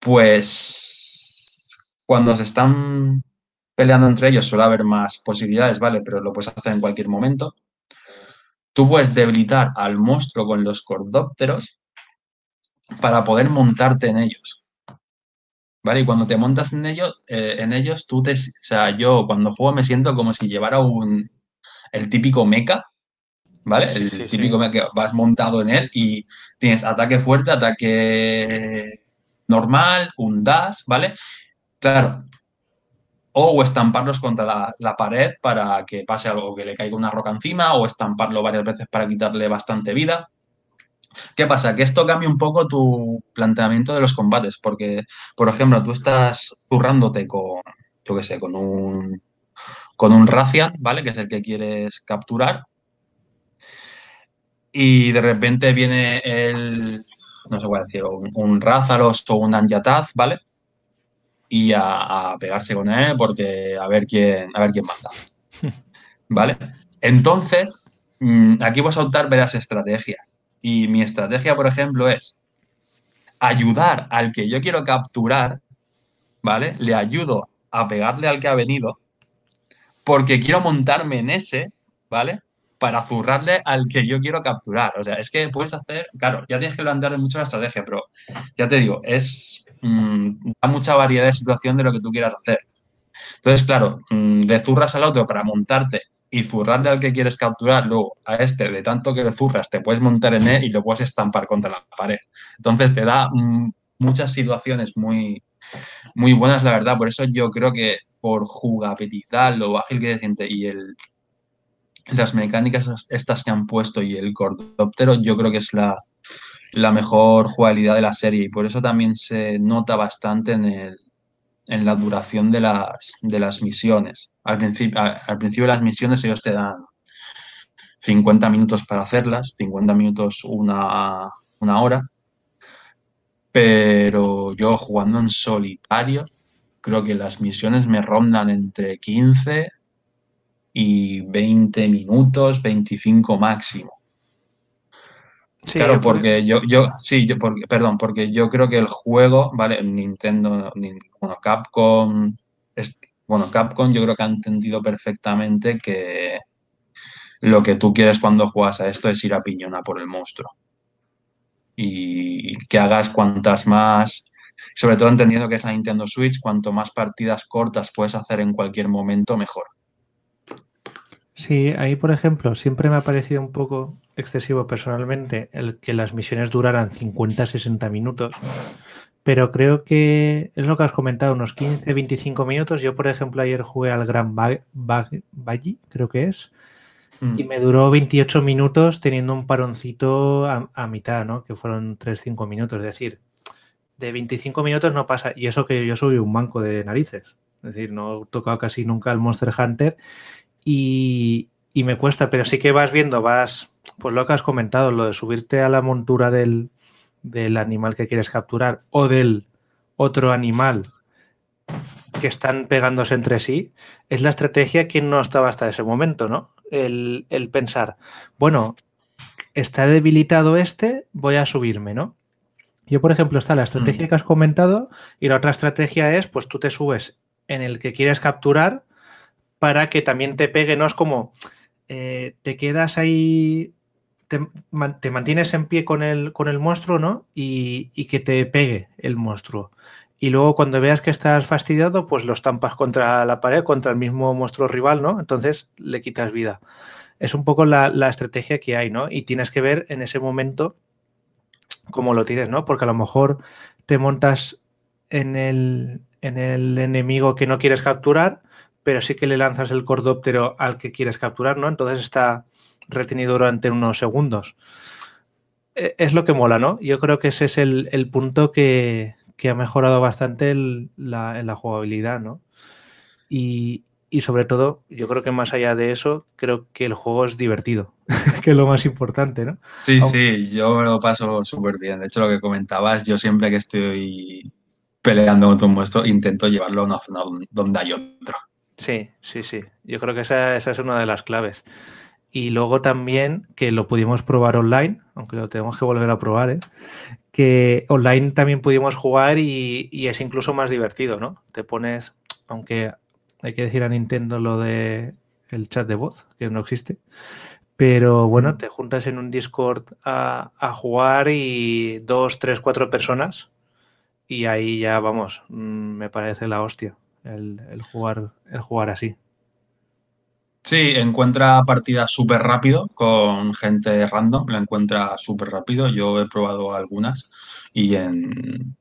[SPEAKER 4] Pues cuando se están peleando entre ellos suele haber más posibilidades, ¿vale? Pero lo puedes hacer en cualquier momento. Tú puedes debilitar al monstruo con los cordópteros para poder montarte en ellos. ¿Vale? Y cuando te montas en ellos, eh, en ellos, tú te. O sea, yo cuando juego me siento como si llevara un. el típico mecha, ¿vale? el típico mecha que vas montado en él y tienes ataque fuerte, ataque normal, un dash, ¿vale? Claro. O estamparlos contra la, pared para que pase algo, que le caiga una roca encima, o estamparlo varias veces para quitarle bastante vida. ¿Qué pasa? Que esto cambia un poco tu planteamiento de los combates, porque, por ejemplo, tú estás zurrándote con, yo qué sé, con un, con un Racian, ¿vale? Que es el que quieres capturar. Y de repente viene el, no sé cuál decir, un, un Rázalos o un Anjataz, ¿vale? Y a, pegarse con él porque a ver quién, a ver quién manda. ¿Vale? Entonces, mm, aquí vas a optar varias estrategias. Y mi estrategia, por ejemplo, es ayudar al que yo quiero capturar, ¿vale? Le ayudo a pegarle al que ha venido porque quiero montarme en ese, ¿vale? Para zurrarle al que yo quiero capturar. O sea, es que puedes hacer, claro, ya tienes que plantear mucho la estrategia, pero ya te digo, es mm, da mucha variedad de situación de lo que tú quieras hacer. Entonces, claro, mm, le zurras al otro para montarte y zurrarle al que quieres capturar, luego a este, de tanto que le zurras, te puedes montar en él y lo puedes estampar contra la pared. Entonces, te da mm, muchas situaciones muy, muy buenas, la verdad. Por eso yo creo que por jugabilidad, lo ágil que se y el las mecánicas estas que han puesto y el cordóptero, yo creo que es la, mejor jugabilidad de la serie y por eso también se nota bastante en, el, en la duración de las, de las misiones. Al principio, al principio de las misiones ellos te dan 50 minutos para hacerlas, 50 minutos una, una hora, pero yo jugando en solitario, creo que las misiones me rondan entre 15 y 20 minutos, 25 máximo. claro, porque yo, yo, sí, yo, porque, perdón, porque yo creo que el juego, ¿vale? Nintendo, bueno, Capcom, es, bueno, Capcom yo creo que ha entendido perfectamente que lo que tú quieres cuando juegas a esto es ir a piñona por el monstruo. Y que hagas cuantas más, sobre todo entendiendo que es la Nintendo Switch, cuanto más partidas cortas puedes hacer en cualquier momento, mejor.
[SPEAKER 3] Sí, ahí por ejemplo, siempre me ha parecido un poco excesivo personalmente el que las misiones duraran 50-60 minutos. pero creo que es lo que has comentado, unos 15, 25 minutos. Yo, por ejemplo, ayer jugué al Gran Valle, creo que es, y
[SPEAKER 4] Mm.
[SPEAKER 3] me duró 28 minutos teniendo un paroncito a, a mitad, ¿no? Que fueron 3-5 minutos. Es decir, de 25 minutos no pasa. Y eso que yo soy un manco de narices. Es decir, no he tocado casi nunca el Monster Hunter y, y me cuesta, pero sí que vas viendo, vas, pues lo que has comentado, lo de subirte a la montura del, del animal que quieres capturar o del otro animal que están pegándose entre sí, es la estrategia que no estaba hasta ese momento, ¿no? El, el pensar, bueno, está debilitado este, voy a subirme, ¿no? Yo, por ejemplo, está la estrategia
[SPEAKER 4] Mm.
[SPEAKER 3] que has comentado y la otra estrategia es, pues tú te subes en el que quieres capturar para que también te pegue, no es como eh, te quedas ahí, te, te mantienes en pie con el, con el monstruo, ¿no? Y, y que te pegue el monstruo. Y luego cuando veas que estás fastidiado, pues lo estampas contra la pared, contra el mismo monstruo rival, ¿no? Entonces le quitas vida. Es un poco la, la estrategia que hay, ¿no? Y tienes que ver en ese momento cómo lo tienes, ¿no? Porque a lo mejor te montas en el, en el enemigo que no quieres capturar, pero sí que le lanzas el cordóptero al que quieres capturar, ¿no? Entonces está retenido durante unos segundos. E- Es lo que mola, ¿no? Yo creo que ese es el, el punto que, que ha mejorado bastante el- la, en la jugabilidad, ¿no? Y, y sobre todo, yo creo que más allá de eso, creo que el juego es divertido, que es lo más importante, ¿no?
[SPEAKER 4] Sí, sí, yo me lo paso súper bien. De hecho, lo que comentabas, yo siempre que estoy peleando contra un monstruo, intento llevarlo a una zona don- donde hay otro.
[SPEAKER 3] Sí, sí, sí. Yo creo que esa, esa es una de las claves. Y luego también que lo pudimos probar online, aunque lo tenemos que volver a probar, ¿eh? que online también pudimos jugar y, y es incluso más divertido, ¿no? Te pones, aunque hay que decir a Nintendo lo de el chat de voz, que no existe, pero bueno, te juntas en un Discord a, a jugar y dos, tres, cuatro personas y ahí ya vamos, mm, me parece la hostia el, el jugar, el jugar así.
[SPEAKER 4] Sí, encuentra partidas súper rápido con gente random, la encuentra súper rápido. Yo he probado algunas y en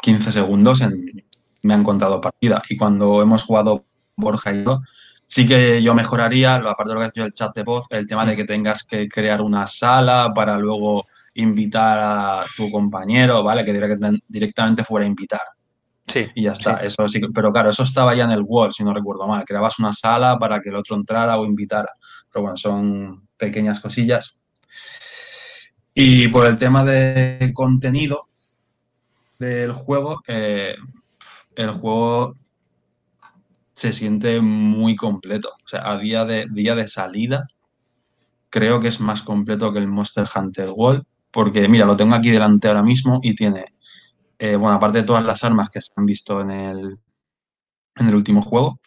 [SPEAKER 4] 15 segundos en- me han contado partida. Y cuando hemos jugado Borja y yo, sí que yo mejoraría, lo- aparte de lo que has dicho el chat de voz, el tema de que tengas que crear una sala para luego invitar a tu compañero, ¿vale? Que directa- directamente fuera a invitar.
[SPEAKER 3] Sí,
[SPEAKER 4] Y ya está,
[SPEAKER 3] sí.
[SPEAKER 4] eso sí, pero claro, eso estaba ya en el Word, si no recuerdo mal. Creabas una sala para que el otro entrara o invitara. Pero bueno, son pequeñas cosillas. Y por el tema de contenido del juego, eh, el juego se siente muy completo. O sea, a día de, día de salida, creo que es más completo que el Monster Hunter World. Porque, mira, lo tengo aquí delante ahora mismo y tiene, eh, bueno, aparte de todas las armas que se han visto en el, en el último juego.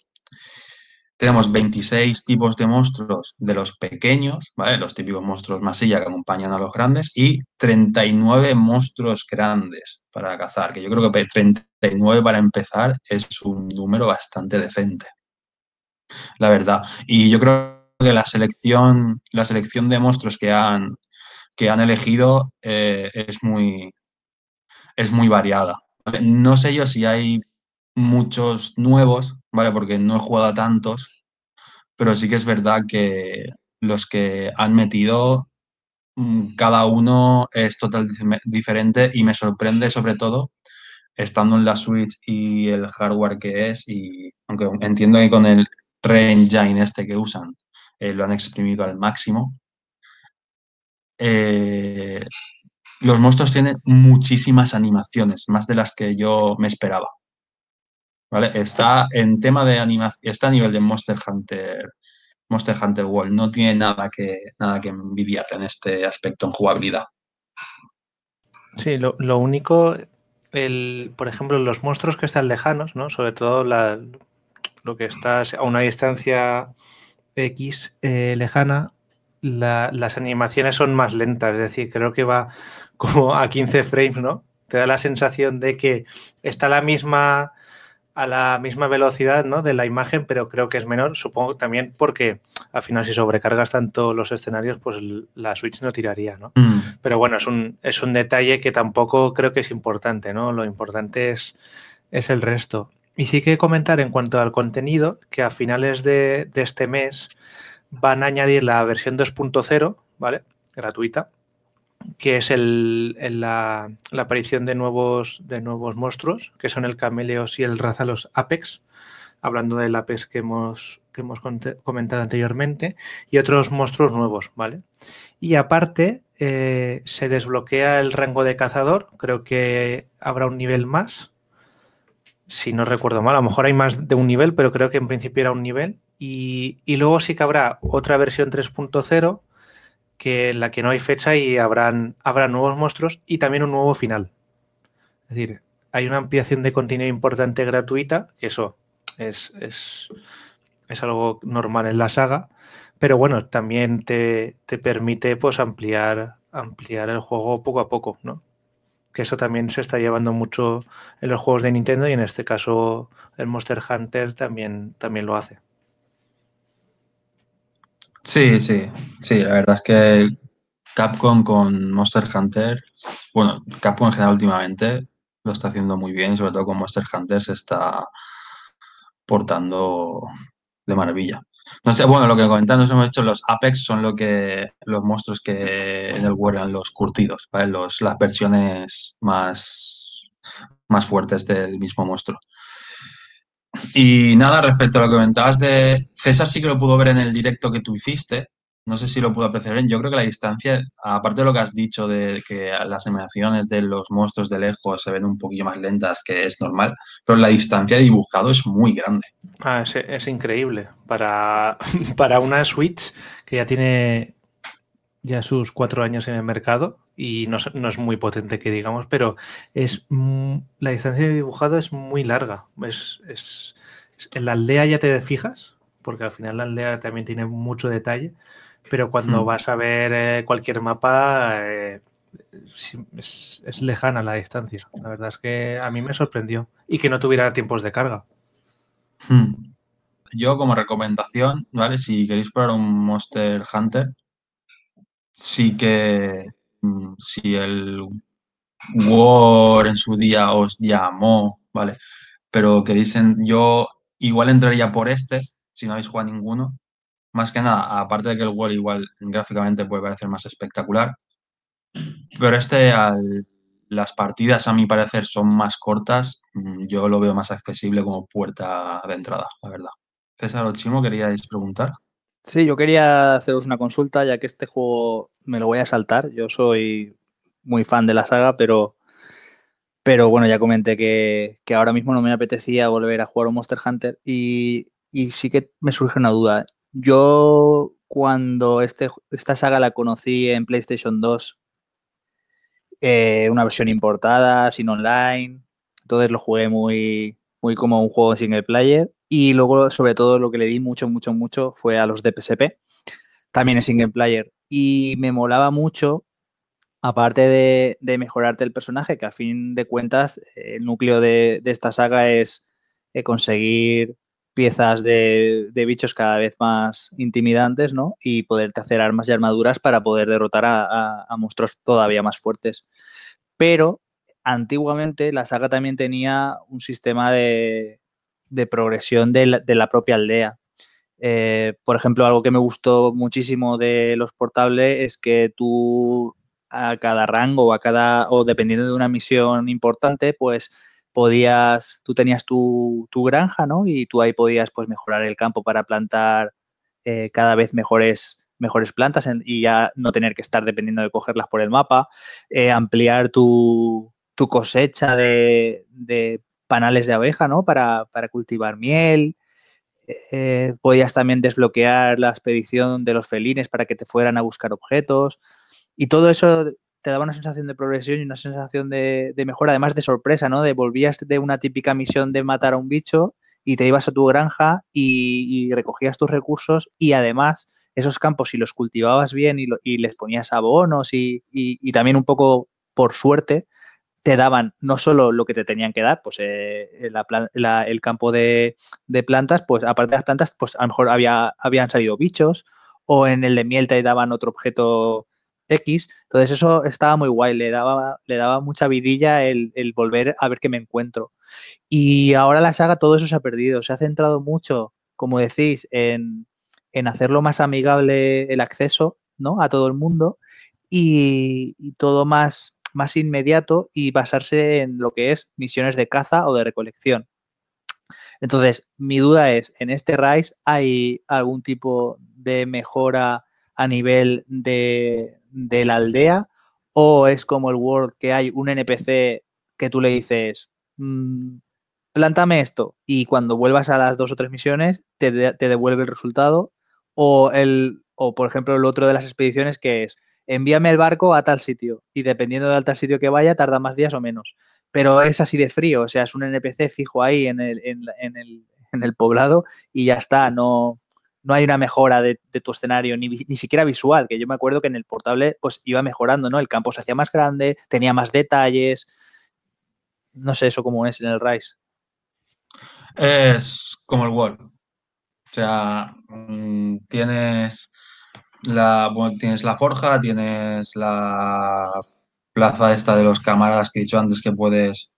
[SPEAKER 4] Tenemos 26 tipos de monstruos de los pequeños, ¿vale? Los típicos monstruos masilla que acompañan a los grandes y 39 monstruos grandes para cazar, que yo creo que 39 para empezar es un número bastante decente, la verdad. Y yo creo que la selección, la selección de monstruos que han, que han elegido eh, es, muy, es muy variada. No sé yo si hay muchos nuevos, ¿vale? Porque no he jugado a tantos, pero sí que es verdad que los que han metido, mm, cada uno es totalmente diferente y me sorprende sobre todo estando en la Switch y el hardware que es, y aunque entiendo que con el re-engine este que usan eh, lo han exprimido al máximo, eh, los monstruos tienen muchísimas animaciones, más de las que yo me esperaba. ¿Vale? Está en tema de animación, está a nivel de Monster Hunter, Monster Hunter World. No tiene nada que, nada que envidiar en este aspecto en jugabilidad.
[SPEAKER 3] Sí, lo, lo único, el, por ejemplo, los monstruos que están lejanos, ¿no? Sobre todo lo que está a una distancia X eh, lejana, la- las animaciones son más lentas, es decir, creo que va como a 15 frames, ¿no? Te da la sensación de que está a la misma, a la misma velocidad ¿no? de la imagen, pero creo que es menor. Supongo también porque al final si sobrecargas tanto los escenarios, pues la Switch no tiraría, ¿no?
[SPEAKER 4] Mm.
[SPEAKER 3] Pero bueno, es un, es un detalle que tampoco creo que es importante, ¿no? Lo importante es, es el resto. Y sí que comentar en cuanto al contenido que a finales de, de este mes van a añadir la versión 2.0, ¿vale? Gratuita que es la, aparición de nuevos, de nuevos monstruos, que son el Cameleos y el Razalos Apex, hablando del Apex que hemos, que hemos comentado anteriormente, y otros monstruos nuevos, ¿vale? Y aparte, eh, se desbloquea el rango de cazador, creo que habrá un nivel más, si no recuerdo mal, a lo mejor hay más de un nivel, pero creo que en principio era un nivel, y, y luego sí que habrá otra versión 3.0 que en la que no hay fecha y habrán, habrá nuevos monstruos y también un nuevo final. Es decir, hay una ampliación de contenido importante gratuita, que eso es, es, es algo normal en la saga, pero bueno, también te, te permite pues ampliar, ampliar el juego poco a poco, ¿no? Que eso también se está llevando mucho en los juegos de Nintendo y en este caso el Monster Hunter también, también lo hace.
[SPEAKER 4] Sí, sí, sí, la verdad es que Capcom con Monster Hunter, bueno, Capcom en general últimamente lo está haciendo muy bien y sobre todo con Monster Hunter se está portando de maravilla. No sé, bueno, lo que comentan, nos hemos dicho, los Apex son lo que los monstruos que en el WoW eran los curtidos, ¿vale? Los, las versiones más, más fuertes del mismo monstruo. Y nada, respecto a lo que comentabas de César, sí que lo pudo ver en el directo que tú hiciste. No sé si lo pudo apreciar. Yo creo que la distancia, aparte de lo que has dicho de que las animaciones de los monstruos de lejos se ven un poquillo más lentas, que es normal, pero la distancia de dibujado es muy grande.
[SPEAKER 3] Ah, es, es increíble. Para, para una Switch que ya tiene ya sus cuatro años en el mercado y no, es- no es muy potente que digamos, pero es la distancia de dibujado es muy larga. Es, es- en la aldea ya te fijas, porque al final la aldea también tiene mucho detalle, pero cuando
[SPEAKER 4] Hmm.
[SPEAKER 3] vas a ver eh, cualquier mapa eh, es, es lejana la distancia. La verdad es que a mí me sorprendió y que no tuviera tiempos de carga.
[SPEAKER 4] Hmm. Yo como recomendación, ¿vale? Si queréis probar un Monster Hunter, sí que mm, si el War en su día os llamó, ¿vale? Pero queréis, en- yo igual entraría por este, si no habéis jugado ninguno. Más que nada, aparte de que el War igual gráficamente puede parecer más espectacular, pero este, las partidas a mi parecer son más cortas, mm, yo lo veo más accesible como puerta de entrada, la verdad. César o Chimo, ¿queríais preguntar?
[SPEAKER 5] Sí, yo quería haceros una consulta, ya que este juego me lo voy a saltar. Yo soy muy fan de la saga, pero, pero bueno, ya comenté que, que ahora mismo no me apetecía volver a jugar un Monster Hunter y, y sí que me surge una duda. Yo cuando este, esta saga la conocí en PlayStation 2, eh, una versión importada, sin online, entonces lo jugué muy, muy como un juego single player y luego sobre todo lo que le di mucho, mucho, mucho fue a los de PSP, también es single player y me molaba mucho, aparte de, de mejorarte el personaje, que a fin de cuentas el núcleo de, de esta saga es eh, conseguir piezas de, de, bichos cada vez más intimidantes, ¿no? Y poderte hacer armas y armaduras para poder derrotar a, a monstruos todavía más fuertes. Pero antiguamente la saga también tenía un sistema de, de progresión de la, propia aldea. Eh, por ejemplo, algo que me gustó muchísimo de los portables es que tú a cada rango o a cada o dependiendo de una misión importante, pues podías, tú tenías tu, tu, granja, ¿no? Y tú ahí podías pues mejorar el campo para plantar eh, cada vez mejores, mejores plantas y ya no tener que estar dependiendo de cogerlas por el mapa, eh, ampliar tu, tu cosecha de, panales de abeja, ¿no? Para, para cultivar miel. Eh, podías también desbloquear la expedición de los felines para que te fueran a buscar objetos. Y todo eso te daba una sensación de progresión y una sensación de, de, mejora, además de sorpresa, ¿no? De volvías de una típica misión de matar a un bicho y te ibas a tu granja y, recogías tus recursos y además esos campos, si los cultivabas bien y les ponías abonos y, y, y, también un poco por suerte, te daban no solo lo que te tenían que dar, pues eh, el campo de, plantas, pues aparte de las plantas, pues a lo mejor había, habían salido bichos, o en el de miel te daban otro objeto X. Entonces eso estaba muy guay, le daba, le daba mucha vidilla el, volver a ver qué me encuentro. Y ahora la saga todo eso se ha perdido, se ha centrado mucho, como decís, en, hacerlo más amigable el acceso ¿no? a todo el mundo y todo más más inmediato y basarse en lo que es misiones de caza o de recolección. Entonces, mi duda es, ¿en este Rise hay algún tipo de mejora a nivel de, la aldea? ¿O es como el World que hay un NPC que tú le dices, mm, plántame esto y cuando vuelvas a las dos o tres misiones te, te devuelve el resultado? O, el, o, por ejemplo, el otro de las expediciones que es, envíame el barco a tal sitio y dependiendo del tal sitio que vaya tarda más días o menos. Pero es así de frío, o sea, es un NPC fijo ahí en el, en, el, poblado y ya está, no, no hay una mejora de, tu escenario, ni, ni, siquiera visual, que yo me acuerdo que en el portable pues iba mejorando, ¿no? El campo se hacía más grande, tenía más detalles. No sé eso cómo es en el Rise.
[SPEAKER 4] Es como el World. O sea, mm, tienes la, tienes la forja, tienes la plaza esta de los camaradas que he dicho antes que puedes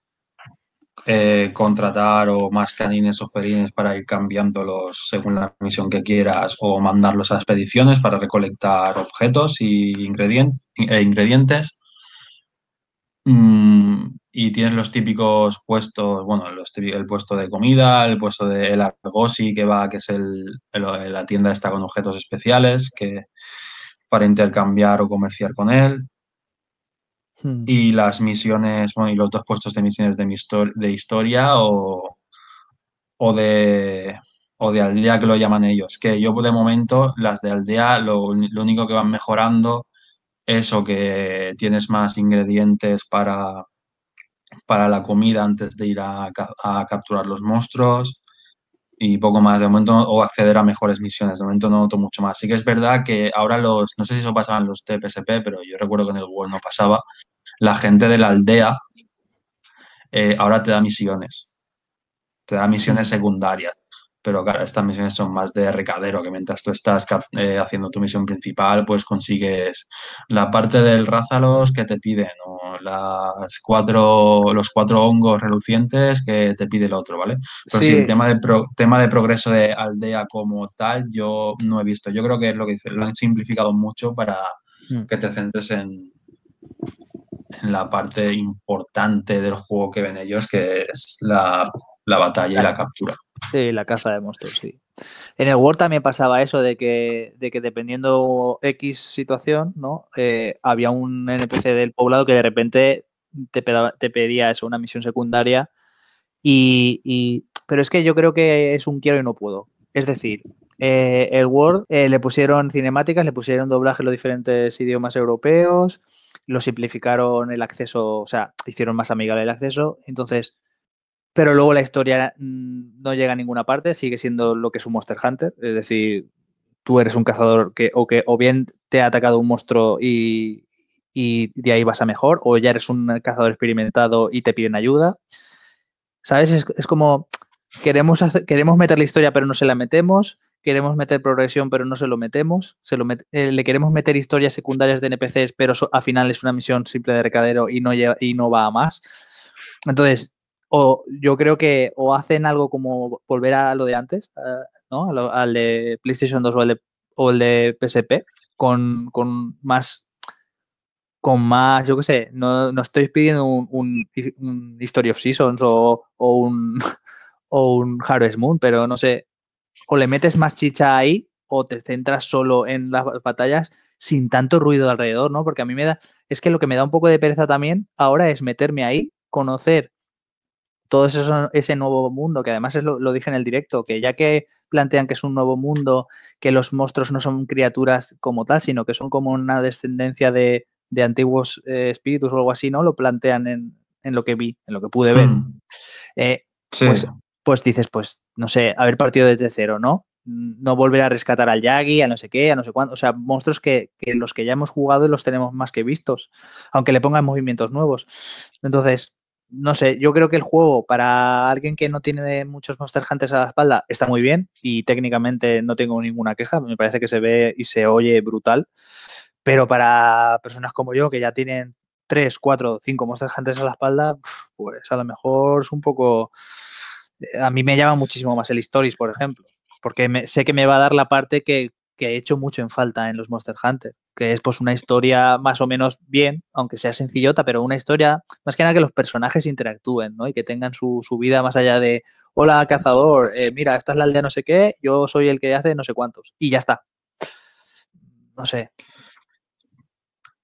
[SPEAKER 4] eh, contratar o más canines o felines para ir cambiándolos según la misión que quieras o mandarlos a expediciones para recolectar objetos y ingredientes. E ingredientes. Mm, y tienes los típicos puestos, bueno, el puesto de comida, el puesto de el Argosi que va, que es el, la tienda esta con objetos especiales, que para intercambiar o comerciar con él. Hmm. Y las misiones, bueno, y los dos puestos de misiones de, mi de historia o, o, de, o de aldea que lo llaman ellos. Que yo de momento las de aldea lo, lo único que van mejorando es o que tienes más ingredientes para para la comida antes de ir a, capturar los monstruos y poco más. De momento, o acceder a mejores misiones. De momento no noto mucho más. Sí que es verdad que ahora los, no sé si eso pasaba en los TPSP, pero yo recuerdo que en el World no pasaba. La gente de la aldea eh, ahora te da misiones. Te da misiones secundarias. Pero claro, estas misiones son más de recadero, que mientras tú estás eh, haciendo tu misión principal, pues consigues la parte del Rázalos que te piden, o las cuatro, los cuatro hongos relucientes que te pide el otro, ¿vale? Pero sí, el tema de, tema de progreso de aldea como tal, yo no he visto. Yo creo que es lo que dice, lo han simplificado mucho para hmm. que te centres en, en la parte importante del juego que ven ellos, que es la, la batalla y la captura.
[SPEAKER 5] Sí, la caza de monstruos, sí. En el Word también pasaba eso de que, de que dependiendo X situación, ¿no? Eh, había un NPC del poblado que de repente te, pedía eso, una misión secundaria. Y, pero es que yo creo que es un quiero y no puedo. Es decir, eh, el Word eh, le pusieron cinemáticas, le pusieron doblaje en los diferentes idiomas europeos, lo simplificaron el acceso, o sea, hicieron más amigable el acceso. Entonces, pero luego la historia mm, no llega a ninguna parte, sigue siendo lo que es un Monster Hunter, es decir, tú eres un cazador que o, que o bien te ha atacado un monstruo y, de ahí vas a mejor, o ya eres un cazador experimentado y te piden ayuda. ¿Sabes? Es, como queremos, queremos meter la historia pero no se la metemos, queremos meter progresión pero no se lo metemos, se lo eh, le queremos meter historias secundarias de NPCs pero al final es una misión simple de recadero y no, y no va a más. Entonces, o yo creo que o hacen algo como volver a lo de antes, ¿no? al de PlayStation 2 o el de, PSP, con, más, con más, yo qué sé, no, no estoy pidiendo un, un, History of Seasons o, un, o un Harvest Moon, pero no sé, o le metes más chicha ahí o te centras solo en las batallas sin tanto ruido alrededor, ¿no? Porque a mí me da, es que lo que me da un poco de pereza también ahora es meterme ahí, conocer todo eso, ese nuevo mundo, que además es lo, dije en el directo, que ya que plantean que es un nuevo mundo, que los monstruos no son criaturas como tal, sino que son como una descendencia de, antiguos eh, espíritus o algo así, ¿no? Lo plantean en, lo que vi, en lo que pude ver. Hmm. Eh, pues, pues, dices, pues, no sé, haber partido desde cero, ¿no? no volver a rescatar al Yagi, a no sé qué, a no sé cuánto. O sea, monstruos que, que los que ya hemos jugado los tenemos más que vistos, aunque le pongan movimientos nuevos. Entonces, no sé, yo creo que el juego para alguien que no tiene muchos Monster Hunters a la espalda está muy bien y técnicamente no tengo ninguna queja, me parece que se ve y se oye brutal, pero para personas como yo que ya tienen 3, 4, 5 Monster Hunters a la espalda, pues a lo mejor es un poco... Eh, a mí me llama muchísimo más el Stories, por ejemplo, porque sé que me va a dar la parte que, que he hecho mucho en falta en los Monster Hunter, que es pues una historia más o menos bien, aunque sea sencillota, pero una historia más que nada que los personajes interactúen, ¿no? Y que tengan su, vida más allá de, hola cazador, eh, mira, esta es la aldea no sé qué, yo soy el que hace no sé cuántos, y ya está. No sé.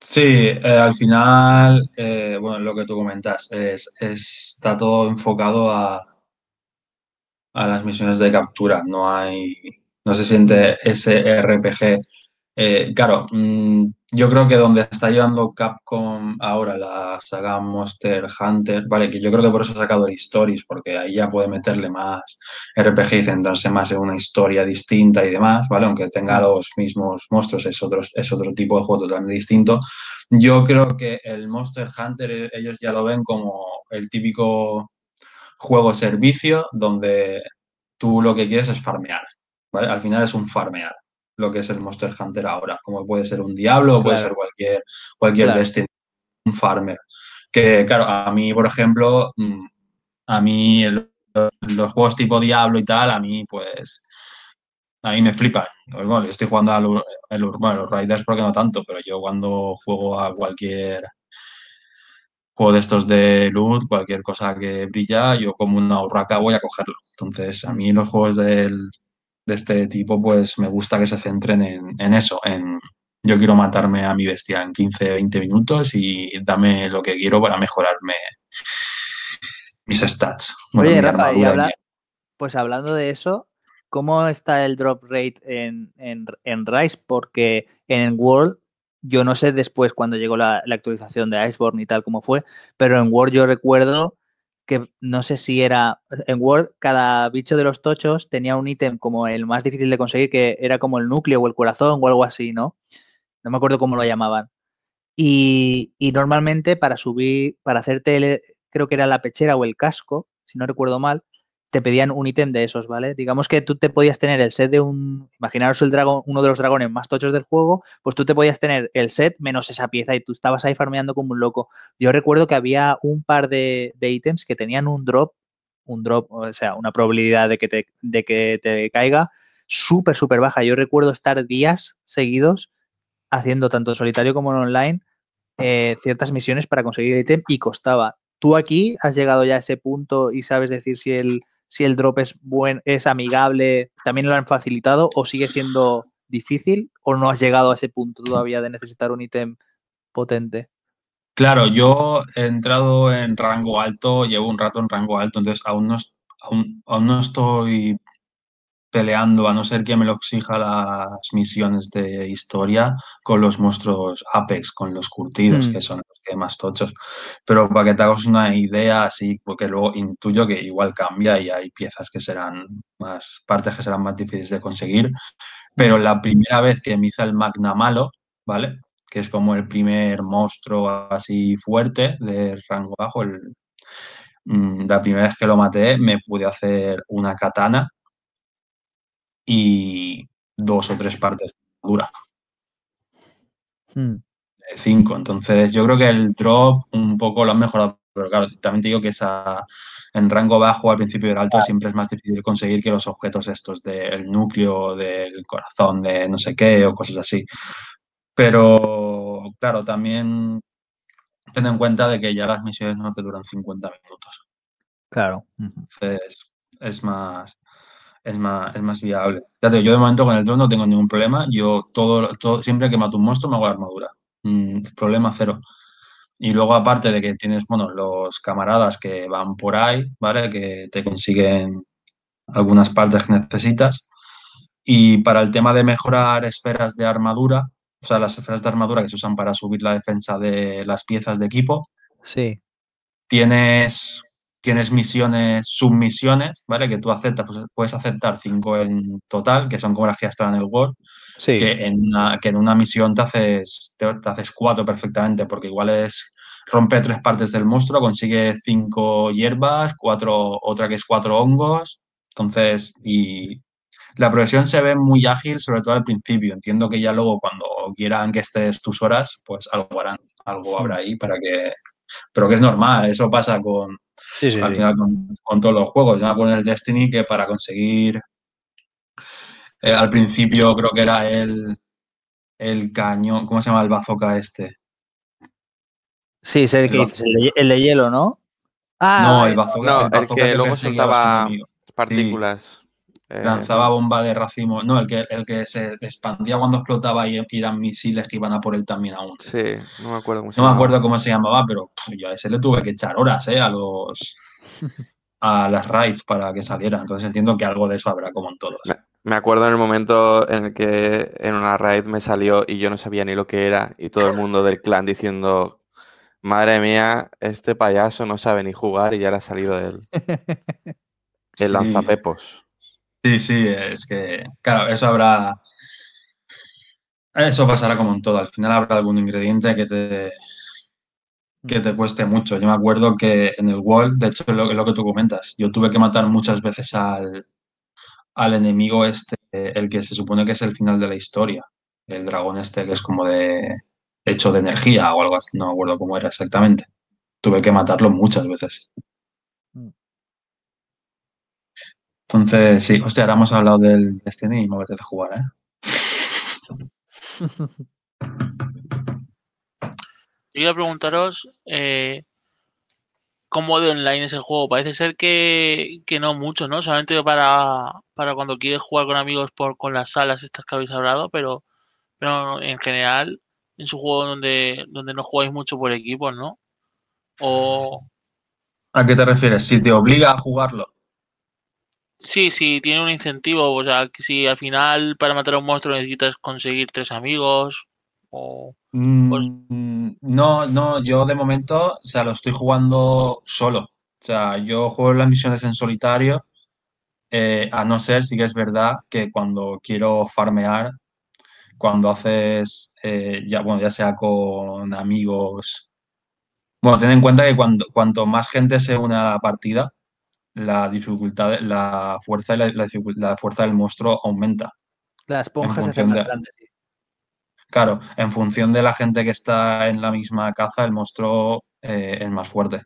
[SPEAKER 4] Sí, eh, al final, eh, bueno, lo que tú comentas, es, está todo enfocado a, a las misiones de captura, no hay no se siente ese RPG. Eh, claro, mm, yo creo que donde está llevando Capcom ahora la saga Monster Hunter, vale, que yo creo que por eso ha sacado el Stories, porque ahí ya puede meterle más RPG y centrarse más en una historia distinta y demás, ¿vale? Aunque tenga los mismos monstruos, es otro, es otro tipo de juego totalmente distinto. Yo creo que el Monster Hunter eh, ellos ya lo ven como el típico juego servicio donde tú lo que quieres es farmear. Al final es un farmear lo que es el Monster Hunter ahora, como puede ser un Diablo o puede ser cualquier, cualquier Destiny, un farmer. Que claro, a mí, por ejemplo, mm, a mí los juegos tipo Diablo y tal, a mí pues a mí me flipan. Bueno, estoy jugando a los, los Raiders porque no tanto, pero yo cuando juego a cualquier juego de estos de loot, cualquier cosa que brilla, yo como una urraca voy a cogerlo. Entonces, a mí los juegos del, de este tipo, pues me gusta que se centren en, eso, en yo quiero matarme a mi bestia en 15, 20 minutos y dame lo que quiero para mejorarme mis stats.
[SPEAKER 5] Oye, Rafa, y pues hablando de eso, ¿cómo está el drop rate en, en, en Rise? Porque en World, yo no sé después cuando llegó la, la, actualización de Iceborne y tal cómo fue, pero en World yo recuerdo que no sé si era en Word, cada bicho de los tochos tenía un ítem como el más difícil de conseguir, que era como el núcleo o el corazón o algo así, ¿no? No me acuerdo cómo lo llamaban. Y, y normalmente para subir, para hacerte, creo que era la pechera o el casco, si no recuerdo mal, te pedían un ítem de esos, ¿vale? Digamos que tú te podías tener el set de un, imaginaros el dragón, uno de los dragones más tochos del juego, pues tú te podías tener el set menos esa pieza y tú estabas ahí farmeando como un loco. Yo recuerdo que había un par de, ítems que tenían un drop, un drop, o sea, una probabilidad de que te, de que te caiga súper, súper baja. Yo recuerdo estar días seguidos haciendo tanto solitario como en online eh, ciertas misiones para conseguir el ítem y costaba. ¿Tú aquí has llegado ya a ese punto y sabes decir si el si el drop es buen, es amigable, también lo han facilitado o sigue siendo difícil o no has llegado a ese punto todavía de necesitar un ítem potente?
[SPEAKER 4] Claro, yo he entrado en rango alto, llevo un rato en rango alto, entonces aún no, aún, aún no estoy peleando, a no ser que me lo exija las misiones de historia con los monstruos Apex, con los curtidos, que hmm. son los que más tochos. Pero para que te hagas una idea, así, porque luego intuyo que igual cambia y hay piezas que serán más, partes que serán más difíciles de conseguir. Pero la primera vez que me hice el Magna Malo, ¿vale? Que es como el primer monstruo así fuerte de rango bajo, el, mm, la primera vez que lo maté me pude hacer una katana y dos o tres partes dura. Hmm. Cinco. Entonces, yo creo que el drop un poco lo han mejorado. Pero claro, también te digo que esa, en rango bajo al principio del alto siempre es más difícil conseguir que los objetos estos del núcleo, del corazón, de no sé qué o cosas así. Pero claro, también ten en cuenta de que ya las misiones no te duran 50 minutos.
[SPEAKER 5] Claro.
[SPEAKER 4] Entonces, es más, es más, es más viable. Ya yo de momento con el drone no tengo ningún problema. Yo todo, todo siempre que mato un monstruo me hago la armadura. Mm, problema cero. Y luego, aparte de que tienes, bueno, los camaradas que van por ahí, ¿vale? Que te consiguen algunas partes que necesitas. Y para el tema de mejorar esferas de armadura, o sea, las esferas de armadura que se usan para subir la defensa de las piezas de equipo.
[SPEAKER 5] Sí.
[SPEAKER 4] Tienes tienes misiones, submisiones, ¿vale? Que tú aceptas, pues puedes aceptar cinco en total, que son como las que ya están en el World,
[SPEAKER 5] Sí,
[SPEAKER 4] que en una, que en una misión te haces, te, te haces cuatro perfectamente, porque igual es rompe tres partes del monstruo, consigue cinco hierbas, cuatro, otra que es cuatro hongos, entonces, y la progresión se ve muy ágil, sobre todo al principio. Entiendo que ya luego cuando quieran que estés tus horas, pues algo harán, algo habrá ahí para que... Pero que es normal, eso pasa con,
[SPEAKER 5] sí, sí.
[SPEAKER 4] al
[SPEAKER 5] sí.
[SPEAKER 4] final con, con todos los juegos. Acuerdo en el Destiny que para conseguir eh, al principio creo que era el, el cañón, ¿cómo se llama el bazooka este?
[SPEAKER 5] Sí, sé
[SPEAKER 4] El
[SPEAKER 5] que dices, el de, el de hielo, ¿no? Ah,
[SPEAKER 4] no, el bazooka,
[SPEAKER 1] No,
[SPEAKER 4] el
[SPEAKER 1] el
[SPEAKER 4] bazooka
[SPEAKER 1] que luego soltaba partículas. Eh,
[SPEAKER 4] Lanzaba bomba de racimo. No, el que, el que se expandía cuando explotaba y y eran misiles que iban a por él también aún.
[SPEAKER 1] Sí, no me acuerdo cómo se
[SPEAKER 4] No me acuerdo cómo se llamaba, pero pff, yo a ese le tuve que echar horas, ¿eh? A los. a las raids para que saliera. Entonces entiendo que algo de eso habrá como en todos.
[SPEAKER 1] Me, me acuerdo en el momento en el que en una raid me salió y yo no sabía ni lo que era y todo el mundo del clan diciendo, madre mía, este payaso no sabe ni jugar y ya le ha salido el, el
[SPEAKER 4] Sí.
[SPEAKER 1] lanzapepos.
[SPEAKER 4] Sí, sí, es que, claro, eso habrá. Eso pasará como en todo. Al final habrá algún ingrediente que te, que te cueste mucho. Yo me acuerdo que en el World, de hecho, es lo, lo que tú comentas, yo tuve que matar muchas veces al, al enemigo este, el que se supone que es el final de la historia. El dragón este que es como de hecho de energía o algo así, no me acuerdo cómo era exactamente. Tuve que matarlo muchas veces.
[SPEAKER 5] Mm.
[SPEAKER 4] Entonces, sí, hostia, ahora hemos hablado del Destiny y me apetece jugar, ¿eh?
[SPEAKER 2] Yo iba a preguntaros eh, cómo de online es el juego. Parece ser que, que no mucho, ¿no? Solamente para, para cuando quieres jugar con amigos por, con las salas estas que habéis hablado, pero, pero en general es un juego donde, donde no jugáis mucho por equipos, ¿no? O
[SPEAKER 4] ¿A qué te refieres? Si te obliga a jugarlo.
[SPEAKER 2] Sí, sí, tiene un incentivo. O sea, que si al final para matar a un monstruo necesitas conseguir tres amigos o...
[SPEAKER 4] Mm, no, no, yo de momento, o sea, lo estoy jugando solo. O sea, yo juego las misiones en solitario, eh, a no ser, sí que es verdad, que cuando quiero farmear, cuando haces, eh, ya, bueno, ya sea con amigos. Bueno, ten en cuenta que cuando, cuanto más gente se une a la partida, la dificultad, la fuerza y la, la fuerza del monstruo aumenta.
[SPEAKER 5] La esponja se hace
[SPEAKER 4] función
[SPEAKER 5] más
[SPEAKER 4] de-
[SPEAKER 5] grande. sí.
[SPEAKER 4] Claro, en función de la gente que está en la misma caza, el monstruo eh, es más fuerte.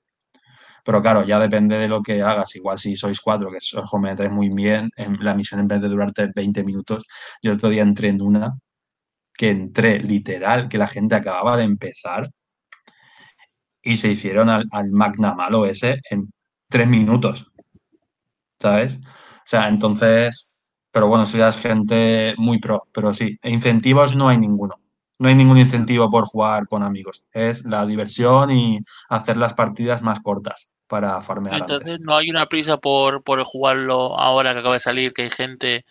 [SPEAKER 4] Pero claro, ya depende de lo que hagas. Igual si sois cuatro, que sois metéis muy bien, en la misión en vez de durarte 20 minutos, yo el otro día entré en una que entré literal, que la gente acababa de empezar y se hicieron al, al Magna Malo ese en tres minutos. ¿Sabes? O sea, entonces, pero bueno, eso ya es gente muy pro, pero sí, e incentivos no hay ninguno. No hay ningún incentivo por jugar con amigos. Es la diversión y hacer las partidas más cortas para farmear
[SPEAKER 2] Entonces
[SPEAKER 4] antes.
[SPEAKER 2] no hay una prisa por, por jugarlo ahora que acaba de salir, que hay gente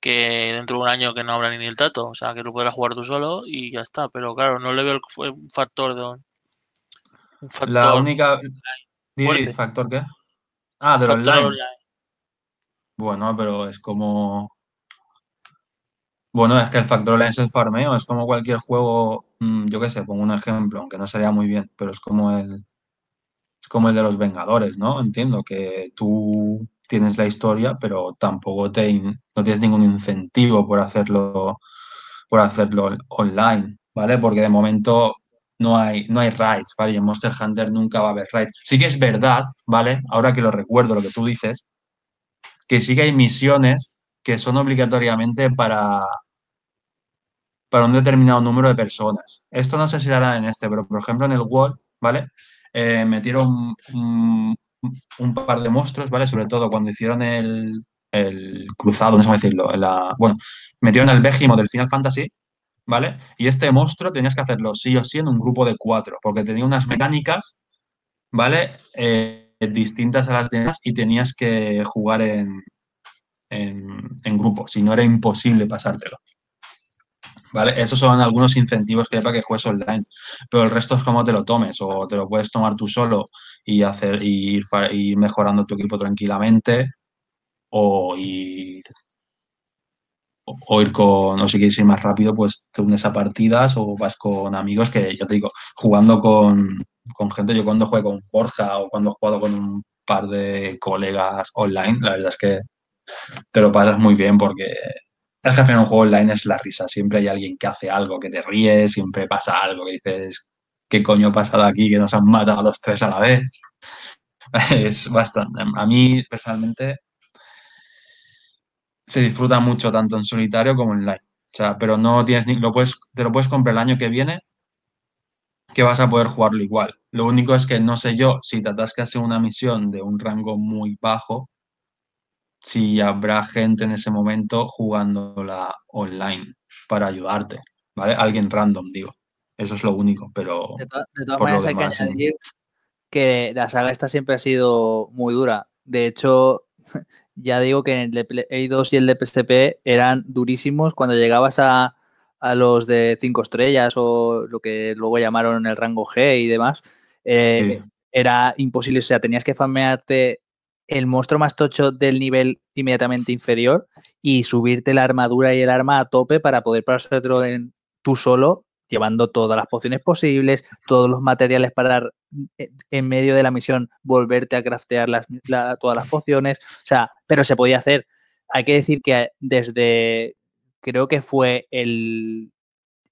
[SPEAKER 2] que dentro de un año que no habrá ni el tato, o sea, que lo podrás jugar tú solo y ya está, pero claro, no le veo el, un factor de un factor,
[SPEAKER 4] La única.
[SPEAKER 2] fuerte.
[SPEAKER 4] ¿Factor qué? Ah, del online.
[SPEAKER 2] online.
[SPEAKER 4] Bueno, pero es como. Bueno, es que el factor online es el farmeo, es como cualquier juego, mm, yo qué sé, pongo un ejemplo, aunque no sería muy bien, pero es como el, es como el de los Vengadores, ¿no? Entiendo que tú tienes la historia, pero tampoco te, no tienes ningún incentivo por hacerlo, por hacerlo online, ¿vale? Porque de momento no hay, no hay raids, ¿vale? Y en Monster Hunter nunca va a haber raids. Sí que es verdad, ¿vale? Ahora que lo recuerdo, lo que tú dices, que sí que hay misiones que son obligatoriamente para, para un determinado número de personas. Esto no sé si hará en este, pero por ejemplo en el World, ¿vale? Eh, metieron un, par de monstruos, ¿vale? Sobre todo cuando hicieron el, el cruzado, no sé cómo decirlo. bueno, metieron el Behemoth del Final Fantasy, ¿vale? Y este monstruo tenías que hacerlo sí o sí en un grupo de cuatro, porque tenía unas mecánicas, ¿vale? Eh, distintas a las demás y tenías que jugar en, en, grupo, si no era imposible pasártelo. ¿vale? Esos son algunos incentivos que hay para que juegues online, pero el resto es como te lo tomes, o te lo puedes tomar tú solo y hacer y ir, mejorando tu equipo tranquilamente, o ir, o ir con, o si quieres ir más rápido, pues te unes a partidas o vas con amigos que, ya te digo, jugando con, con gente, yo cuando juego con Forja o cuando he jugado con un par de colegas online, la verdad es que te lo pasas muy bien porque el jefe en un juego online es la risa. Siempre hay alguien que hace algo, que te ríes, siempre pasa algo que dices, ¿qué coño ha pasado aquí? Que nos han matado a los tres a la vez. Es bastante. A mí, personalmente, se disfruta mucho tanto en solitario como online. O sea, pero no tienes ni, lo puedes, te lo puedes comprar el año que viene que vas a poder jugarlo igual. Lo único es que no sé yo si te atascas en una misión de un rango muy bajo, si habrá gente en ese momento jugándola online para ayudarte, ¿vale? Alguien random, digo. Eso es lo único, pero
[SPEAKER 5] De, to- de todas
[SPEAKER 4] por lo
[SPEAKER 5] maneras, hay que añadir que la saga esta siempre ha sido muy dura. De hecho, ya digo que el de Play 2 y el de PSP eran durísimos cuando llegabas a, a los de 5 estrellas o lo que luego llamaron el rango G y demás. eh,
[SPEAKER 4] Sí.
[SPEAKER 5] Era imposible, o sea, tenías que farmearte el monstruo más tocho del nivel inmediatamente inferior y subirte la armadura y el arma a tope para poder pasártelo en tú solo, llevando todas las pociones posibles, todos los materiales para eh, en medio de la misión volverte a craftear las, la- todas las pociones. O sea, pero se podía hacer. Hay que decir que desde, creo que fue el,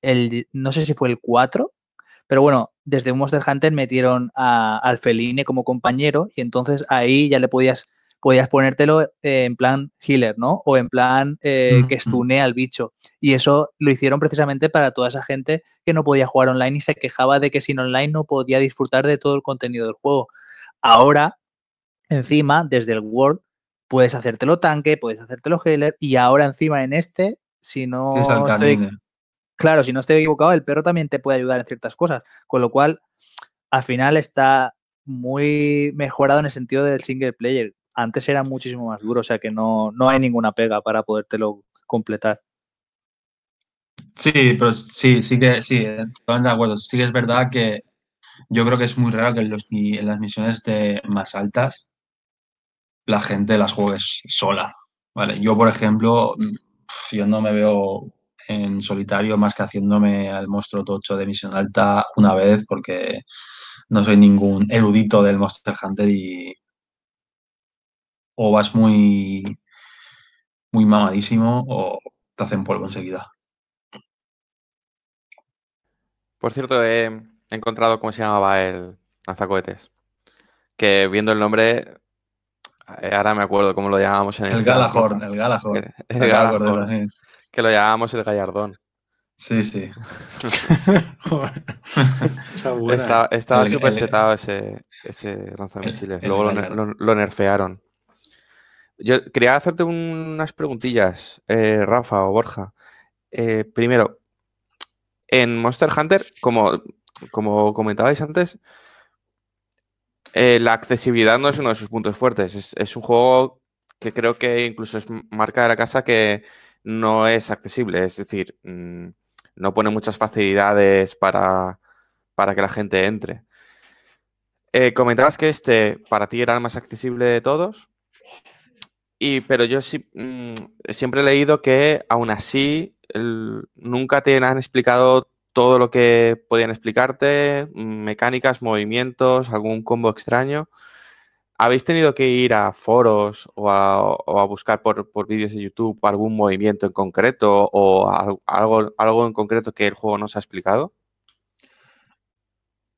[SPEAKER 5] el no sé si fue el 4, pero bueno, desde Monster Hunter metieron a, al Feline como compañero y entonces ahí ya le podías, podías ponértelo eh, en plan healer, ¿no? O en plan eh, que
[SPEAKER 4] Ujú.
[SPEAKER 5] stune al bicho. Y eso lo hicieron precisamente para toda esa gente que no podía jugar online y se quejaba de que sin online no podía disfrutar de todo el contenido del juego. Ahora, encima, desde el World, puedes hacértelo tanque, puedes hacértelo healer y ahora encima en este, si no estoy. Claro, si no estoy equivocado, el perro también te puede ayudar en ciertas cosas. Con lo cual, al final está muy mejorado en el sentido del single player. Antes era muchísimo más duro, o sea que no, no hay ninguna pega para podértelo completar.
[SPEAKER 4] Sí, pero sí, sí que sí, eh, totalmente de acuerdo. Sí que es verdad que yo creo que es muy raro que en, los, en las misiones de más altas la gente las juegue sola. ¿vale? Yo, por ejemplo, mm, yo no me veo en solitario más que haciéndome al monstruo tocho de misión alta una vez porque no soy ningún erudito del Monster Hunter y o vas muy, muy mamadísimo o te hacen polvo enseguida.
[SPEAKER 1] Por cierto, he encontrado cómo se llamaba el lanzacohetes. Que viendo el nombre, ahora me acuerdo cómo lo llamábamos en el
[SPEAKER 4] El. Galahorn, el Galahorn.
[SPEAKER 1] El, el Galahorn, que lo llamábamos el Gallardón.
[SPEAKER 4] Sí, sí.
[SPEAKER 3] Joder.
[SPEAKER 1] Estaba,
[SPEAKER 3] ¿eh?
[SPEAKER 1] estaba súper chetado ese, ese lanzamisiles.
[SPEAKER 4] el
[SPEAKER 1] Luego lo, nerfearon. Yo quería hacerte unas preguntillas, eh, Rafa o Borja. Eh, primero, en Monster Hunter, como, como comentabais antes, eh, la accesibilidad no es uno de sus puntos fuertes. Es, un juego que creo que incluso es marca de la casa que no es accesible. Es decir, mm, no pone muchas facilidades para, para que la gente entre. Eh, comentabas que este para ti era el más accesible de todos. Y, pero yo mm, siempre he leído que aún así nunca te han explicado todo lo que podían explicarte, mm, mecánicas, movimientos, algún combo extraño. ¿Habéis tenido que ir a foros o a, buscar por, por vídeos de YouTube algún movimiento en concreto o al- algo, algo en concreto que el juego nos ha explicado?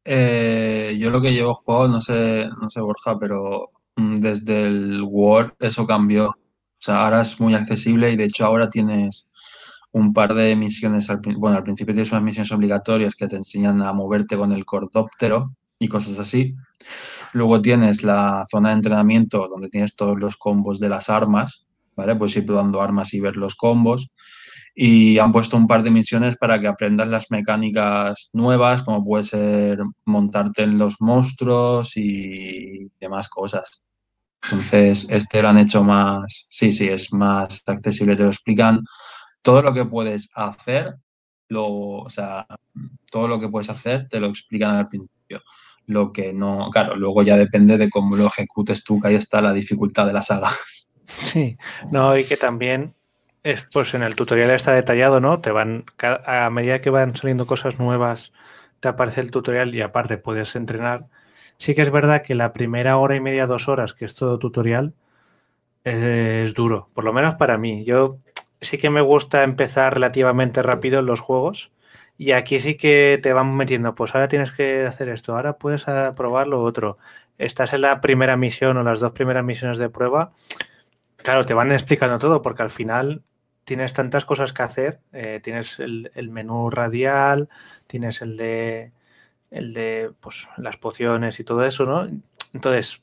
[SPEAKER 4] Eh, yo lo que llevo jugado, no sé, no sé, Borja, pero mm, desde el World eso cambió. O sea, ahora es muy accesible y de hecho ahora tienes un par de misiones. Al, bueno, al principio tienes unas misiones obligatorias que te enseñan a moverte con el cordóptero y cosas así. Luego tienes la zona de entrenamiento donde tienes todos los combos de las armas, ¿vale? Puedes ir probando armas y ver los combos. Y han puesto un par de misiones para que aprendas las mecánicas nuevas, como puede ser montarte en los monstruos y demás cosas. Entonces, este lo han hecho más, sí, sí, es más accesible, te lo explican todo lo que puedes hacer lo, o sea, todo lo que puedes hacer te lo explican al principio. Lo que no, claro, luego ya depende de cómo lo ejecutes tú, que ahí está la dificultad de la saga.
[SPEAKER 3] Sí, no, y que también es, pues en el tutorial está detallado, ¿no? Te van, a medida que van saliendo cosas nuevas, te aparece el tutorial y aparte puedes entrenar. Sí que es verdad que la primera hora y media, dos horas, que es todo tutorial, es duro, por lo menos para mí. Yo sí que me gusta empezar relativamente rápido en los juegos y aquí sí que te van metiendo, pues ahora tienes que hacer esto, ahora puedes probar lo otro. Estás en la primera misión o las dos primeras misiones de prueba, claro, te van explicando todo porque al final tienes tantas cosas que hacer, eh, tienes el, el, menú radial, tienes el de el de pues, las pociones y todo eso, ¿no? Entonces,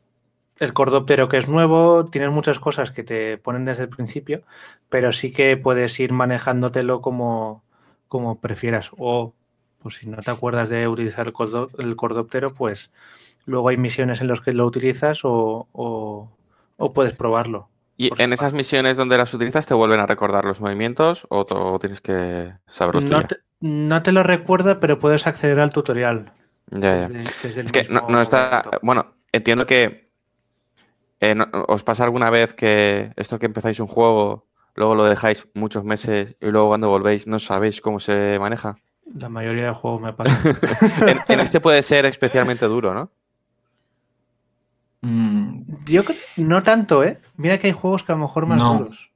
[SPEAKER 3] el cordóptero que es nuevo, tienes muchas cosas que te ponen desde el principio, pero sí que puedes ir manejándotelo como, como prefieras. O, pues si no te acuerdas de utilizar el, cordóptero, pues luego hay misiones en las que lo utilizas o, o, puedes probarlo.
[SPEAKER 1] ¿Y en esas misiones donde las utilizas te vuelven a recordar los movimientos o, tienes que saberlos
[SPEAKER 3] no te, no te lo recuerda, pero puedes acceder al tutorial.
[SPEAKER 1] Ya, ya. es que no, está. Bueno, entiendo que eh, os pasa alguna vez que esto que empezáis un juego, luego lo dejáis muchos meses y luego cuando volvéis no sabéis cómo se maneja.
[SPEAKER 3] La mayoría de juegos me pasa.
[SPEAKER 1] en, este puede ser especialmente duro, ¿no?
[SPEAKER 3] Mm. Yo no tanto, ¿eh? Mira que hay juegos que a lo mejor más duros.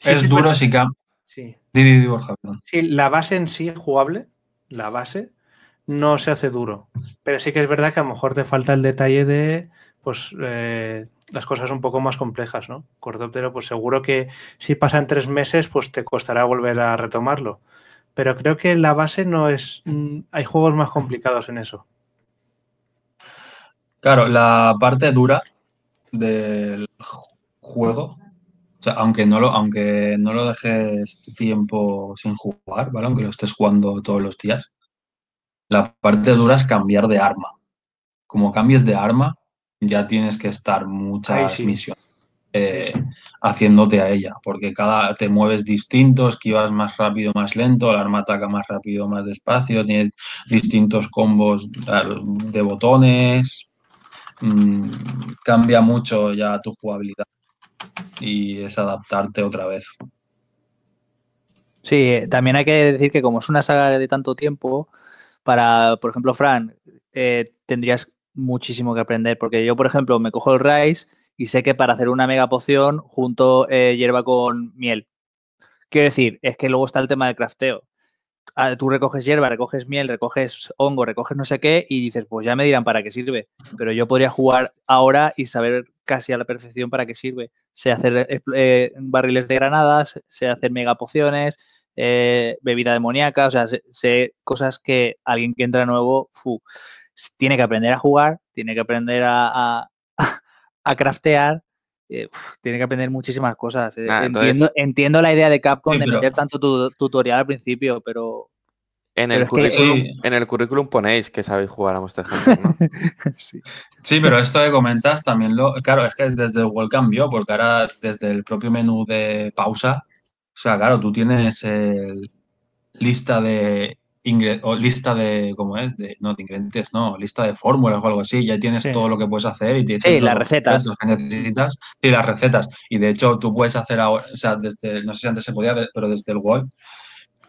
[SPEAKER 4] es duro, sí que.
[SPEAKER 3] Sí.
[SPEAKER 4] Di, Borja,
[SPEAKER 3] sí, la base en sí jugable, la base, no se hace duro. Pero sí que es verdad que a lo mejor te falta el detalle de pues eh, las cosas un poco más complejas, ¿no? Cordóptero, pues seguro que si pasan tres meses, pues te costará volver a retomarlo. Pero creo que la base no es. Mm, hay juegos más complicados en eso.
[SPEAKER 4] Claro, la parte dura del juego, aunque no lo, aunque no lo dejes tiempo sin jugar, ¿vale? Aunque lo estés jugando todos los días, la parte dura es cambiar de arma. Como cambies de arma, ya tienes que estar muchas misiones eh, haciéndote a ella, porque cada te mueves distinto, esquivas más rápido, más lento, el arma ataca más rápido, más despacio, tiene distintos combos de botones, mm, cambia mucho ya tu jugabilidad y es adaptarte otra vez.
[SPEAKER 5] Sí, también hay que decir que como es una saga de tanto tiempo, para, por ejemplo, Fran, eh, tendrías muchísimo que aprender, porque yo, por ejemplo, me cojo el rice y sé que para hacer una mega poción junto eh, hierba con miel. Quiero decir, es que luego está el tema del crafteo. Ah, tú recoges hierba, recoges miel, recoges hongo, recoges no sé qué y dices, pues ya me dirán para qué sirve. Pero yo podría jugar ahora y saber casi a la perfección para qué sirve. Sé hacer eh, barriles de granadas, sé hacer mega pociones, eh, bebida demoníaca, o sea, sé, cosas que alguien que entra nuevo, tiene que aprender a jugar, tiene que aprender a, a, craftear, eh, tiene que aprender muchísimas cosas. Eh, entiendo, entiendo, la idea de Capcom de meter tanto tutorial al principio, pero...
[SPEAKER 1] En el, currículum, en el currículum ponéis que sabéis jugar a Monster Hunter, ¿no?
[SPEAKER 4] sí. sí. pero esto que comentas también lo... Claro, es que desde el World cambió, porque ahora desde el propio menú de pausa, o sea, claro, tú tienes el lista de o lista de, ¿cómo es? De, no, de ingredientes, no, lista de fórmulas o algo así, ya tienes todo lo que puedes hacer y tienes
[SPEAKER 5] sí, las recetas.
[SPEAKER 4] que necesitas. Sí, las recetas. Y de hecho tú puedes hacer ahora, o sea, desde, no sé si antes se podía, pero desde el web,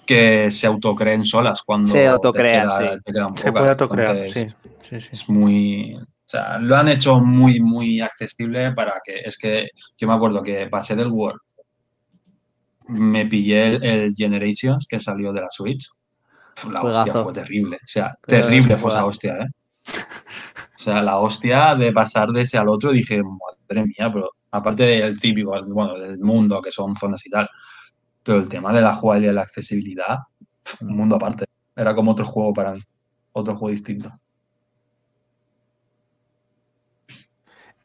[SPEAKER 4] que se autocreen solas cuando
[SPEAKER 5] se autocrean, sí.
[SPEAKER 3] se puede autocrear, sí. sí, sí.
[SPEAKER 4] Es muy, o sea, lo han hecho muy, muy accesible para que, es que yo me acuerdo que pasé del Word, me pillé el Generations que salió de la Switch la hostia fue terrible. O sea, terrible fue esa hostia, ¿eh? O sea, la hostia de pasar de ese al otro, dije, madre mía, pero aparte del típico, bueno, del mundo, que son zonas y tal, pero el tema de la jugabilidad y la accesibilidad, un mundo aparte. Era como otro juego para mí, otro juego distinto.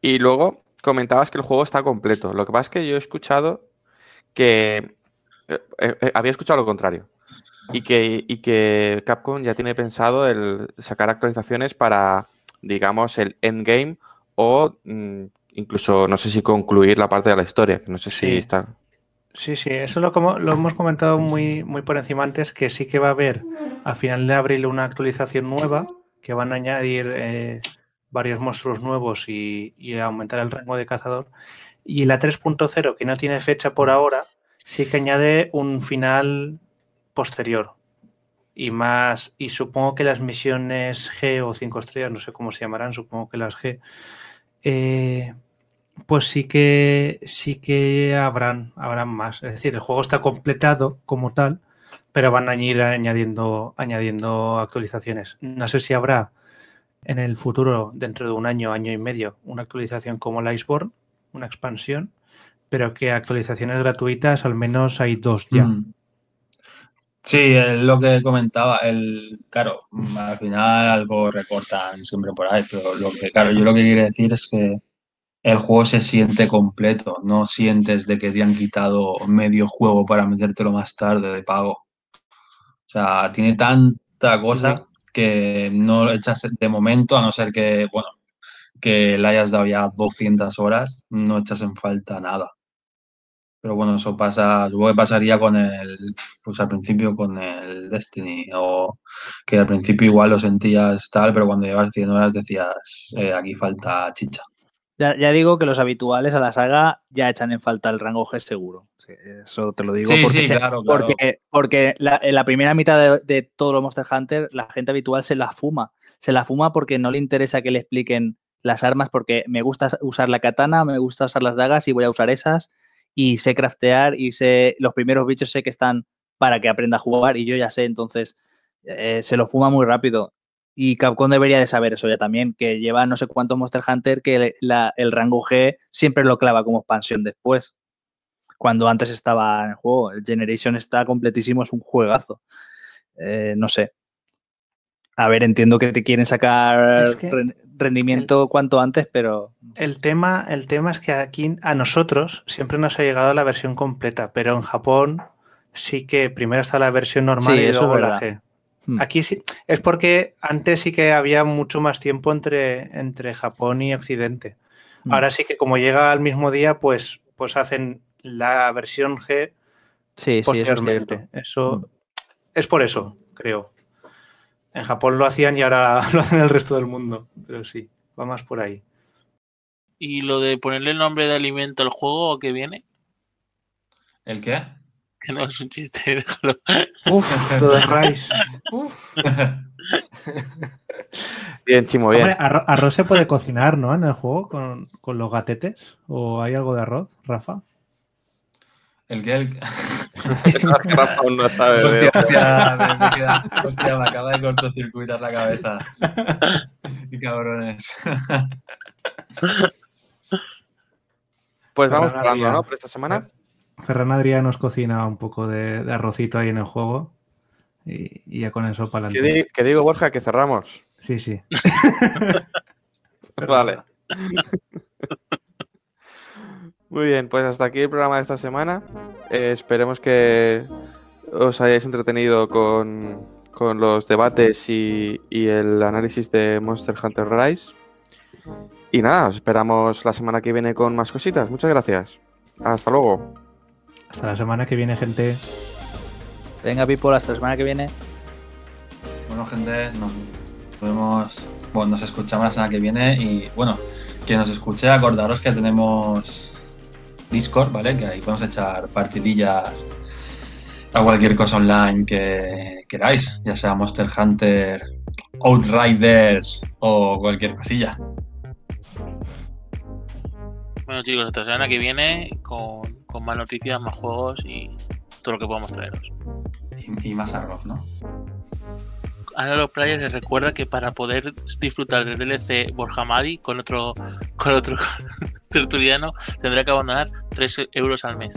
[SPEAKER 1] Y luego comentabas que el juego está completo. Lo que pasa es que yo he escuchado que... Eh, eh, había escuchado lo contrario y que, y que Capcom ya tiene pensado el sacar actualizaciones para, digamos, el endgame o mm, incluso, no sé si concluir la parte de la historia, que no sé si está...
[SPEAKER 3] Sí, sí, eso lo, como, lo hemos comentado muy, muy por encima antes, que sí que va a haber a final de abril una actualización nueva, que van a añadir eh, varios monstruos nuevos y, y aumentar el rango de cazador. Y la 3.0, que no tiene fecha por ahora, sí que añade un final posterior. Y más, y supongo que las misiones G o 5 estrellas, no sé cómo se llamarán, supongo que las G, eh, pues sí que sí que habrán, habrán más. Es decir, el juego está completado como tal, pero van a ir añadiendo, añadiendo actualizaciones. No sé si habrá en el futuro, dentro de un año, año y medio, una actualización como la Iceborne, una expansión, pero que actualizaciones gratuitas al menos hay dos ya.
[SPEAKER 4] Mm. Sí, es lo que comentaba, el, claro, al final algo recortan siempre por ahí, pero lo que, claro, yo lo que quiero decir es que el juego se siente completo, no sientes de que te han quitado medio juego para metértelo más tarde de pago. O sea, tiene tanta cosa que no lo echas de momento, a no ser que, bueno, que le hayas dado ya 200 horas, no echas en falta nada. Pero bueno, eso pasa, supongo que pasaría con el, pues al principio con el Destiny, o que al principio igual lo sentías tal, pero cuando llevas 100 horas decías, eh, aquí falta chicha.
[SPEAKER 5] Ya, ya, digo que los habituales a la saga ya echan en falta el rango G seguro. Sí, eso te lo digo
[SPEAKER 4] sí,
[SPEAKER 5] porque,
[SPEAKER 4] sí,
[SPEAKER 5] se,
[SPEAKER 4] claro, claro.
[SPEAKER 5] porque, porque la, en la primera mitad de, de todos los Monster Hunter, la gente habitual se la fuma. Se la fuma porque no le interesa que le expliquen las armas, porque me gusta usar la katana, me gusta usar las dagas y voy a usar esas. Y sé craftear y sé los primeros bichos sé que están para que aprenda a jugar y yo ya sé, entonces eh, se lo fuma muy rápido. Y Capcom debería de saber eso ya también, que lleva no sé cuántos Monster Hunter que el rango G siempre lo clava como expansión después. Cuando antes estaba en el juego. El Generation está completísimo, es un juegazo. Eh, no sé. A ver, entiendo que te quieren sacar
[SPEAKER 3] Es que
[SPEAKER 5] rendimiento
[SPEAKER 3] el-
[SPEAKER 5] cuanto antes, pero
[SPEAKER 3] El tema, el tema es que aquí a nosotros siempre nos ha llegado la versión completa, pero en Japón sí que primero está la versión normal
[SPEAKER 5] Sí,
[SPEAKER 3] y
[SPEAKER 5] eso
[SPEAKER 3] luego la. G.
[SPEAKER 5] Hmm.
[SPEAKER 3] Aquí sí, es porque antes sí que había mucho más tiempo entre, entre Japón y Occidente.
[SPEAKER 5] Hmm.
[SPEAKER 3] Ahora sí que como llega al mismo día, pues, pues hacen la versión G
[SPEAKER 5] sí, sí, eso es
[SPEAKER 3] posteriormente.
[SPEAKER 5] cierto.
[SPEAKER 3] Eso,
[SPEAKER 5] Mm.
[SPEAKER 3] es por eso, creo. En Japón lo hacían y ahora lo hacen el resto del mundo. Pero sí, va más por ahí.
[SPEAKER 2] ¿Y lo de ponerle el nombre de alimento al juego que viene?
[SPEAKER 4] ¿El qué?
[SPEAKER 2] Que no es un chiste, déjalo.
[SPEAKER 3] Uf, lo de Rice. Uf.
[SPEAKER 1] Bien, Chimo, bien.
[SPEAKER 3] Hombre, arroz se puede cocinar, ¿no? En el juego con, con los gatetes. ¿O hay algo de arroz, Rafa?
[SPEAKER 4] ¿El? El...
[SPEAKER 1] Rafa aún no sabe.
[SPEAKER 4] Hostia, hostia, me, me queda- hostia, me acaba de cortocircuitar la cabeza. Y cabrones.
[SPEAKER 1] Pues vamos
[SPEAKER 3] Ferran
[SPEAKER 1] hablando. ¿no? Por esta semana.
[SPEAKER 3] Ferran Adrià nos cocina un poco de, de arrocito ahí en el juego. Y, y ya con eso para
[SPEAKER 1] Que,
[SPEAKER 3] adelante.
[SPEAKER 1] di- que digo, Borja, que cerramos.
[SPEAKER 3] Sí, sí.
[SPEAKER 1] Vale. Muy bien, pues hasta aquí el programa de esta semana. Eh, esperemos que os hayáis entretenido con, con los debates y, y el análisis de Monster Hunter Rise. Y nada, os esperamos la semana que viene con más cositas. Muchas gracias. Hasta luego.
[SPEAKER 3] Hasta la semana que viene, gente.
[SPEAKER 5] Venga, Pipo, hasta la semana que viene.
[SPEAKER 4] Bueno, gente, nos vemos, bueno, nos escuchamos la semana que viene y bueno, quien nos escuche, acordaros que tenemos Discord, ¿vale? Que ahí podemos echar partidillas a cualquier cosa online que queráis, ya sea Monster Hunter, Outriders o cualquier cosilla.
[SPEAKER 2] Bueno, chicos, hasta la semana que viene con, con más noticias, más juegos y todo lo que podamos traeros.
[SPEAKER 4] Y, y más arroz, ¿no?
[SPEAKER 2] Los players les recuerda que para poder disfrutar del DLC Borja Madi con otro, con otro tertuliano tendrá que abandonar 3 euros al mes.